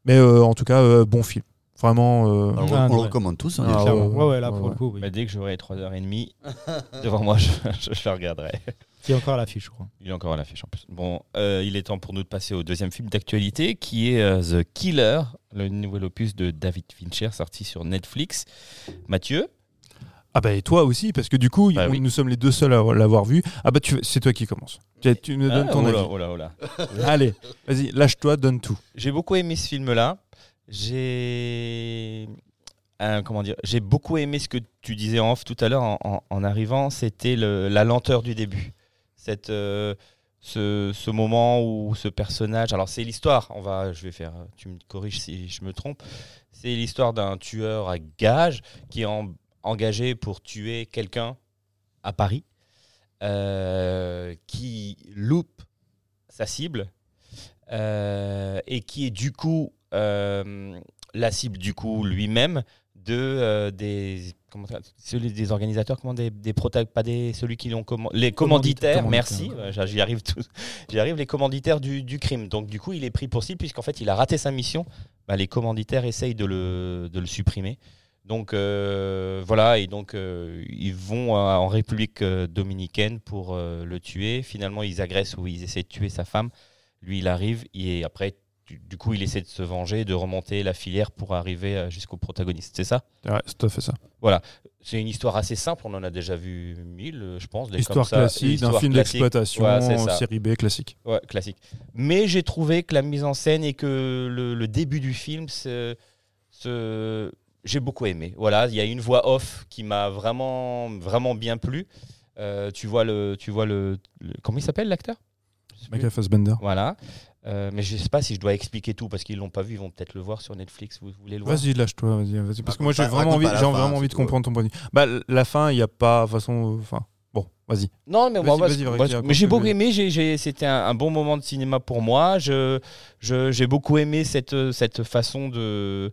Mais euh, en tout cas, euh, bon film. Vraiment. euh, on, Ah, on le ouais. recommande tous. hein, Ah, déjà. Clairement. ouais, ouais, ouais, là ouais, pour ouais. le coup, oui. Bah, dès que j'aurai 3h30 devant moi, je, je, je le regarderai. Qui est encore à l'affiche, je crois. Il est encore à l'affiche en plus. Bon, euh, il est temps pour nous de passer au deuxième film d'actualité qui est euh, The Killer, le nouvel opus de David Fincher sorti sur Netflix. Mathieu, Ah bah et toi aussi, parce que du coup, Bah on- oui. nous sommes les deux seuls à l'avoir vu. Ah bah c'est toi qui commences. Tu, tu me donnes Ah, ton oh là, avis. oh là, oh là. Allez, vas-y, lâche-toi, donne tout. J'ai beaucoup aimé ce film-là. J'ai euh, comment dire J'ai beaucoup aimé ce que tu disais en off tout à l'heure en, arrivant. C'était la lenteur du début. Cette, euh, ce, ce moment où ce personnage. Alors c'est l'histoire. On va. Je vais faire. Tu me corriges si je me trompe. C'est l'histoire d'un tueur à gage qui est en- engagé pour tuer quelqu'un à Paris, euh, qui loupe sa cible et qui est du coup la cible du coup lui-même de euh, des comment des organisateurs comment des, des pas des celui qui l'ont comman- les commanditaires, Commanditaires. merci. Euh, j'y arrive j'y arrive les commanditaires du, du crime. Donc du coup il est pris pour cible puisqu'en fait il a raté sa mission. Bah, les commanditaires essayent de le, de le supprimer. Donc euh, voilà et donc euh, ils vont euh, en République euh, dominicaine pour euh, le tuer. Finalement ils agressent ou ils essaient de tuer sa femme. Lui il arrive et après du, coup, il essaie de se venger, de remonter la filière pour arriver euh, jusqu'au protagoniste. C'est ça? Ouais, c'est tout à fait ça. C'est une histoire assez simple. On en a déjà vu mille, euh, je pense. des Histoire comme classique d'un film d'exploitation, Ouais, série B classique. Ouais, classique. Mais j'ai trouvé que la mise en scène et que le, le début du film, c'est- ce- j'ai beaucoup aimé. Voilà, il y a une voix off qui m'a vraiment, vraiment bien plu. Euh, tu vois le, tu vois le, le- comment il s'appelle l'acteur? Michael Fassbender. Voilà. Euh, mais je sais pas si je dois expliquer tout parce qu'ils l'ont pas vu. Ils vont peut-être le voir sur Netflix. Vous voulez le voir Vas-y, lâche-toi, vas-y, vas-y. Parce que moi, j'ai vraiment envie, j'ai vraiment envie de comprendre ton point de vue. Bah, la fin, il n'y a pas façon. Enfin, bon, vas-y. Non, mais moi, j'ai beaucoup aimé. j'ai- C'était un, un bon moment de cinéma pour moi. Je, je- j'ai beaucoup aimé cette, cette façon de,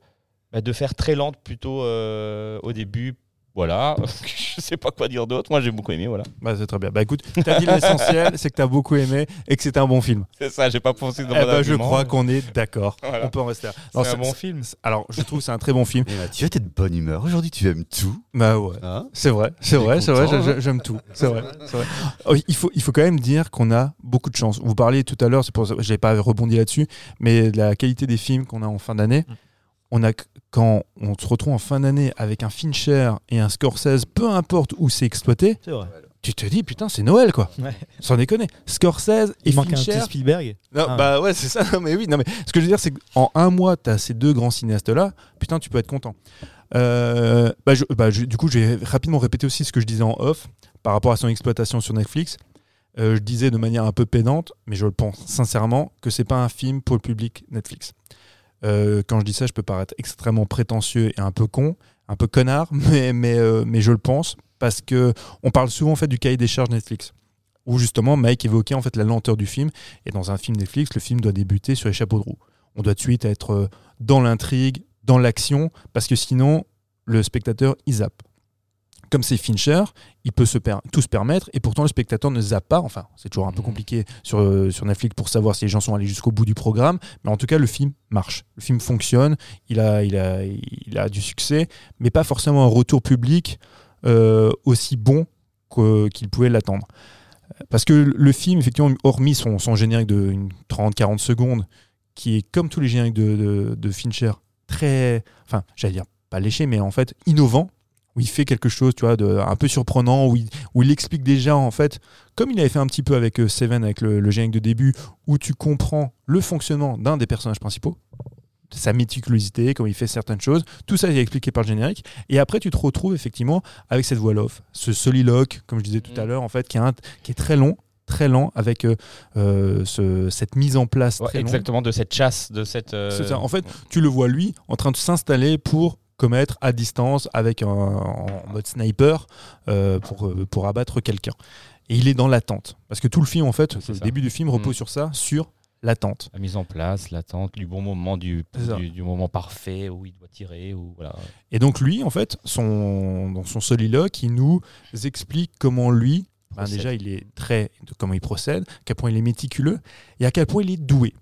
bah, de faire très lente plutôt euh, au début. Voilà, je sais pas quoi dire d'autre. Moi, j'ai beaucoup aimé. Voilà, Bah, c'est très bien. Bah, écoute, t'as dit l'essentiel, c'est que t'as beaucoup aimé et que c'était un bon film. c'est ça. J'ai pas pensé dans Eh mon bah, je crois qu'on est d'accord. Voilà. On peut en rester là. C'est un bon c'est- film. c'est- Alors, je trouve que c'est un très bon film. Et Mathieu, t'es de bonne humeur. Aujourd'hui, tu aimes tout. Bah ouais. Hein C'est vrai, c'est vrai, c'est vrai, hein j'aime tout. C'est vrai, c'est vrai. Oh, il, faut, il faut quand même dire qu'on a beaucoup de chance. Vous parliez tout à l'heure, c'est pour ça que je n'ai pas rebondi là-dessus, mais de la qualité des films qu'on a en fin d'année. Mm. On a, quand on se retrouve en fin d'année avec un Fincher et un Scorsese, peu importe où c'est exploité, vrai. tu te dis putain, c'est Noël quoi. Ouais. Sans déconner. Scorsese et Il manque un Fincher. petit Spielberg. Non, Ah. Bah ouais, c'est ça. Non, mais oui, non, mais ce que je veux dire, c'est qu'en un mois, tu as ces deux grands cinéastes-là. Putain, tu peux être content. Euh, bah, je- bah, je- du coup, je vais rapidement répéter aussi ce que je disais en off par rapport à son exploitation sur Netflix. Euh, je disais de manière un peu pédante, mais je le pense sincèrement, que c'est pas un film pour le public Netflix. Euh, quand je dis ça, je peux paraître extrêmement prétentieux et un peu con, un peu connard, euh, mais je le pense parce que on parle souvent en fait du cahier des charges Netflix, où justement Mike évoquait en fait la lenteur du film. Et dans un film Netflix, le film doit débuter sur les chapeaux de roue. On doit de suite être euh, dans l'intrigue, dans l'action, parce que sinon, le spectateur, il zappe. Comme c'est Fincher, il peut se tout se permettre, et pourtant le spectateur ne zappe pas. Enfin, c'est toujours un peu Mhm. compliqué sur, euh, sur Netflix pour savoir si les gens sont allés jusqu'au bout du programme, mais en tout cas, le film marche. Le film fonctionne, il a, il a, il a du succès, mais pas forcément un retour public euh, aussi bon qu'il pouvait l'attendre. Parce que le film, effectivement, hormis son, son générique de 30-40 secondes, qui est comme tous les génériques de, de- de Fincher, très, enfin, j'allais dire pas léché, mais en fait innovant, où il fait quelque chose, tu vois, de, un peu surprenant, où il, où il explique déjà, en fait, comme il avait fait un petit peu avec euh, Seven, avec le, le générique de début, où tu comprends le fonctionnement d'un des personnages principaux, sa méticulosité, comment il fait certaines choses, tout ça est expliqué par le générique, et après tu te retrouves effectivement avec cette voix off, ce soliloque, comme je disais tout à Mm. l'heure, en fait, qui est, un- qui est très long, très lent, avec euh, euh, ce- cette mise en place Ouais, très longue. exactement de cette chasse, de cette. euh, ça. En fait, tu le vois lui en train de s'installer pour commettre à distance avec un en mode sniper euh, pour, euh, pour abattre quelqu'un. Et il est dans l'attente. Parce que tout le film, en fait, le ça. début du film repose Mm. sur ça, sur l'attente. la mise en place, l'attente, du bon moment, du, du, du moment parfait où il doit tirer, voilà. Et donc lui, en fait, son, dans son soliloque, il nous explique comment lui, ben déjà, il est très, comment il procède, à quel point il est méticuleux et à quel point il est doué.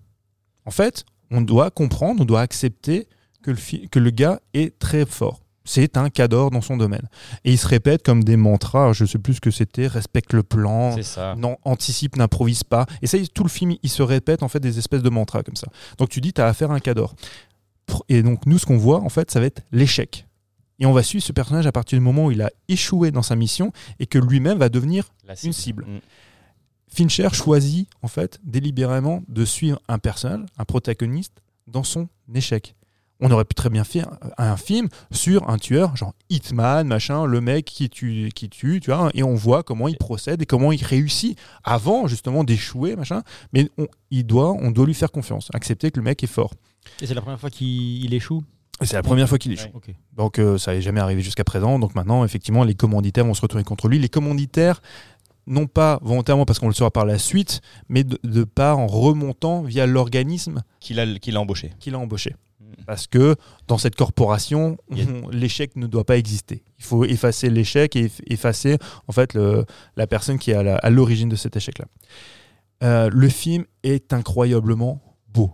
En fait, on doit comprendre, on doit accepter que le, fi- que le gars est très fort. C'est un cador dans son domaine. Et il se répète comme des mantras, je sais plus ce que c'était, respecte le plan, non, anticipe, n'improvise pas. Et ça, tout le film, il se répète en fait des espèces de mantras comme ça. Donc tu dis, tu as affaire à un cador. Et donc nous, ce qu'on voit, en fait, ça va être l'échec. Et on va suivre ce personnage à partir du moment où il a échoué dans sa mission et que lui-même va devenir une cible. Mm. Fincher choisit en fait délibérément de suivre un personnage, un protagoniste, dans son échec. On aurait pu très bien faire un, film sur un tueur, genre Hitman, machin, le mec qui tue, qui tue, tu vois, et on voit comment il procède et comment il réussit avant justement d'échouer, machin. Mais on, il doit, on doit lui faire confiance, accepter que le mec est fort. Et c'est la première fois qu'il il échoue? Et c'est la première fois qu'il échoue. Ouais. Donc euh, ça n'est jamais arrivé jusqu'à présent. Donc maintenant, effectivement, les commanditaires vont se retourner contre lui. Les commanditaires, non pas volontairement parce qu'on le saura par la suite, mais de, de part en remontant via l'organisme Qu'il a, qu'il a embauché. qu'il a embauché. Parce que dans cette corporation, l'échec ne doit pas exister. Il faut effacer l'échec et eff- effacer en fait le- la personne qui est à l'origine de cet échec-là. Euh, le film est incroyablement beau.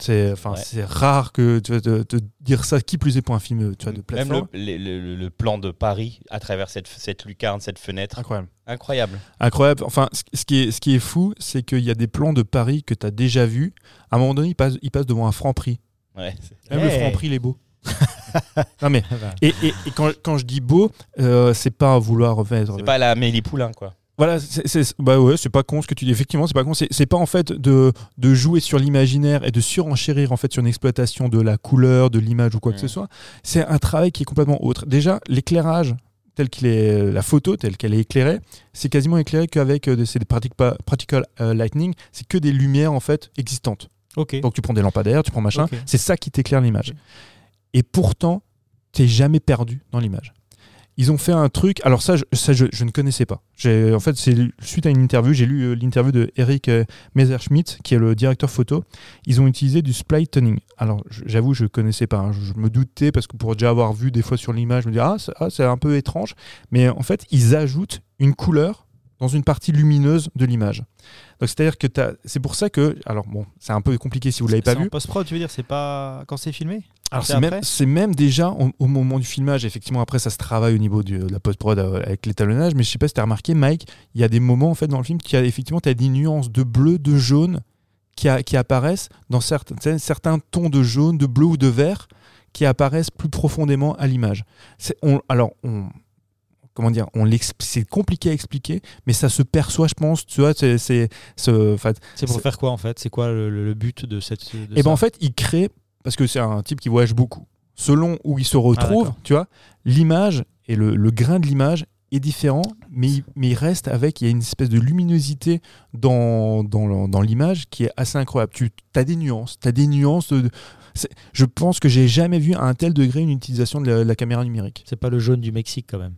C'est enfin Ouais. c'est rare que tu vas te, te dire ça. Qui plus est pour un film tu vois, de Même plateforme. le, le- le- le plan de Paris à travers cette, cette lucarne, cette fenêtre. Incroyable. Incroyable. Incroyable. Enfin, ce ce qui est, ce qui est fou, c'est qu'il y a des plans de Paris que tu as déjà vus. À un moment donné, ils passent, ils passent devant un franc prix. Ouais, Même le franc prix, il est beau. non mais et, et- et quand, quand je dis beau, euh, c'est pas vouloir refaire. c'est pas la Amélie Poulain, quoi. Voilà, c'est, bah ouais, c'est pas con ce que tu dis. Effectivement, c'est pas con. C'est, c'est pas en fait de, de jouer sur l'imaginaire et de surenchérir en fait sur une exploitation de la couleur, de l'image ou quoi que Mm. ce soit. C'est un travail qui est complètement autre. Déjà, l'éclairage tel qu'il est, la photo telle qu'elle est éclairée, c'est quasiment éclairé qu'avec euh, des, c'est des pratic- pa- practical euh, lightning. C'est que des lumières en fait existantes. Donc tu prends des lampadaires, tu prends machin. C'est ça qui t'éclaire l'image. Et pourtant, t'es jamais perdu dans l'image. Ils ont fait un truc. Alors ça, je, ça, je, je ne connaissais pas. En fait, c'est suite à une interview. J'ai lu euh, l'interview de Eric euh, Messerschmidt, qui est le directeur photo. Ils ont utilisé du splice toning. Alors, j'avoue, je connaissais pas. hein. Je, je me doutais parce que pour déjà avoir vu des fois sur l'image, je me dis ah, c'est, ah, c'est un peu étrange. Mais en fait, ils ajoutent une couleur dans une partie lumineuse de l'image. Donc c'est-à-dire que c'est pour ça que alors bon, c'est un peu compliqué si vous l'avez pas vu. En post-prod, tu veux dire, c'est pas quand c'est filmé? Alors C'est même, déjà au, au moment du filmage, effectivement après ça se travaille au niveau du- de la post-prod euh, avec l'étalonnage, mais je sais pas si tu as remarqué Mike, il y a des moments en fait dans le film qui a effectivement tu as des nuances de bleu, de jaune qui, a- qui apparaissent dans certains, certains tons de jaune, de bleu ou de vert qui apparaissent plus profondément à l'image. Alors on comment dire, on c'est compliqué à expliquer, mais ça se perçoit, je pense, tu vois, c'est, c'est, pour faire quoi en fait? C'est quoi le, but de cette. de et ben ça? en fait, il crée parce que c'est un type qui voyage beaucoup. Selon où il se retrouve, d'accord. tu vois, l'image et le, le grain de l'image est différent, mais il, mais il reste avec, il y a une espèce de luminosité dans, dans, l'image qui est assez incroyable. Tu as des nuances, tu as des nuances. de- je pense que j'ai jamais vu à un tel degré une utilisation de la, de la caméra numérique. C'est pas le jaune du Mexique quand même.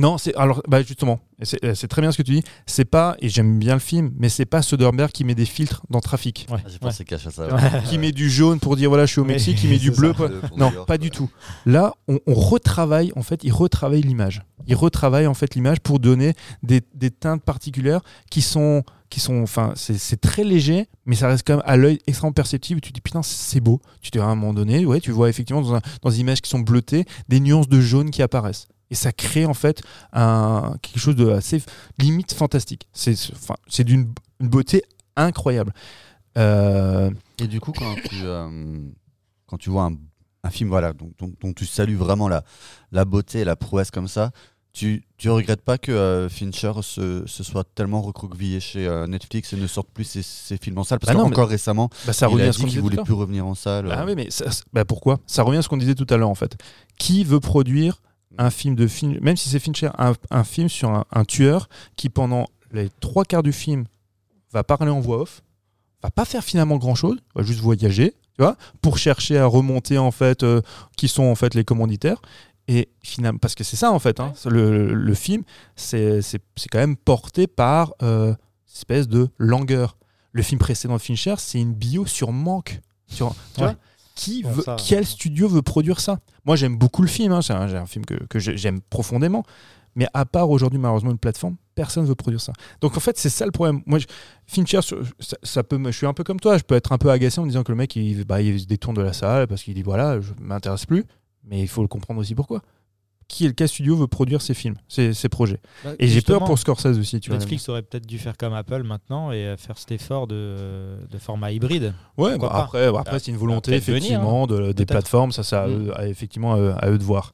Non, c'est alors bah justement, c'est très bien ce que tu dis. C'est pas et j'aime bien le film, mais c'est pas Soderbergh qui met des filtres dans Trafic, Ouais. J'ai ouais. ça. qui met du jaune pour dire voilà je suis au Mexique, qui met du bleu. ça. pour- Non, pas du tout. Là, on, on retravaille, en fait, il retravaille l'image. Il retravaille, en fait, l'image pour donner des, des teintes particulières qui sont, qui sont, enfin, c'est c'est très léger, mais ça reste quand même à l'œil extrêmement perceptible. Tu te dis, putain, c'est beau. Tu te dis, à un moment donné, ouais, tu vois effectivement dans, un- dans des images qui sont bleutées, des nuances de jaune qui apparaissent. Et ça crée, en fait, un, quelque chose de assez limite fantastique. C'est enfin, c'est d'une une beauté incroyable. Euh, Et du coup, quand tu, euh, quand tu vois un, un film voilà, dont, dont- dont tu salues vraiment la, la beauté et la prouesse comme ça, tu, tu regrettes pas que euh, Fincher se, se soit tellement recroquevillé chez euh, Netflix et ne sorte plus ses, ses films en salle? Parce Bah qu'encore récemment, bah, ça il revient a dit qu'il voulait plus revenir en salle. Ah euh. oui, mais ça- ça- bah pourquoi? Ça revient à ce qu'on disait tout à l'heure en fait. Qui veut produire un film de film, même si c'est Fincher, un, un film sur un, un tueur qui pendant les trois quarts du film va parler en voix off, va pas faire finalement grand chose, va juste voyager, tu vois, pour chercher à remonter en fait euh, qui sont en fait les commanditaires. Et finalement, parce que c'est ça en fait, hein, le, le film, c'est quand même porté par euh, espèce de langueur. Le film précédent de Fincher, c'est une bio sur manque. Sur, tu Ouais. vois, qui veut, ça, quel ouais. studio veut produire ça? Moi, j'aime beaucoup le film. hein, c'est un, film que, que j'ai- j'aime profondément. Mais à part aujourd'hui, malheureusement, une plateforme, personne ne veut produire ça. Donc en fait, c'est ça le problème. Moi, je- Fincher, ça, ça peut, je suis un peu comme toi. Je peux être un peu agacé en me disant que le mec, il, bah, il se détourne de la salle parce qu'il dit voilà, je m'intéresse plus. Mais il faut le comprendre aussi pourquoi. Qui, quel studio veut produire ces films, ces, ces projets Et j'ai peur pour Scorsese aussi. Tu vois. Netflix aurait peut-être dû faire comme Apple maintenant et euh, faire cet effort de, de format hybride. Ouais, bah après, bah après c'est une volonté venir, effectivement de- des plateformes, ça, à, Mm. à- effectivement à, eux- à eux de voir.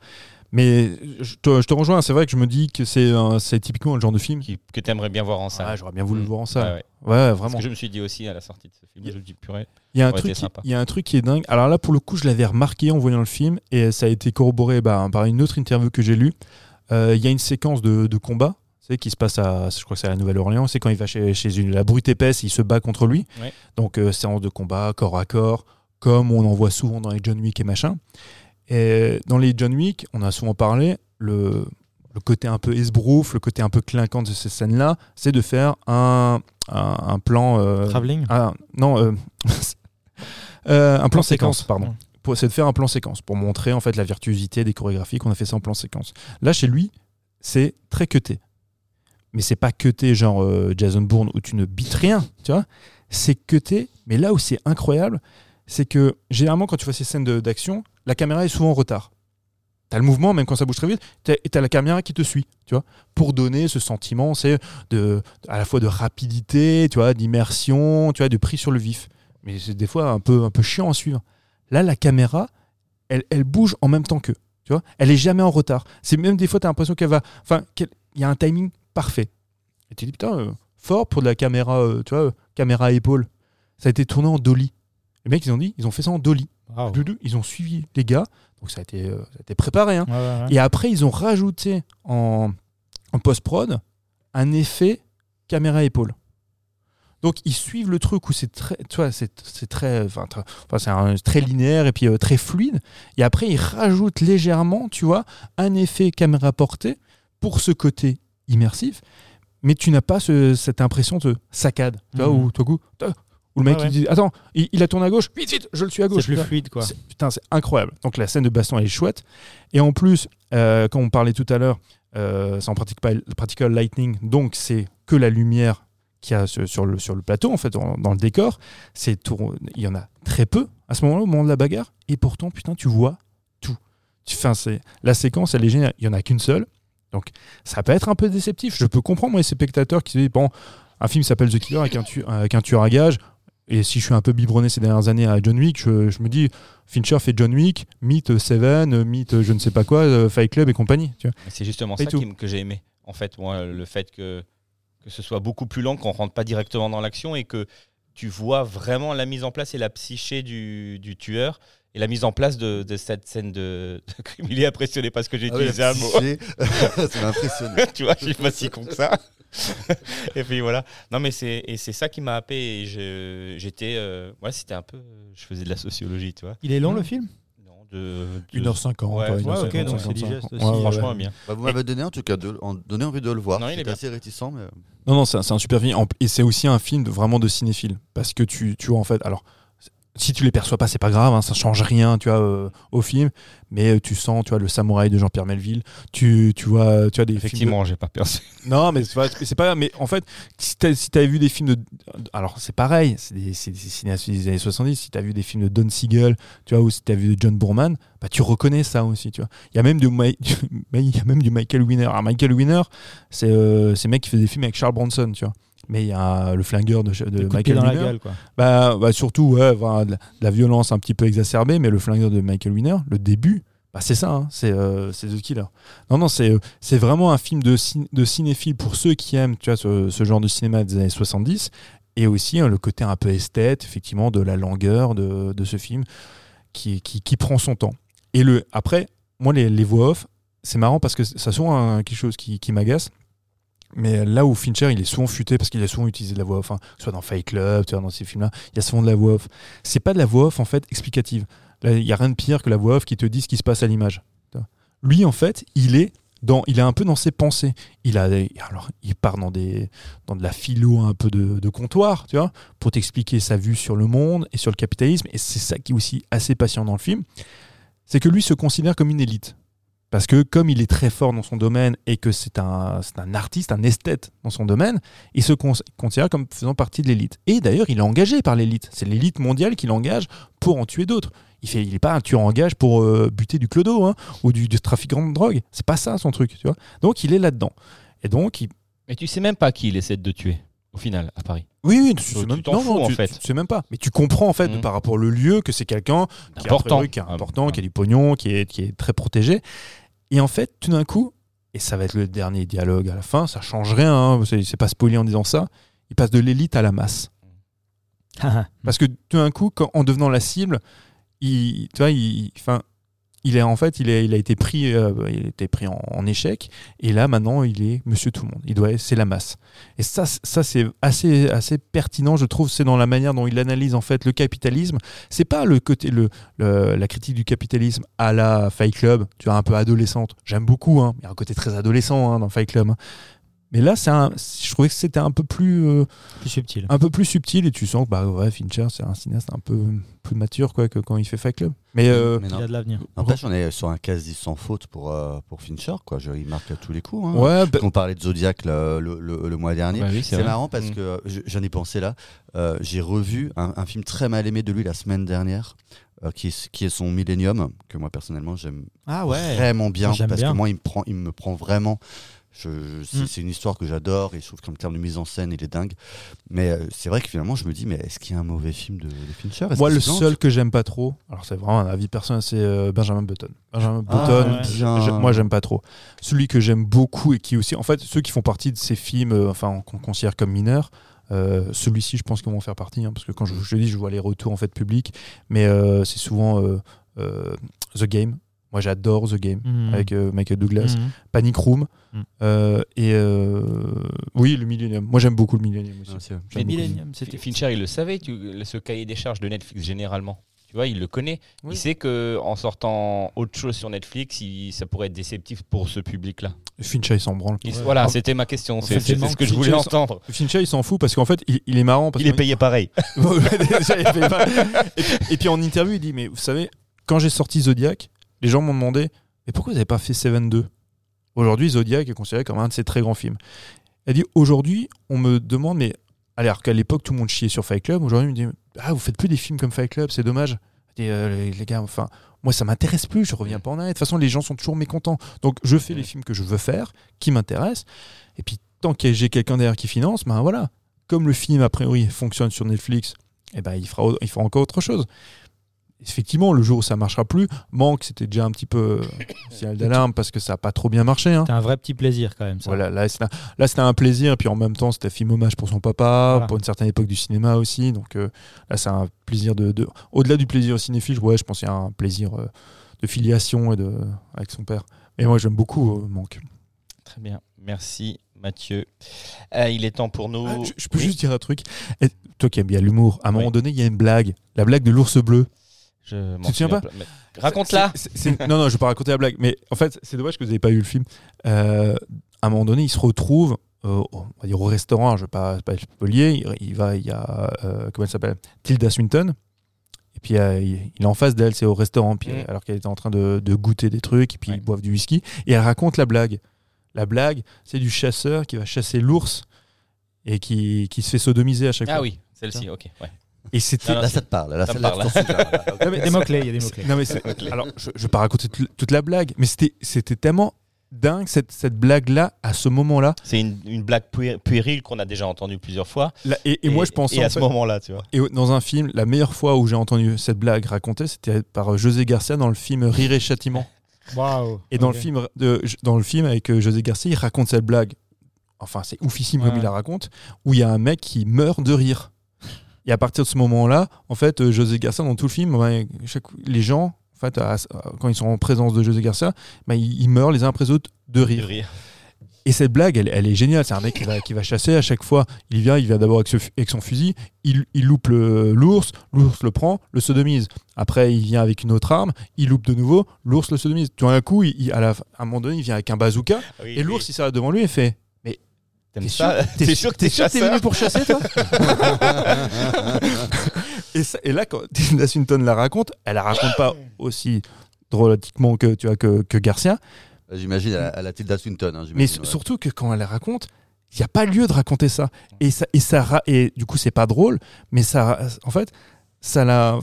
Mais je te, je te rejoins, c'est vrai que je me dis que c'est un- c'est typiquement le genre de film qui. Que tu aimerais bien voir en salle. Ah, J'aurais bien voulu Mm. le voir en salle. ouais. Ouais, Parce vraiment. que je me suis dit aussi à la sortie de ce film, je me dis purée. Il y, a un aurait truc été qui, sympa. il y a un truc qui est dingue. Alors là, pour le coup, je l'avais remarqué en voyant le film et ça a été corroboré bah, par une autre interview que j'ai lue. Euh, Il y a une séquence de, de combat tu sais, qui se passe à, je crois que c'est à la Nouvelle-Orléans, c'est quand il va chez, chez une, la brute épaisse, il se bat contre lui. Ouais. Donc euh, séance de combat, corps à corps, comme on en voit souvent dans les John Wick et machin. Et dans les John Wick, on a souvent parlé, le, le côté un peu esbrouf, le côté un peu clinquant de ces scènes-là, c'est de faire un, un, un plan... euh, Travelling? ah, non, euh, euh, un plan Plan séquence, séquence. pardon. C'est de faire un plan séquence pour montrer en fait la virtuosité des chorégraphies qu'on a fait ça en plan séquence. Là, chez lui, c'est très cuté. Mais c'est pas cuté genre euh, Jason Bourne où tu ne bites rien, tu vois. C'est cuté, mais là où c'est incroyable, c'est que généralement, quand tu vois ces scènes d'action, la caméra est souvent en retard. T'as le mouvement, même quand ça bouge très vite, et t'as la caméra qui te suit, tu vois, pour donner ce sentiment, c'est de, à la fois de rapidité, tu vois, d'immersion, tu vois, de prise sur le vif. Mais c'est des fois un peu, un peu chiant à suivre. Là, la caméra, elle, elle bouge en même temps qu'eux, tu vois. Elle est jamais en retard. C'est même des fois, t'as l'impression qu'elle va, enfin, qu'il y a un timing parfait. Et tu dis putain, euh, fort pour de la caméra, euh, tu vois, euh, caméra à épaule. Ça a été tourné en dolly. Les mecs, ils ont dit, ils ont fait ça en dolly. Doudou, Ils ont suivi les gars, donc ça a été, euh, ça a été préparé. hein. Ouais, ouais, ouais. Et après, ils ont rajouté en, en post-prod un effet caméra épaule. Donc ils suivent le truc où c'est très, tu vois, c'est très, enfin, c'est très linéaire et puis euh, très fluide. Et après ils rajoutent légèrement, tu vois, un effet caméra portée pour ce côté immersif. Mais tu n'as pas ce- cette impression de saccade, tu vois, Mhm. où tout à coup, ta- où le mec ouais. il dit attends, il, il a tourné à gauche, vite vite, je le suis à C'est gauche. plus tu vois. fluide, quoi. C'est- Putain, c'est incroyable. Donc la scène de baston, elle est chouette. Et en plus, euh, quand on parlait tout à l'heure, euh, c'est en practical, practical lightning, donc c'est que la lumière qu'il y a sur sur le, sur le plateau, en fait, dans, dans le décor. C'est Il y en a très peu à ce moment-là, au moment de la bagarre. Et pourtant, putain, tu vois tout. Enfin, c'est la séquence, elle est géniale. Il y en a qu'une seule. Donc ça peut être un peu déceptif. Je peux comprendre, moi, ces spectateurs qui se disent, bon, un film s'appelle The Killer avec un, tu- avec un tueur à gage. Et si je suis un peu biberonné ces dernières années à John Wick, je, je me dis, Fincher fait John Wick, Meet Seven, Meet je ne sais pas quoi, euh, Fight Club et compagnie. C'est justement Et ça qui que j'ai aimé. En fait, moi, le fait que, que ce soit beaucoup plus lent, qu'on rentre pas directement dans l'action et que tu vois vraiment la mise en place et la psyché du, du tueur et la mise en place de, de cette scène de, de crime. Il est impressionné parce que j'ai Ah oui, utilisé la un mot. ça m'a impressionné. tu vois, je suis pas si con que ça. et puis voilà. Non, mais c'est et c'est ça qui m'a happé. J'étais, euh, ouais, c'était un peu, je faisais de la sociologie, tu vois. Il est long, le film? Non, de, de- 1h50. Ouais, ouais, ouais, 1h50, ok, donc c'est 1h55. digeste aussi. Ouais, franchement ouais. bien. Bah, vous m'avez donné en tout cas de, en- donné envie de le voir. Non, il est assez réticent, mais Non, non, c'est un, c'est un super film. Et c'est aussi un film de- vraiment de cinéphile. Parce que tu, tu vois, en fait, alors, si tu les perçois pas, c'est pas grave, hein, ça change rien, tu vois, euh, au film. Mais euh, tu sens, tu vois, le samouraï de Jean-Pierre Melville. Tu, tu vois, tu vois des films de- Effectivement, j'ai pas perçu. Non, mais c'est pas, mais en fait, si t'as si t'avais vu des films de. Alors, c'est pareil, c'est des, des cinéastes des années 70. Si t'as vu des films de Don Siegel, tu vois, ou si t'as vu de John Boorman, bah, tu reconnais ça aussi, tu vois. Il y a même du, il y a même du Michael Winner. Alors, Michael Winner, c'est euh, c'est mec qui fait des films avec Charles Bronson, tu vois. Mais il y a le flingueur de, Michael dans la Winner. gueule, quoi. Bah, bah, surtout, ouais, de, la, violence un petit peu exacerbée, mais le flingueur de Michael Winner, le début, bah, c'est ça, hein, c'est euh, c'est The Killer. Non, non, c'est c'est vraiment un film de, cin- de cinéphile pour ceux qui aiment tu vois, ce, ce genre de cinéma des années 70, et aussi hein, le côté un peu esthète, effectivement, de la langueur de, de ce film qui, qui, qui prend son temps. Et le, après, moi, les, les voix off, c'est marrant parce que ça souvent un- quelque chose qui, qui m'agace. Mais là où Fincher, il est souvent futé parce qu'il a souvent utilisé de la voix off, hein, soit dans Fight Club, vois, dans ces films-là, il y a souvent de la voix off. C'est pas de la voix off en fait explicative. Il y a rien de pire que la voix off qui te dit ce qui se passe à l'image. Lui, en fait, il est dans, il est un peu dans ses pensées. Il a, alors, il part dans des, dans de la philo un peu de, de comptoir, tu vois, pour t'expliquer sa vue sur le monde et sur le capitalisme. Et c'est ça qui est aussi assez patient dans le film, c'est que lui se considère comme une élite. Parce que comme il est très fort dans son domaine et que c'est un, c'est un artiste, un esthète dans son domaine, il se con- considère comme faisant partie de l'élite. Et d'ailleurs, il est engagé par l'élite. C'est l'élite mondiale qui l'engage pour en tuer d'autres. Il fait, il est pas un tueur en gage pour euh, buter du clodo hein, ou du, du trafiquant de drogue. C'est pas ça son truc, tu vois. Donc il est là-dedans. Et donc, il... Mais tu sais même pas qui il essaie de tuer, au final, à Paris. oui, oui, tu, Tu sais même, t'en non, fous, non, en tu- fait. tu sais même pas. Mais tu comprends en fait Mhm. par rapport au lieu que c'est quelqu'un qui est Important. important, qui est Ah, important, ah. qui a du pognon, qui est, qui est très protégé. Et en fait, tout d'un coup, et ça va être le dernier dialogue à la fin, ça change rien, hein, c'est pas spoilé en disant ça, il passe de l'élite à la masse. Parce que tout d'un coup, quand- en devenant la cible, il, tu vois, il, enfin, il est en fait, il, a été pris, euh, il a été pris en, en échec, et là maintenant, il est Monsieur Tout le Monde. Il doit, c'est la masse. Et ça, ça c'est assez, assez pertinent, je trouve. C'est dans la manière dont il analyse en fait le capitalisme. C'est pas le côté, le- la critique du capitalisme à la Fight Club, tu vois, un peu adolescente. J'aime beaucoup. Hein. Il y a un côté très adolescent hein, dans Fight Club. hein. Mais là, c'est un, je trouvais que c'était un peu plus, euh, Plus subtil. un peu plus subtil et tu sens que bah ouais, Fincher, c'est un cinéaste un peu plus mature quoi que quand il fait Fight Club. Mais euh, Mais Il y a de l'avenir. N'empêche, on est sur un quasi sans faute pour, euh, pour Fincher. Quoi. Je, il marque à tous les coups. Hein. ouais, bah, On parlait de Zodiac le, le- le- le mois dernier. Bah oui, c'est marrant parce Mm. que je- j'en ai pensé là. Euh, J'ai revu un, un film très mal aimé de lui la semaine dernière, euh, qui, est, qui est son Millennium, que moi personnellement j'aime Ah ouais. vraiment bien parce bien. que moi il me prend, il me prend vraiment. Je, je- c'est Mm. c'est une histoire que j'adore et je trouve qu'en termes de mise en scène il est dingue. Mais euh, c'est vrai que finalement je me dis mais est-ce qu'il y a un mauvais film de, de Fincher? Est-ce moi le seul que j'aime pas trop, alors c'est vraiment un avis personnel, c'est euh, Benjamin Button. Benjamin Ah, Button, ouais. bien. j'ai- moi j'aime pas trop. Celui que j'aime beaucoup et qui aussi, en fait, ceux qui font partie de ces films, euh, enfin qu'on considère comme mineurs. euh, celui-ci, je pense qu'ils vont en faire partie, hein, parce que quand je, je dis, je vois les retours en fait publics, mais euh, c'est souvent euh, euh, The Game. Moi, j'adore The Game Mhm. avec euh, Michael Douglas. Mhm. Panic Room Mm. euh, et euh, oui le Millennium moi j'aime beaucoup le Millennium aussi Ah, Mais. Millennium, c'était. Fincher, il le savait, tu- ce cahier des charges de Netflix généralement. Tu vois, il le connaît. Oui. Il sait que en sortant autre chose sur Netflix, il- ça pourrait être déceptif pour ce public-là. Fincher il s'en branle Il- Ouais. Voilà, Ah. c'était ma question. C'est ce que je voulais entendre. Fincher il s'en fout parce qu'en fait il, il est marrant parce Il est payé pareil. Déjà, il et, puis, et puis en interview il dit mais vous savez quand j'ai sorti Zodiac les gens m'ont demandé mais pourquoi vous n'avez pas fait Seven 2 aujourd'hui Zodiac est considéré comme un de ses très grands films. Il a dit aujourd'hui on me demande mais alors qu'à l'époque tout le monde chiait sur Fight Club aujourd'hui il me dit ah vous faites plus des films comme Fight Club c'est dommage. Dis, Euh, les, gars enfin moi ça m'intéresse plus je reviens pas en arrière. De toute façon les gens sont toujours mécontents. Donc je fais les films que je veux faire qui m'intéressent. Et puis tant que j'ai quelqu'un derrière qui finance ben voilà. Comme le film a priori fonctionne sur Netflix eh ben il fera il fera encore autre chose effectivement le jour où ça marchera plus manque c'était déjà un petit peu euh, signal d'alarme parce que ça a pas trop bien marché hein. C'était un vrai petit plaisir quand même. Ça. Voilà, là, c'était un- là, c'était un plaisir, et puis en même temps, c'était un film hommage pour son papa, Voilà. pour une certaine époque du cinéma aussi. Donc euh, là, c'est un plaisir de. de- Au-delà du plaisir cinéphile, ouais, je pense qu'il y a un plaisir euh, de filiation et de... avec son père. Et moi, j'aime beaucoup euh, Manque. Très bien. Merci Mathieu. Euh, il est temps pour nous. Ah, je, je peux Oui, juste dire un truc. Et toi qui aimes bien l'humour, à un moment donné, il y a une blague. La blague de l'ours bleu. Je m'en te souviens pas Raconte-la. Non, non, je vais pas raconter la blague. Mais en fait, c'est dommage que vous n'ayez pas eu le film. Euh, à un moment donné, il se retrouve euh, au- on va dire au restaurant. Je ne vais pas, pas être spolier. Il, il va, il y a euh, comment elle s'appelle? Tilda Swinton. Et puis euh, il, il est en face d'elle, c'est au restaurant. Puis, Mm. alors qu'elle était en train de, de goûter des trucs, et puis Ouais. ils boivent du whisky. Et elle raconte la blague. La blague, c'est du chasseur qui va chasser l'ours et qui, qui se fait sodomiser à chaque Ah fois. oui, celle-ci, ok. Ouais. Et c'était Là c'est- ça te parle. Là, ça là, parle. là. Non, mais Des mots-clés, il y a des mots-clés. non mais c'est- alors je, je vais pas raconter toute, la blague, mais c'était c'était tellement dingue cette, cette blague là à ce moment là. C'est une, une blague pué- puérile qu'on a déjà entendue plusieurs fois. et, et moi je pensais Et à ce moment-là, tu vois. et dans un film, la meilleure fois où j'ai entendu cette blague racontée, c'était par José Garcia dans le film Rire et Châtiment. Waouh. Et dans le film de, dans le film avec euh, José Garcia, il raconte cette blague. Enfin, c'est oufissime comme Ouais. il la raconte, où il y a un mec qui meurt de rire. Et à partir de ce moment-là, en fait, euh, José Garcia dans tout le film, chaque- les gens, en fait, à- à- quand ils sont en présence de José Garcia, bah, ils, ils meurent les uns après les autres de De rire. Et cette blague, elle, elle est géniale. C'est un mec qui va, qui va chasser à chaque fois. Il vient, il vient d'abord avec, son fusil. Il, il loupe l'ours. L'ours le prend, le sodomise. Après, il vient avec une autre arme. Il loupe de nouveau. L'ours le sodomise. Tout d'un coup, il, à, la, à un moment donné, il vient avec un bazooka. Oui, Et l'ours, il s'arrête devant lui et fait T'es sûr, T'es sûr que t'es t'es sûr que t'es chasseur venu pour chasser, toi et, ça- et là, quand Tilda Swinton la raconte, elle la raconte pas aussi drôlatiquement que, tu vois, que, que Garcia. J'imagine à, la- à la Tilda Swinton. hein, Mais ouais. surtout que quand elle la raconte, il n'y a pas lieu de raconter ça. Et ça, et ça et du coup, c'est pas drôle, mais ça, en fait, ça la.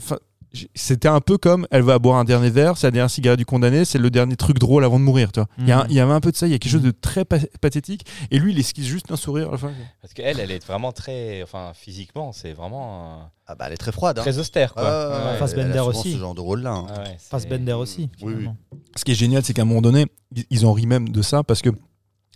C'était un peu comme elle va boire un dernier verre, c'est la dernière cigarette du condamné, c'est le dernier truc drôle avant de mourir. Tu vois. Il y, a un- il y avait un peu de ça, il y a quelque chose de très pa- pathétique. Et lui, il esquisse juste un sourire à la fin. Parce qu'elle, elle est vraiment très. Enfin, physiquement, c'est vraiment euh, Ah bah elle est très froide. Hein. très austère, quoi. Ouais, ouais. Fassbender aussi. Ce genre de rôle-là. hein. Ah ouais, c'est- Fassbender aussi. Oui, oui. Ce qui est génial, c'est qu'à un moment donné, ils- ils en rient même de ça parce que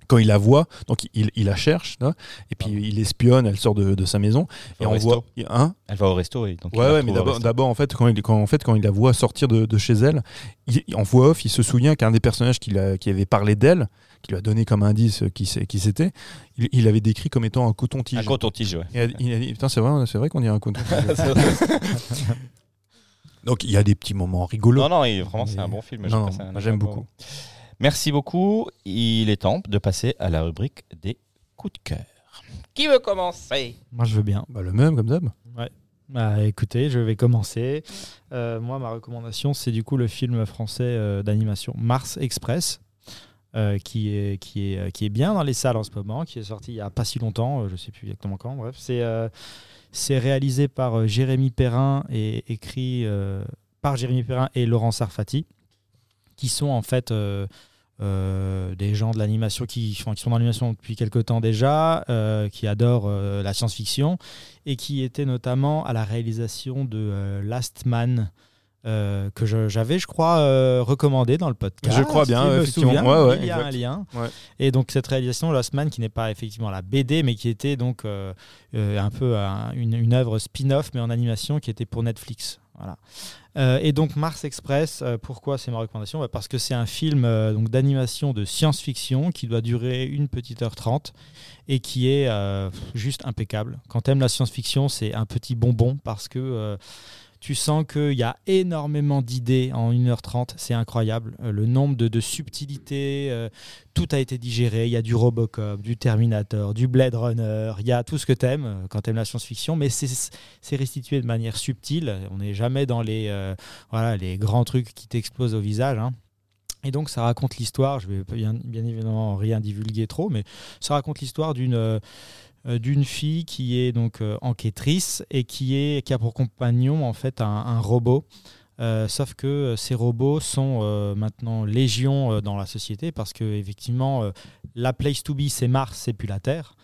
quand il la voit, donc il, il la cherche, là, et puis il espionne, elle sort de, de sa maison, Elle et on resto. voit. Hein Elle va au resto, oui. Donc Ouais, ouais, mais d'abord, en fait, quand il, quand, en fait, quand il la voit sortir de, de chez elle, il, en voix off, il se souvient qu'un des personnages qui, l'a- qui avait parlé d'elle, qui lui a donné comme indice qui, c'est- qui c'était, il, il l'avait décrit comme étant un coton-tige. Un coton-tige, ouais. Et il a dit, putain, c'est vrai, vrai qu'on dirait un coton-tige. Donc il y a des petits moments rigolos. non, non, vraiment, c'est un bon film. J'aime beaucoup. Merci beaucoup. Il est temps de passer à la rubrique des coup de cœur. Qui veut commencer? Moi, je veux bien. Bah, le même, comme d'hab. Bah, écoutez, je vais commencer. Euh, moi, ma recommandation, c'est du coup le film français euh, d'animation Mars Express, euh, qui, est, qui, est, qui est bien dans les salles en ce moment, qui est sorti il n'y a pas si longtemps, je ne sais plus exactement quand. Bref, c'est euh, c'est réalisé par euh, Jérémy Perrin et écrit euh, par Jérémy Perrin et Laurent Sarfati, qui sont en fait euh, euh, des gens de l'animation qui, qui sont dans l'animation depuis quelques temps déjà, euh, qui adorent euh, la science-fiction et qui étaient notamment à la réalisation de Last Man. que j'avais, je crois, recommandé dans le podcast. Je crois bien, me effectivement. souviens. Ouais, ouais, il y a exact. un lien. Ouais. Et donc cette réalisation, Last Man, qui n'est pas effectivement la BD, mais qui était donc un peu un- une, une œuvre spin-off, mais en animation, qui était pour Netflix. Voilà. Euh, et donc Mars Express, euh, pourquoi c'est ma recommandation? Bah, Parce que c'est un film euh, d'animation de science-fiction qui doit durer une petite heure trente et qui est juste impeccable. Quand tu aimes la science-fiction, c'est un petit bonbon parce que tu sens qu'il y a énormément d'idées en 1h30, c'est incroyable. Euh, le nombre de, subtilités, euh, tout a été digéré. Il y a du Robocop, du Terminator, du Blade Runner, il y a tout ce que tu aimes quand tu aimes la science-fiction, mais c'est restitué de manière subtile. On n'est jamais dans les, euh, voilà, les grands trucs qui t'explosent au visage. hein. Et donc ça raconte l'histoire, je vais bien, évidemment rien divulguer trop, mais ça raconte l'histoire d'une euh, euh, d'une fille qui est donc euh, enquêtrice et qui, est, qui a pour compagnon en fait un, robot. Euh, sauf que euh, ces robots sont euh, maintenant légion euh, dans la société parce que effectivement euh, la place to be c'est Mars, c'est plus la Terre,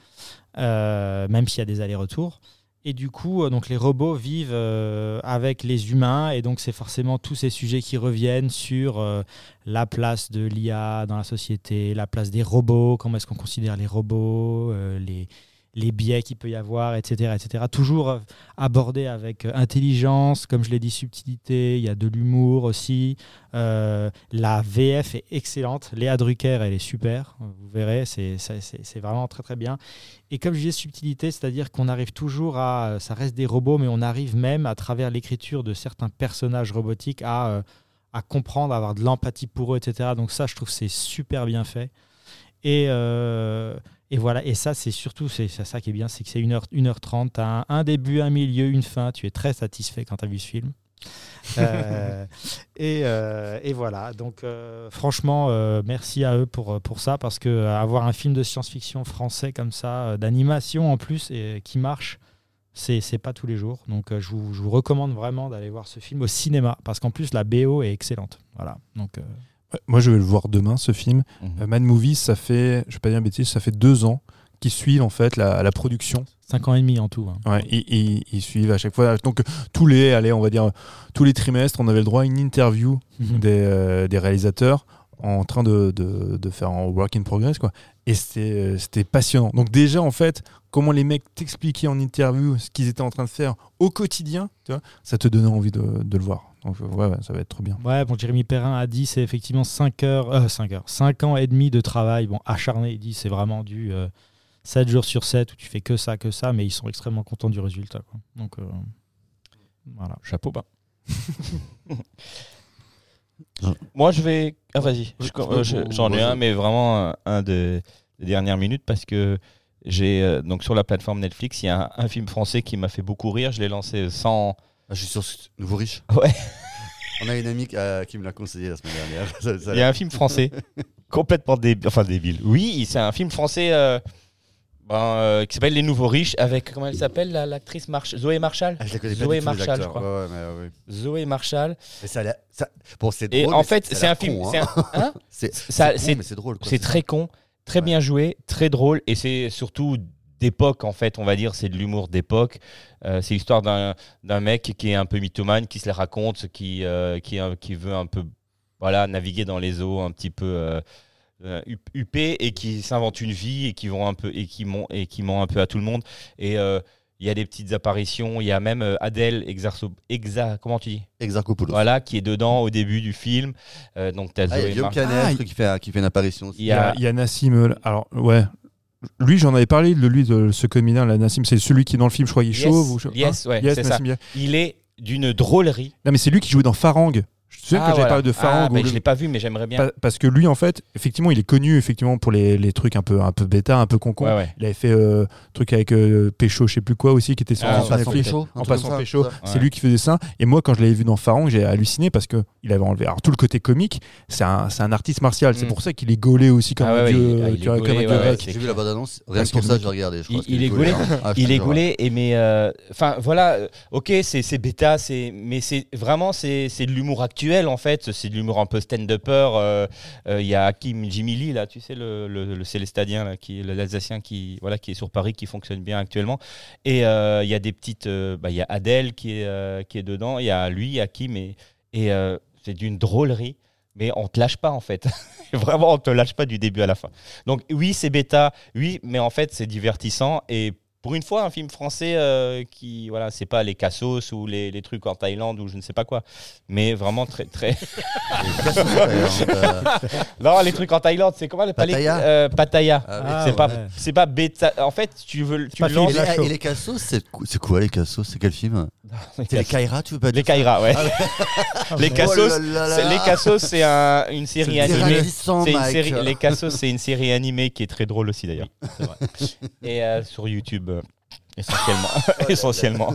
euh, même s'il y a des allers-retours. Et du coup, euh, donc les robots vivent euh, avec les humains, et donc c'est forcément tous ces sujets qui reviennent sur euh, la place de l'IA dans la société, la place des robots, comment est-ce qu'on considère les robots, euh, les, les biais qu'il peut y avoir, etc. etc. Toujours euh, abordé avec euh, intelligence, comme je l'ai dit, subtilité, il y a de l'humour aussi. Euh, la VF est excellente, Léa Drucker, elle est super, vous verrez, c'est vraiment très très bien. Et comme je disais, subtilité, c'est-à-dire qu'on arrive toujours à, ça reste des robots, mais on arrive même à travers l'écriture de certains personnages robotiques à, à comprendre, à avoir de l'empathie pour eux, etc. Donc ça, je trouve c'est super bien fait. Et, et voilà, et ça, c'est surtout, c'est ça qui est bien, c'est que c'est 1h, 1h30, tu as un, un début, un milieu, une fin, tu es très satisfait quand tu as vu ce film. Euh, et, euh, et voilà, donc euh, franchement, merci à eux pour, pour ça, parce que avoir un film de science-fiction français comme ça, d'animation en plus, et qui marche, c'est pas tous les jours. Donc je, vous, je vous recommande vraiment d'aller voir ce film au cinéma, parce qu'en plus la BO est excellente. Voilà, donc Moi, je vais le voir demain, ce film. Mhm. Euh, Mad Movies, ça fait, je vais pas dire une bêtise, ça fait deux ans qu'ils suivent en fait la, la production. 5 ans et demi en tout. hein. Ouais, ils, ils- ils suivent à chaque fois. Donc tous les, allez, on va dire tous les trimestres, on avait le droit à une interview Mhm. des, euh, des réalisateurs en train de, de, de faire un work in progress quoi. Et c'était euh, c'était passionnant. Donc déjà en fait, comment les mecs t'expliquaient en interview ce qu'ils étaient en train de faire au quotidien, tu vois, ça te donnait envie de, de le voir. Donc euh, ouais, ouais, ça va être trop bien. Ouais, bon, Jérémy Perrin a dit c'est effectivement 5 heures, euh, 5 heures, 5 ans et demi de travail, bon, acharné, il dit c'est vraiment du euh, 7 jours sur 7 où tu fais que ça, que ça, mais ils sont extrêmement contents du résultat. quoi. Donc euh, voilà. Chapeau bas. Moi, je vais. Ah, vas-y. Je- euh, je- J'en ai un, mais vraiment un, un de- des dernières minutes parce que j'ai. euh, donc, sur la plateforme Netflix, il y a un, un film français qui m'a fait beaucoup rire. Je l'ai lancé sans. Ah, je suis sur ce Nouveau Riche. Ouais. On a une amie euh, qui me l'a conseillé la semaine dernière. Ça- ça- Il y a un film français complètement débile. Enfin, débile. Oui, c'est un film français euh, ben, euh, qui s'appelle Les Nouveaux Riches avec. Comment elle s'appelle la- l'actrice. Zoé Marshall Ah, je la connais pas Zoé Marshall, je crois. Ouais, ouais, mais, ouais, ouais. Zoé Marshall. Mais ça a l'air- ça- Bon, c'est Et drôle. en mais fait, c'est un film. c'est hein. un- hein drôle. C'est très con, très bien joué, très drôle, et c'est surtout d'époque en fait, on va dire, c'est de l'humour d'époque. Euh, c'est l'histoire d'un d'un mec qui est un peu mythomane, qui se la raconte, qui, euh, qui, qui veut un peu voilà, naviguer dans les eaux un petit peu euh, hup- huppé et qui s'invente une vie et qui vont un peu et qui ment et qui ment un peu à tout le monde. Et euh, il y a des petites apparitions, il y a même Adèle Exarso, Exa, comment tu dis? Exarchopoulos. Voilà, qui est dedans au début du film. Euh, donc t'as Ah, il y a Zoé Ah, qui, fait, qui fait une apparition. aussi. Il y a, a- il y a Nassim. Alors ouais. Lui, j'en avais parlé de lui, de ce comédien, là, Nassim. C'est celui qui est dans le film, je crois, il Yes, chauve. Ou, yes, ouais, Yes, c'est ça. Il est d'une drôlerie. Non, mais c'est lui qui jouait dans Farang. Je Tu sais, Ah, quand voilà. parlé de Farang, Ah, le- je l'ai pas vu, mais j'aimerais bien. pa- parce que lui, en fait, effectivement, il est connu effectivement pour les, les trucs un peu, un peu bêta, un peu concon. Ouais, ouais. Il avait fait euh, truc avec euh, Pécho, je sais plus quoi aussi, qui était sorti Ah, sur Netflix. Pécho, En passant Pécho, c'est Ouais. lui qui faisait ça. Et moi, quand je l'avais vu dans Farang, j'ai halluciné parce que il avait enlevé. Alors tout le côté comique, c'est un, c'est un artiste martial. C'est Mm. pour ça qu'il est gaulé aussi comme Ah un ouais, dieu, grec. J'ai vu la bande-annonce, rien que pour ça, je vais regarder. je Il, est qu'il gaulé. Ah, il est gaulé, et mais euh, enfin voilà, euh, ok, c'est c'est bêta, c'est mais c'est vraiment c'est c'est de l'humour actuel en fait, c'est de l'humour un peu stand-upper. euh, euh, Il y a Hakim Jimmy Lee là, tu sais le, le, le Célestadien là, qui l'Alsacien qui voilà qui est sur Paris, qui fonctionne bien actuellement. Et euh, il y a des petites, bah, il y a Adèle qui est qui est dedans, il y a lui, Hakim et et c'est d'une drôlerie. Mais on te lâche pas en fait. Vraiment, on te lâche pas du début à la fin. Donc oui, c'est bêta, oui, mais en fait, c'est divertissant. Et pour une fois, un film français euh, qui, voilà, c'est pas les cassos ou les, les trucs en Thaïlande ou je ne sais pas quoi, mais vraiment très, très. Euh, non, les trucs en Thaïlande, c'est comment les les- Pattaya euh, Pattaya. Ah oui. Ah, c'est pas, c'est pas bêta. En fait, tu veux, tu pas lances Et les, et les cassos, c'est c'est quoi les cassos? C'est quel film? Les, C'est les Kaira, tu veux pas les dire Kaira, ouais. les Oh cassos, là là là. c'est- les cassos, c'est un- une série C'est animée. C'est une série, les Cassos, c'est une série animée qui est très drôle aussi d'ailleurs. Et euh, sur YouTube, essentiellement. essentiellement.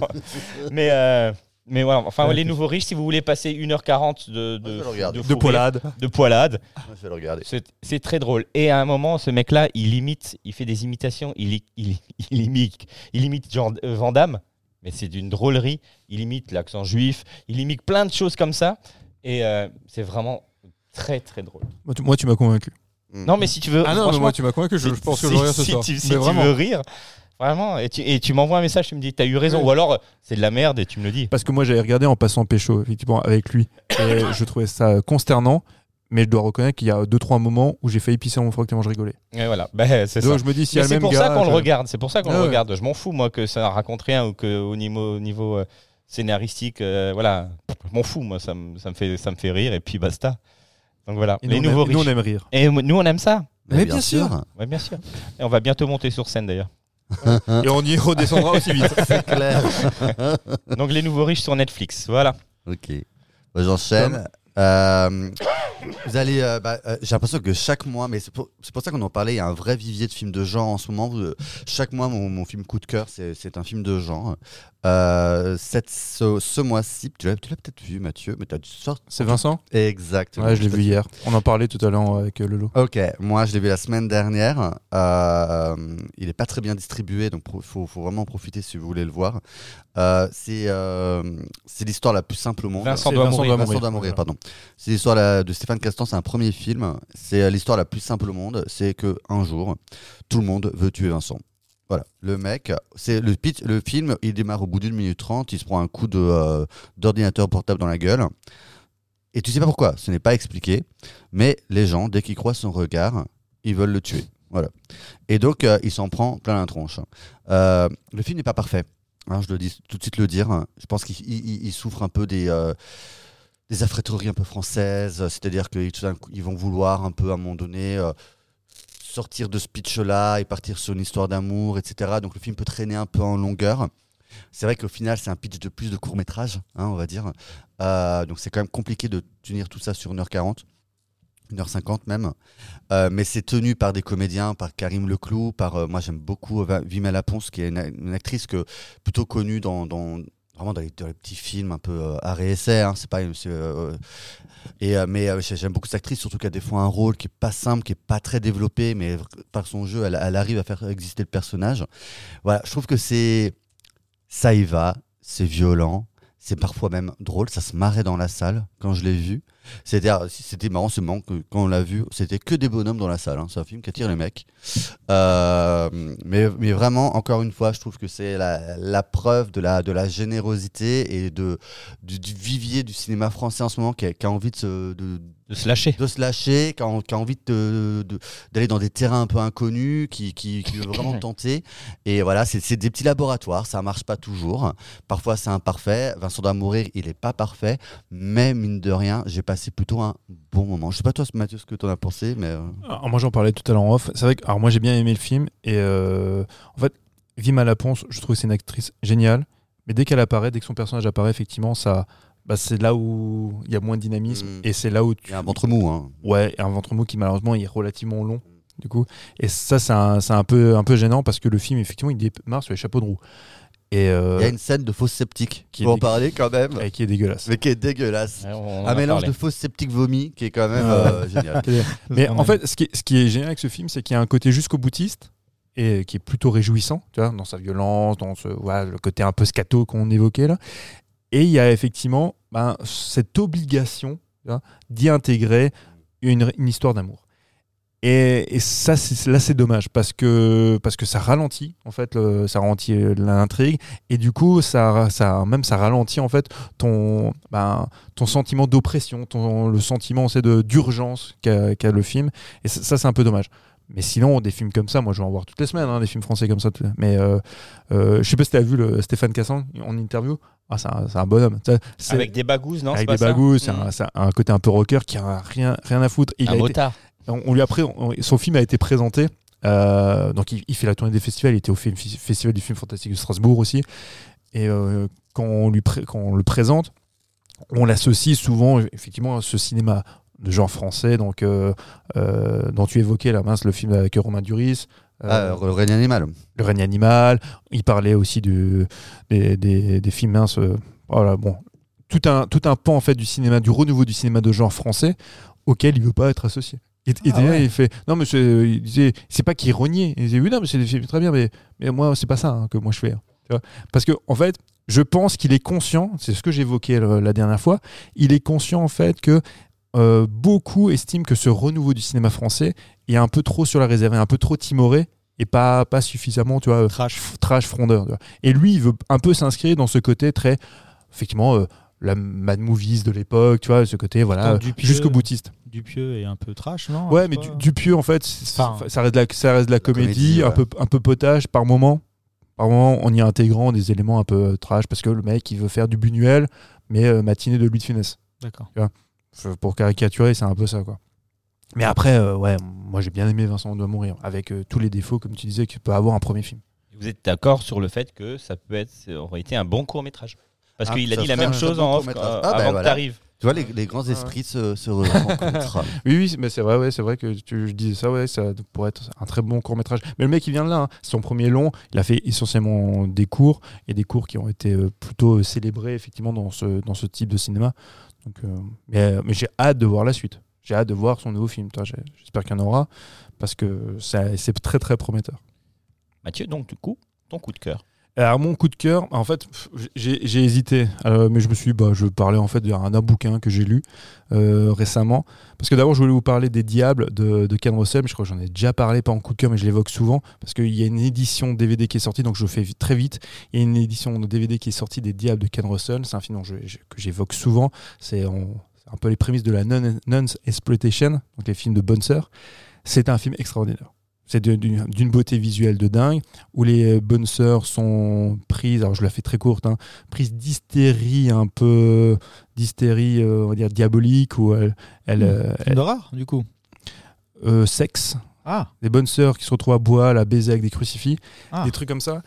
Mais, euh, mais voilà, enfin, Ouais, les nouveaux riches, si vous voulez passer 1h40 de, de, de poilade. de poilade, Moi, Je vais le regarder. c'est très drôle. Et à un moment, ce mec-là, il imite, il fait des imitations, il, il, il imite, il imite genre, euh, Van Damme, mais c'est d'une drôlerie. Il imite l'accent juif, il imite plein de choses comme ça. Et euh, c'est vraiment très, très drôle. Moi, tu, moi, tu m'as convaincu. Non, mais si tu veux. Ah non, mais franchement, moi, tu m'as convaincu. Je, pense que si- je vais rire ce si soir. tu- si mais tu vraiment. veux rire, vraiment, et tu, et tu m'envoies un message, tu me dis, t'as eu raison, ou alors c'est de la merde et tu me le dis. Parce que moi, j'avais regardé en passant pécho, effectivement, avec lui. Et je trouvais ça consternant. Mais je dois reconnaître qu'il y a deux trois moments où j'ai failli pisser mon froc tellement je rigolais. Et voilà, Ben, c'est ça. Donc je me dis le c'est pour gars. ça qu'on le regarde, c'est pour ça qu'on Ah le ouais. regarde. Je m'en fous, moi, que ça raconte rien ou qu'au niveau, au niveau euh, scénaristique, euh, voilà, je m'en fous, moi, ça me, ça, me fait, ça me fait rire et puis basta. Donc voilà, Et les nous, on nouveaux aime- nous, on riches. aime rire. Et nous, on aime ça, Mais bien sûr. ouais, bien sûr. Et on va bientôt monter sur scène d'ailleurs. Et on y redescendra aussi vite. C'est clair. Donc les nouveaux riches sur Netflix, voilà. Ok. Bah, J'enchaîne. Euh, vous allez, euh, bah, euh, j'ai l'impression que chaque mois, mais c'est pour, c'est pour ça qu'on en parlait, il y a un vrai vivier de films de genre en ce moment. Vous- chaque mois, mon, mon film coup de cœur, c'est un film de genre. Euh, cette, ce, ce mois-ci, tu l'as peut-être vu, Mathieu, mais tu as dû sortir. C'est Vincent? Exactement. Ouais, je l'ai vu hier. On en parlait tout à l'heure avec euh, Lolo. Ok, moi je l'ai vu la semaine dernière. Euh, il n'est pas très bien distribué, donc il faut, faut vraiment en profiter si vous voulez le voir. Euh, c'est euh, c'est l'histoire la plus simple au monde. Vincent doit Vincent mourir. doit Vincent doit mourir, pardon. C'est l'histoire de Stéphane Castan, c'est un premier film. C'est euh, l'histoire la plus simple au monde. C'est que un jour, tout le monde veut tuer Vincent. Voilà, le mec, c'est le film, il démarre au bout d'une minute trente, il se prend un coup euh, d'ordinateur portable dans la gueule. Et tu sais pas pourquoi, ce n'est pas expliqué, mais les gens, dès qu'ils croisent son regard, ils veulent le tuer. Voilà. Et donc, euh, il s'en prend plein la tronche. Le film n'est pas parfait. hein, je le dis tout de suite le dire. Je pense qu'il il- il souffre un peu des, des affréteries un peu françaises. C'est-à-dire qu'ils vont vouloir un peu à un moment donné euh, sortir de ce pitch-là et partir sur une histoire d'amour, etc. Donc le film peut traîner un peu en longueur. C'est vrai qu'au final, c'est un pitch de plus de court métrage, hein, on va dire. Euh, donc c'est quand même compliqué de tenir tout ça sur 1h40. 1h50 même. Euh, mais c'est tenu par des comédiens, par Karim Leclou, par euh, moi j'aime beaucoup euh, Vima Laponce, qui est une, actrice que plutôt connue dans vraiment dans les, petits films un peu euh, art et essai. Hein, c'est pas euh, et euh, mais euh, j'ai- j'aime beaucoup cette actrice, surtout qu'elle défend un rôle qui est pas simple, qui est pas très développé, mais par son jeu, elle, elle arrive à faire exister le personnage. Voilà, je trouve que c'est ça y va, c'est violent. C'est parfois même drôle, ça se marrait dans la salle quand je l'ai vu. C'était c'était marrant, c'est marrant que quand on l'a vu, c'était que des bonhommes dans la salle. hein. C'est un film qui attire les mecs. Euh, mais, mais vraiment, encore une fois, je trouve que c'est la, la preuve de la, de la générosité et de, du, du vivier du cinéma français en ce moment qui a, qui a envie de se, de, De se lâcher. de se lâcher, qui a, qui a envie de- de- d'aller dans des terrains un peu inconnus, qui, qui, qui veut vraiment tenter. Et voilà, c'est c'est des petits laboratoires, ça marche pas toujours. Parfois c'est imparfait. Vincent doit mourir, il est pas parfait, mais mine de rien, j'ai passé plutôt un bon moment. Je sais pas toi, Mathieu, ce que tu en as pensé, mais euh, Alors, moi j'en parlais tout à l'heure en off. C'est vrai que alors moi j'ai bien aimé le film et euh, en fait Vima Laponce, je trouve que c'est une actrice géniale. Mais dès qu'elle apparaît, dès que son personnage apparaît, effectivement, ça, bah, c'est là où il y a moins de dynamisme Mm. et c'est là où Il tu y a un ventre mou. Hein. ouais et un ventre mou qui malheureusement est relativement long du coup et ça c'est un, c'est un peu un peu gênant parce que le film effectivement il démarre sur les chapeaux de roue et euh, Il y a une scène de fausse sceptique. Qui faut en est- parler quand même. et qui est dégueulasse Mais qui est dégueulasse. Ouais, on en Un a mélange parlé. de fausse sceptique vomi qui est quand même Ouais. euh, génial. Mais On en fait, ce qui, est, ce qui est génial avec ce film, c'est qu'il y a un côté jusqu'au boutiste et qui est plutôt réjouissant, tu vois, dans sa violence, dans ce, voilà, le côté un peu scato qu'on évoquait là. Et il y a effectivement ben, cette obligation d'y intégrer une, histoire d'amour. Et, ça, c'est- là, c'est dommage parce que, parce que ça ralentit, en fait, ça ralentit l'intrigue. Et du coup, ça, ça, même ça ralentit, en fait, ton, ben, ton sentiment d'oppression, le sentiment c'est de d'urgence qu'a le film. Et ça, c'est un peu dommage. Mais sinon, des films comme ça, moi je vais en voir toutes les semaines, hein, des films français comme ça. Mais euh, euh, je sais pas si tu as vu le Stéphane Cassan en interview. Ah, c'est un, bonhomme. C'est- Avec des bagouses, non avec pas des bagous, c'est Hmm. un, c'est un côté un peu rocker qui a rien, rien à foutre. Il Un a été- motard. on, on lui a pré- on- son film a été présenté. euh, donc il, il fait la tournée des festivals. Il était au film- festival du film fantastique de Strasbourg aussi. Et euh, quand, on lui quand on le présente, on l'associe souvent effectivement à ce cinéma de genre français, donc euh, euh, dont tu évoquais la mince le film avec Romain Duris. euh, Ah, le règne animal. le règne animal. Il parlait aussi du, des, des, des films minces. voilà, bon, tout un, tout un pan en fait du cinéma, du renouveau du cinéma de genre français auquel il veut pas être associé. Et, et Ah ouais. il fait non mais c'est, il disait c'est pas qu'il reniait. Il disait oui non mais c'est des films très bien mais mais moi c'est pas ça hein, que moi je fais. hein, tu vois. Parce que en fait je pense qu'il est conscient. C'est ce que j'évoquais la dernière fois. Il est conscient en fait que euh, beaucoup estiment que ce renouveau du cinéma français est un peu trop sur la réserve, un peu trop timoré et pas, pas suffisamment, tu vois, Trash. frondeur. tu vois. Et lui, il veut un peu s'inscrire dans ce côté très, effectivement, euh, la mad movies de l'époque, tu vois, ce côté, voilà, jusqu'au boutiste. Dupieux est un peu trash, non Ouais, mais du. Dupieux, en fait, Enfin, ça, reste de la, ça reste de la comédie, comédie, un, peu, un peu potage par moment. Par moment, en y intégrant des éléments un peu euh, trash, parce que le mec, il veut faire du Buñuel, mais euh, matinée de Louis de Funès. D'accord. Pour caricaturer, c'est un peu ça, quoi. Mais après, euh, ouais, moi j'ai bien aimé Vincent doit mourir, avec euh, tous les défauts, comme tu disais, que peut avoir un premier film. Vous êtes d'accord sur le fait que ça peut être, ça aurait été un bon court métrage Parce Ah, qu'il a dit la même chose en off euh, Ah, bah, avant que voilà. tu arrives. Tu vois, les, les grands esprits se, se rencontrent. Oui, oui, mais c'est vrai, ouais, c'est vrai que tu je disais ça, ouais, ça pourrait être un très bon court métrage. Mais le mec, il vient de là, hein. c'est son premier long. Il a fait essentiellement des cours et des cours qui ont été euh, plutôt célébrés effectivement dans ce dans ce type de cinéma. Donc, euh, mais euh, mais j'ai hâte de voir la suite. J'ai hâte de voir son nouveau film. J'espère qu'il y en aura parce que c'est très très prometteur. Mathieu, donc du coup, ton coup de cœur. Alors mon coup de cœur, en fait, j'ai hésité, euh, mais je me suis, dit, bah, je parlais en fait d'un bouquin que j'ai lu euh, récemment, parce que d'abord je voulais vous parler des Diables de, Ken Russell, je crois que j'en ai déjà parlé, pas en coup de cœur, mais je l'évoque souvent, parce qu'il y a une édition DVD qui est sortie, donc je fais très vite. Il y a une édition DVD qui est sortie des Diables de Ken Russell, c'est un film que j'évoque souvent, c'est un peu les prémices de la non- non-exploitation, donc les films de bonne sœur. C'est un film extraordinaire. C'est d'une beauté visuelle de dingue, où les euh, bonnes sœurs sont prises, alors je la fais très courte, hein, prises d'hystérie un peu, d'hystérie, euh, on va dire, diabolique, où elles, elles, euh, d'horreur, du coup. euh, sexe, Ah, des bonnes sœurs qui se retrouvent à bois, à baiser avec des crucifix, Ah. des trucs comme ça.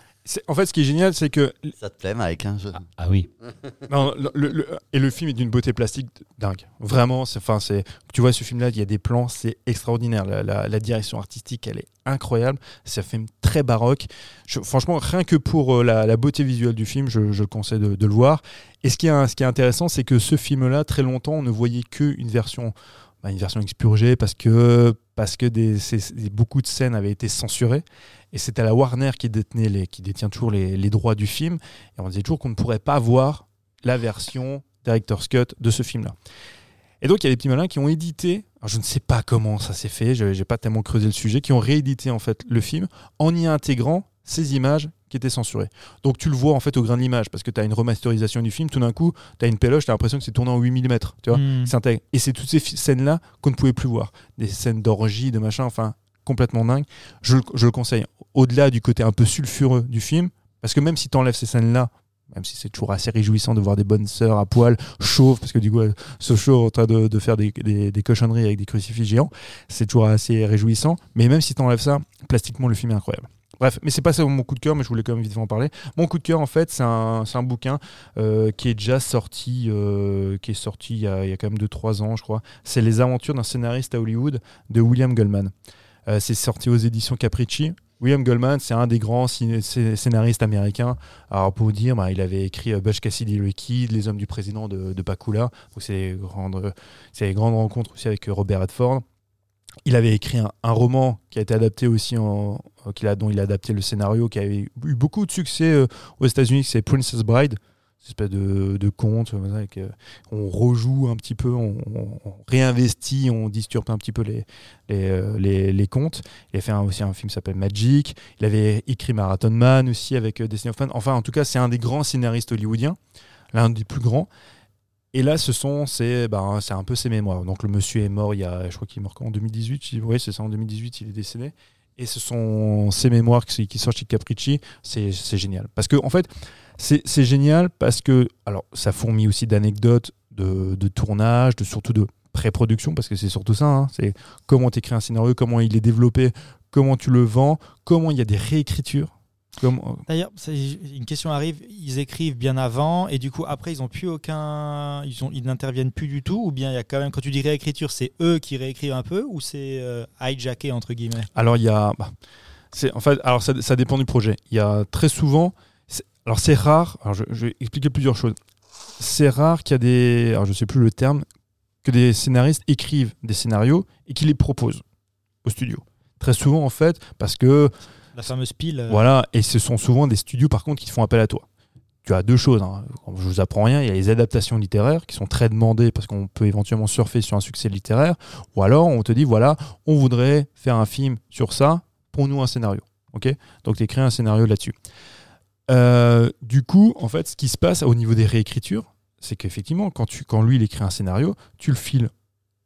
En fait, ce qui est génial, c'est que Ça te plaît, Mike hein, je- Ah oui. Non, le- le- le- et le film est d'une beauté plastique dingue. Vraiment, c'est, enfin, c'est, tu vois ce film-là, il y a des plans, c'est extraordinaire. La, la- la direction artistique, elle est incroyable. C'est un film très baroque. Je- franchement, rien que pour euh, la, la beauté visuelle du film, je, je le conseille de, de le voir. Et ce qui est, ce qui est intéressant, c'est que ce film-là, très longtemps, on ne voyait qu'une version, bah, une version expurgée parce que, parce que beaucoup de scènes avaient été censurées. Et c'était la Warner qui détenait qui détient toujours les, droits du film. Et on disait toujours qu'on ne pourrait pas voir la version Director's Cut de ce film-là. Et donc il y a des petits malins qui ont édité, je ne sais pas comment ça s'est fait, je n'ai pas tellement creusé le sujet, qui ont réédité en fait le film en y intégrant ces images qui étaient censurées. Donc tu le vois en fait au grain de l'image, parce que tu as une remasterisation du film, tout d'un coup, tu as une péloche, tu as l'impression que c'est tourné en 8 mm, tu vois s'intègre. Et c'est toutes ces scènes-là qu'on ne pouvait plus voir. Des scènes d'orgie, de machin, enfin, complètement dingue. Je, le- je le conseille. Au-delà du côté un peu sulfureux du film, parce que même si tu enlèves ces scènes-là, même si c'est toujours assez réjouissant de voir des bonnes sœurs à poil, chauves, parce que du coup, elles se en train de, de faire des, des- des cochonneries avec des crucifix géants, c'est toujours assez réjouissant. Mais même si tu enlèves ça, plastiquement, le film est incroyable. Bref, mais c'est pas ça mon coup de cœur, mais je voulais quand même vite en parler. Mon coup de cœur, en fait, c'est un, un bouquin euh, qui est déjà sorti, euh, qui est sorti il y, a, quand même 2-3 ans, je crois. C'est Les aventures d'un scénariste à Hollywood de William Goldman. Euh, c'est sorti aux éditions Capricci. William Goldman, c'est un des grands scénaristes américains. Alors, pour vous dire, bah, il avait écrit Bush Cassidy le Kid, Les Hommes du Président de, de Pakula. C'est des grandes, rencontres aussi avec Robert Redford. Il avait écrit un, roman qui a été adapté aussi, en, qu'il a, dont il a adapté le scénario, qui avait eu beaucoup de succès euh, aux États-Unis, c'est Princess Bride, cette espèce de, conte. euh, avec, euh, on rejoue un petit peu, on, réinvestit, on disturbe un petit peu les, les, les, contes. Il a fait aussi un film qui s'appelle Magic. Il avait écrit Marathon Man aussi avec Destiny of Man. Enfin, en tout cas, c'est un des grands scénaristes hollywoodiens, l'un des plus grands. Et là, ce sont, c'est, ben, c'est un peu ses mémoires. Donc, le monsieur est mort il y a, je crois qu'il est mort en 2018. Oui, c'est ça, en 2018, il est décédé. Et ce sont ses mémoires qui, sortent chez Capricci. C'est, génial. Parce que, en fait, c'est, c'est génial parce que, alors, ça fourmille aussi d'anecdotes de, de tournage, de, surtout de pré-production, parce que c'est surtout ça. hein. c'est comment tu écris un scénario, comment il est développé, comment tu le vends, comment il y a des réécritures. Comment... D'ailleurs, une question arrive, ils écrivent bien avant et du coup après ils ont plus aucun, ils ont, ils n'interviennent plus du tout ou bien il y a quand même quand tu dis réécriture, c'est eux qui réécrivent un peu ou c'est euh, hijacké entre guillemets? Alors il y a, bah, c'est en fait, alors ça, ça dépend du projet. Il y a très souvent, alors c'est rare. Alors je, je vais expliquer plusieurs choses. C'est rare qu'il y a des, alors je sais plus le terme, que des scénaristes écrivent des scénarios et qu'ils les proposent au studio. Très souvent en fait, parce que La fameuse pile. euh, voilà, et ce sont souvent des studios par contre qui font appel à toi. Tu as deux choses, hein. je vous apprends rien, il y a les adaptations littéraires qui sont très demandées parce qu'on peut éventuellement surfer sur un succès littéraire, ou alors on te dit voilà, on voudrait faire un film sur ça, pour nous un scénario. ok? Donc tu écris un scénario là-dessus. Euh, du coup, en fait, ce qui se passe au niveau des réécritures, c'est qu'effectivement, quand, tu, quand lui il écrit un scénario, tu le files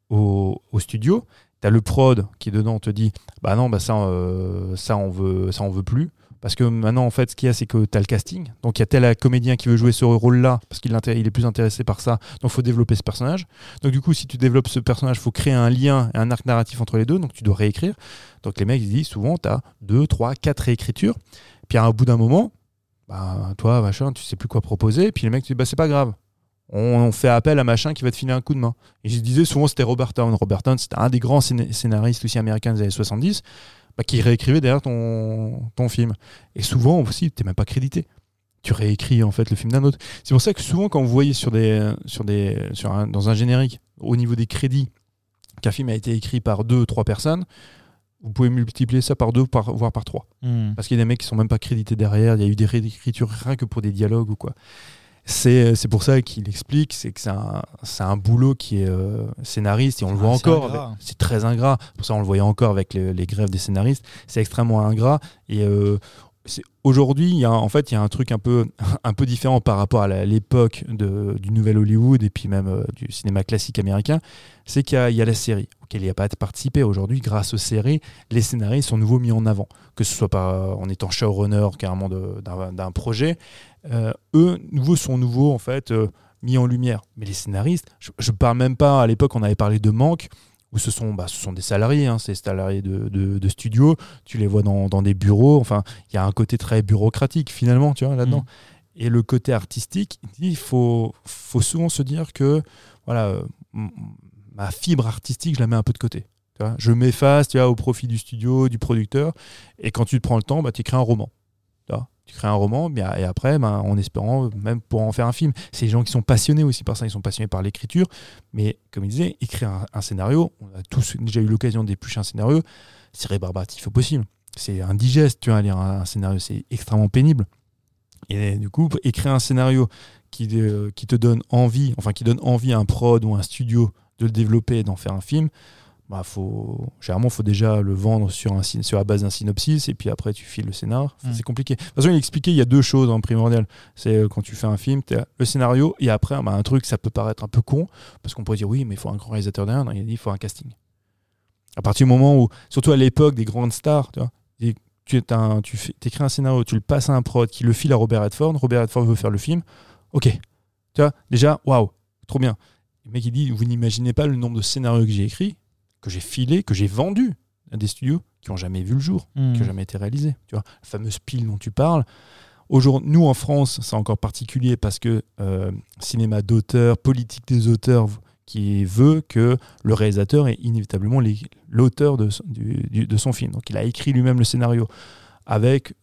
au studio, tu as le prod qui dedans te dit bah non, bah ça, euh, ça, on veut, ça on veut plus. Parce que maintenant, en fait, ce qu'il y a, c'est que tu as le casting. Donc, il y a tel comédien qui veut jouer ce rôle-là, parce qu'il est plus intéressé par ça. Donc, il faut développer ce personnage. Donc, du coup, si tu développes ce personnage, il faut créer un lien et un arc narratif entre les deux. Donc, tu dois réécrire. Donc, les mecs, ils disent souvent, tu as deux, trois, quatre réécritures. Puis, à un bout d'un moment, bah, toi, machin, tu sais plus quoi proposer. Puis, les mecs, tu dis, bah, c'est pas grave. On, fait appel à machin qui va te filer un coup de main. Et je disais souvent, c'était Robert Town. Robert Town, c'était un des grands scéna- scénaristes aussi américains des années 70 bah, qui réécrivait derrière ton, ton film. Et souvent aussi, tu n'es même pas crédité. Tu réécris en fait le film d'un autre. C'est pour ça que souvent, quand vous voyez sur des, sur des, sur un- dans un générique, au niveau des crédits, qu'un film a été écrit par deux, trois personnes, vous pouvez multiplier ça par deux, par, voire par trois. hmm. Parce qu'il y a des mecs qui sont même pas crédités derrière, il y a eu des réécritures rien que pour des dialogues ou quoi. C'est c'est pour ça qu'il explique, c'est que c'est un, c'est un boulot qui est euh, scénariste et on le voit encore. C'est très ingrat. Pour ça, on le voyait encore avec les, les grèves des scénaristes. C'est extrêmement ingrat. Et euh, aujourd'hui, il y a en fait, il y a un truc un peu, différent par rapport à l'époque du nouvel Hollywood et puis même euh, du cinéma classique américain. C'est qu'il y, a- la série auquel il n'y a pas participé. Aujourd'hui, grâce aux séries, les scénaristes sont nouveau mis en avant, que ce soit par, en étant showrunner carrément d'un projet. Euh, eux, nouveaux sont nouveaux en fait euh, mis en lumière. Mais les scénaristes, je, je parle même pas. À l'époque, on avait parlé de manque où ce sont, bah, ce sont des salariés, hein, des salariés de, de, de studio. Tu les vois dans, dans des bureaux. Enfin, il y a un côté très bureaucratique finalement, tu vois là-dedans. Et le côté artistique, il faut, faut souvent se dire que voilà, euh, ma fibre artistique, je la mets un peu de côté. Tu vois je m'efface tu vois, au profit du studio, du producteur. Et quand tu te prends le temps, bah, tu écris un roman. Tu, crées un roman, et après, ben, en espérant même pour en faire un film. C'est des gens qui sont passionnés aussi par ça, ils sont passionnés par l'écriture. Mais comme il disait, écrire un, scénario, on a tous déjà eu l'occasion d'éplucher un scénario, c'est rébarbatif au possible. C'est indigeste, tu vois, lire un, scénario, c'est extrêmement pénible. Et du coup, écrire un scénario euh, qui te donne envie, enfin qui donne envie à un prod ou à un studio de le développer et d'en faire un film, bah faut, généralement, il faut déjà le vendre sur, un, sur la base d'un synopsis et puis après tu files le scénar. Enfin, Mm. C'est compliqué. De toute façon, il expliquait, il y a deux choses en primordial. C'est euh, quand tu fais un film, as le scénario et après, bah, un truc, ça peut paraître un peu con parce qu'on pourrait dire oui, mais il faut un grand réalisateur derrière. Non, il a dit il faut un casting. À partir du moment où, surtout à l'époque des grandes stars, tu vois, tu es un- tu fais- écris un scénario, tu le passes à un prod qui le file à Robert Redford, Robert Redford veut faire le film, ok. Tu vois, déjà, waouh, trop bien. Le mec, il dit, vous n'imaginez pas le nombre de scénarios que j'ai écrits, que j'ai filés, que j'ai vendus à des studios qui ont jamais vu le jour, Hmm. qui n'ont jamais été réalisés. Tu vois, la fameuse pile dont tu parles. Aujourd'hui, nous en France, c'est encore particulier parce que euh, cinéma d'auteur, politique des auteurs, qui veut que le réalisateur est inévitablement l'auteur de son film. Donc il a écrit lui-même le scénario avec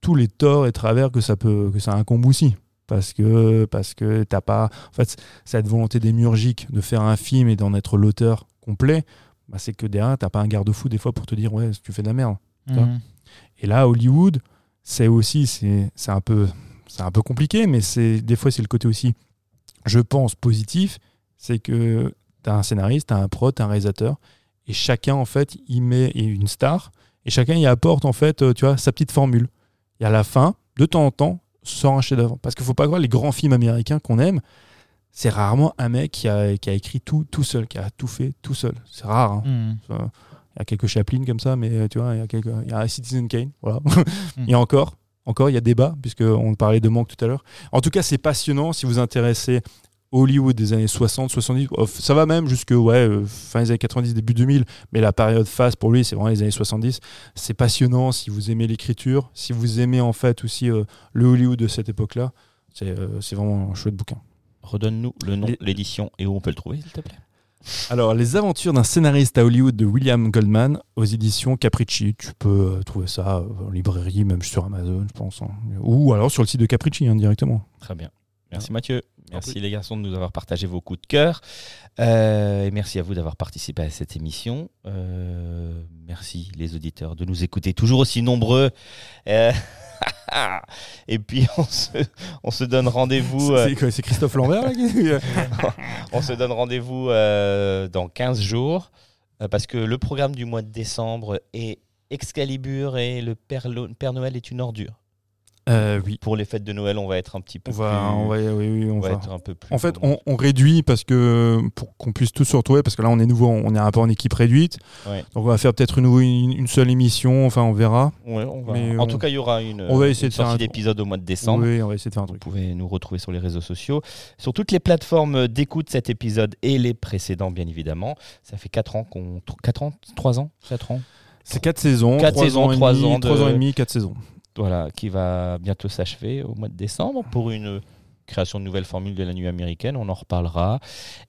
tous les torts et travers que ça peut que ça incombe aussi. Parce que parce que t'as pas en fait cette volonté démiurgique de faire un film et d'en être l'auteur complet, bah, c'est que derrière t'as pas un garde-fou des fois pour te dire ouais tu fais de la merde. Mhm. Et là, Hollywood, c'est aussi, c'est un peu, c'est un peu compliqué, mais c'est des fois c'est le côté aussi, je pense positif, c'est que tu as un scénariste, tu as un prod, tu un réalisateur, et chacun en fait, il met et une star, et chacun y apporte en fait, euh, tu vois, sa petite formule. Et à la fin, de temps en temps, sort un chef-d'œuvre. Parce qu'il faut pas croire les grands films américains qu'on aime. C'est rarement un mec qui a, qui a écrit tout tout seul, qui a tout fait tout seul. C'est rare. hein. Ça, Il y a quelques Chaplin comme ça, mais euh, tu vois, il y a, quelques, il y a Citizen Kane, voilà. Et encore, encore, il y a débat, puisqu'on parlait de manque tout à l'heure. En tout cas, c'est passionnant si vous intéressez Hollywood des années 60, 70. oh, Ça va même jusque ouais, euh, fin des années 90, début 2000, mais la période phase pour lui, c'est vraiment les années 70. C'est passionnant si vous aimez l'écriture, si vous aimez en fait aussi euh, le Hollywood de cette époque-là. C'est euh, c'est vraiment un chouette bouquin. Redonne-nous le nom l'édition et où on peut le trouver, s'il te plaît. Alors, Les aventures d'un scénariste à Hollywood de William Goldman aux éditions Capricci. Tu peux euh, trouver ça euh, en librairie, même sur Amazon, je pense. hein. Ou alors sur le site de Capricci hein, directement. Très bien. Merci Mathieu. Merci les garçons de nous avoir partagé vos coups de cœur. Euh, et merci à vous d'avoir participé à cette émission. Euh, merci les auditeurs de nous écouter toujours aussi nombreux. Euh, et puis on se, on se donne rendez-vous. euh, C'est c'est Christophe Lambert là qui- on se donne rendez-vous euh, dans 15 jours euh, parce que le programme du mois de décembre est Excalibur et le Père Noël est une ordure. Euh, Oui. Pour les fêtes de Noël, on va être un petit peu On va, plus. on va, oui, oui, on on va va. être un peu plus. En fait, on, on réduit parce que pour qu'on puisse tous se retrouver, parce que là on est nouveau, on est un peu en équipe réduite. Ouais. Donc on va faire peut-être une, une, une seule émission, enfin on verra. Ouais, on va- Mais En on- tout cas, il y aura une, on va essayer une de faire un- d'épisode au mois de décembre. Oui, on va essayer de faire un Vous truc. pouvez nous retrouver sur les réseaux sociaux, sur toutes les plateformes d'écoute cet épisode et les précédents, bien évidemment. Ça fait 4 ans qu'on. 4 ans? 3 ans? 4 ans? C'est quatre saisons, Quatre trois saisons, ans et trois demi, ans de- trois ans et demi, quatre saisons. Voilà, qui va bientôt s'achever au mois de décembre pour une création de nouvelles formules de la nuit américaine. On en reparlera.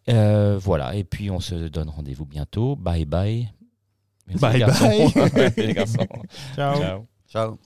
Euh, voilà, et puis on se donne rendez-vous bientôt. Bye bye. Merci Bye les garçons. bye. les garçons. Ciao. Ciao. Ciao.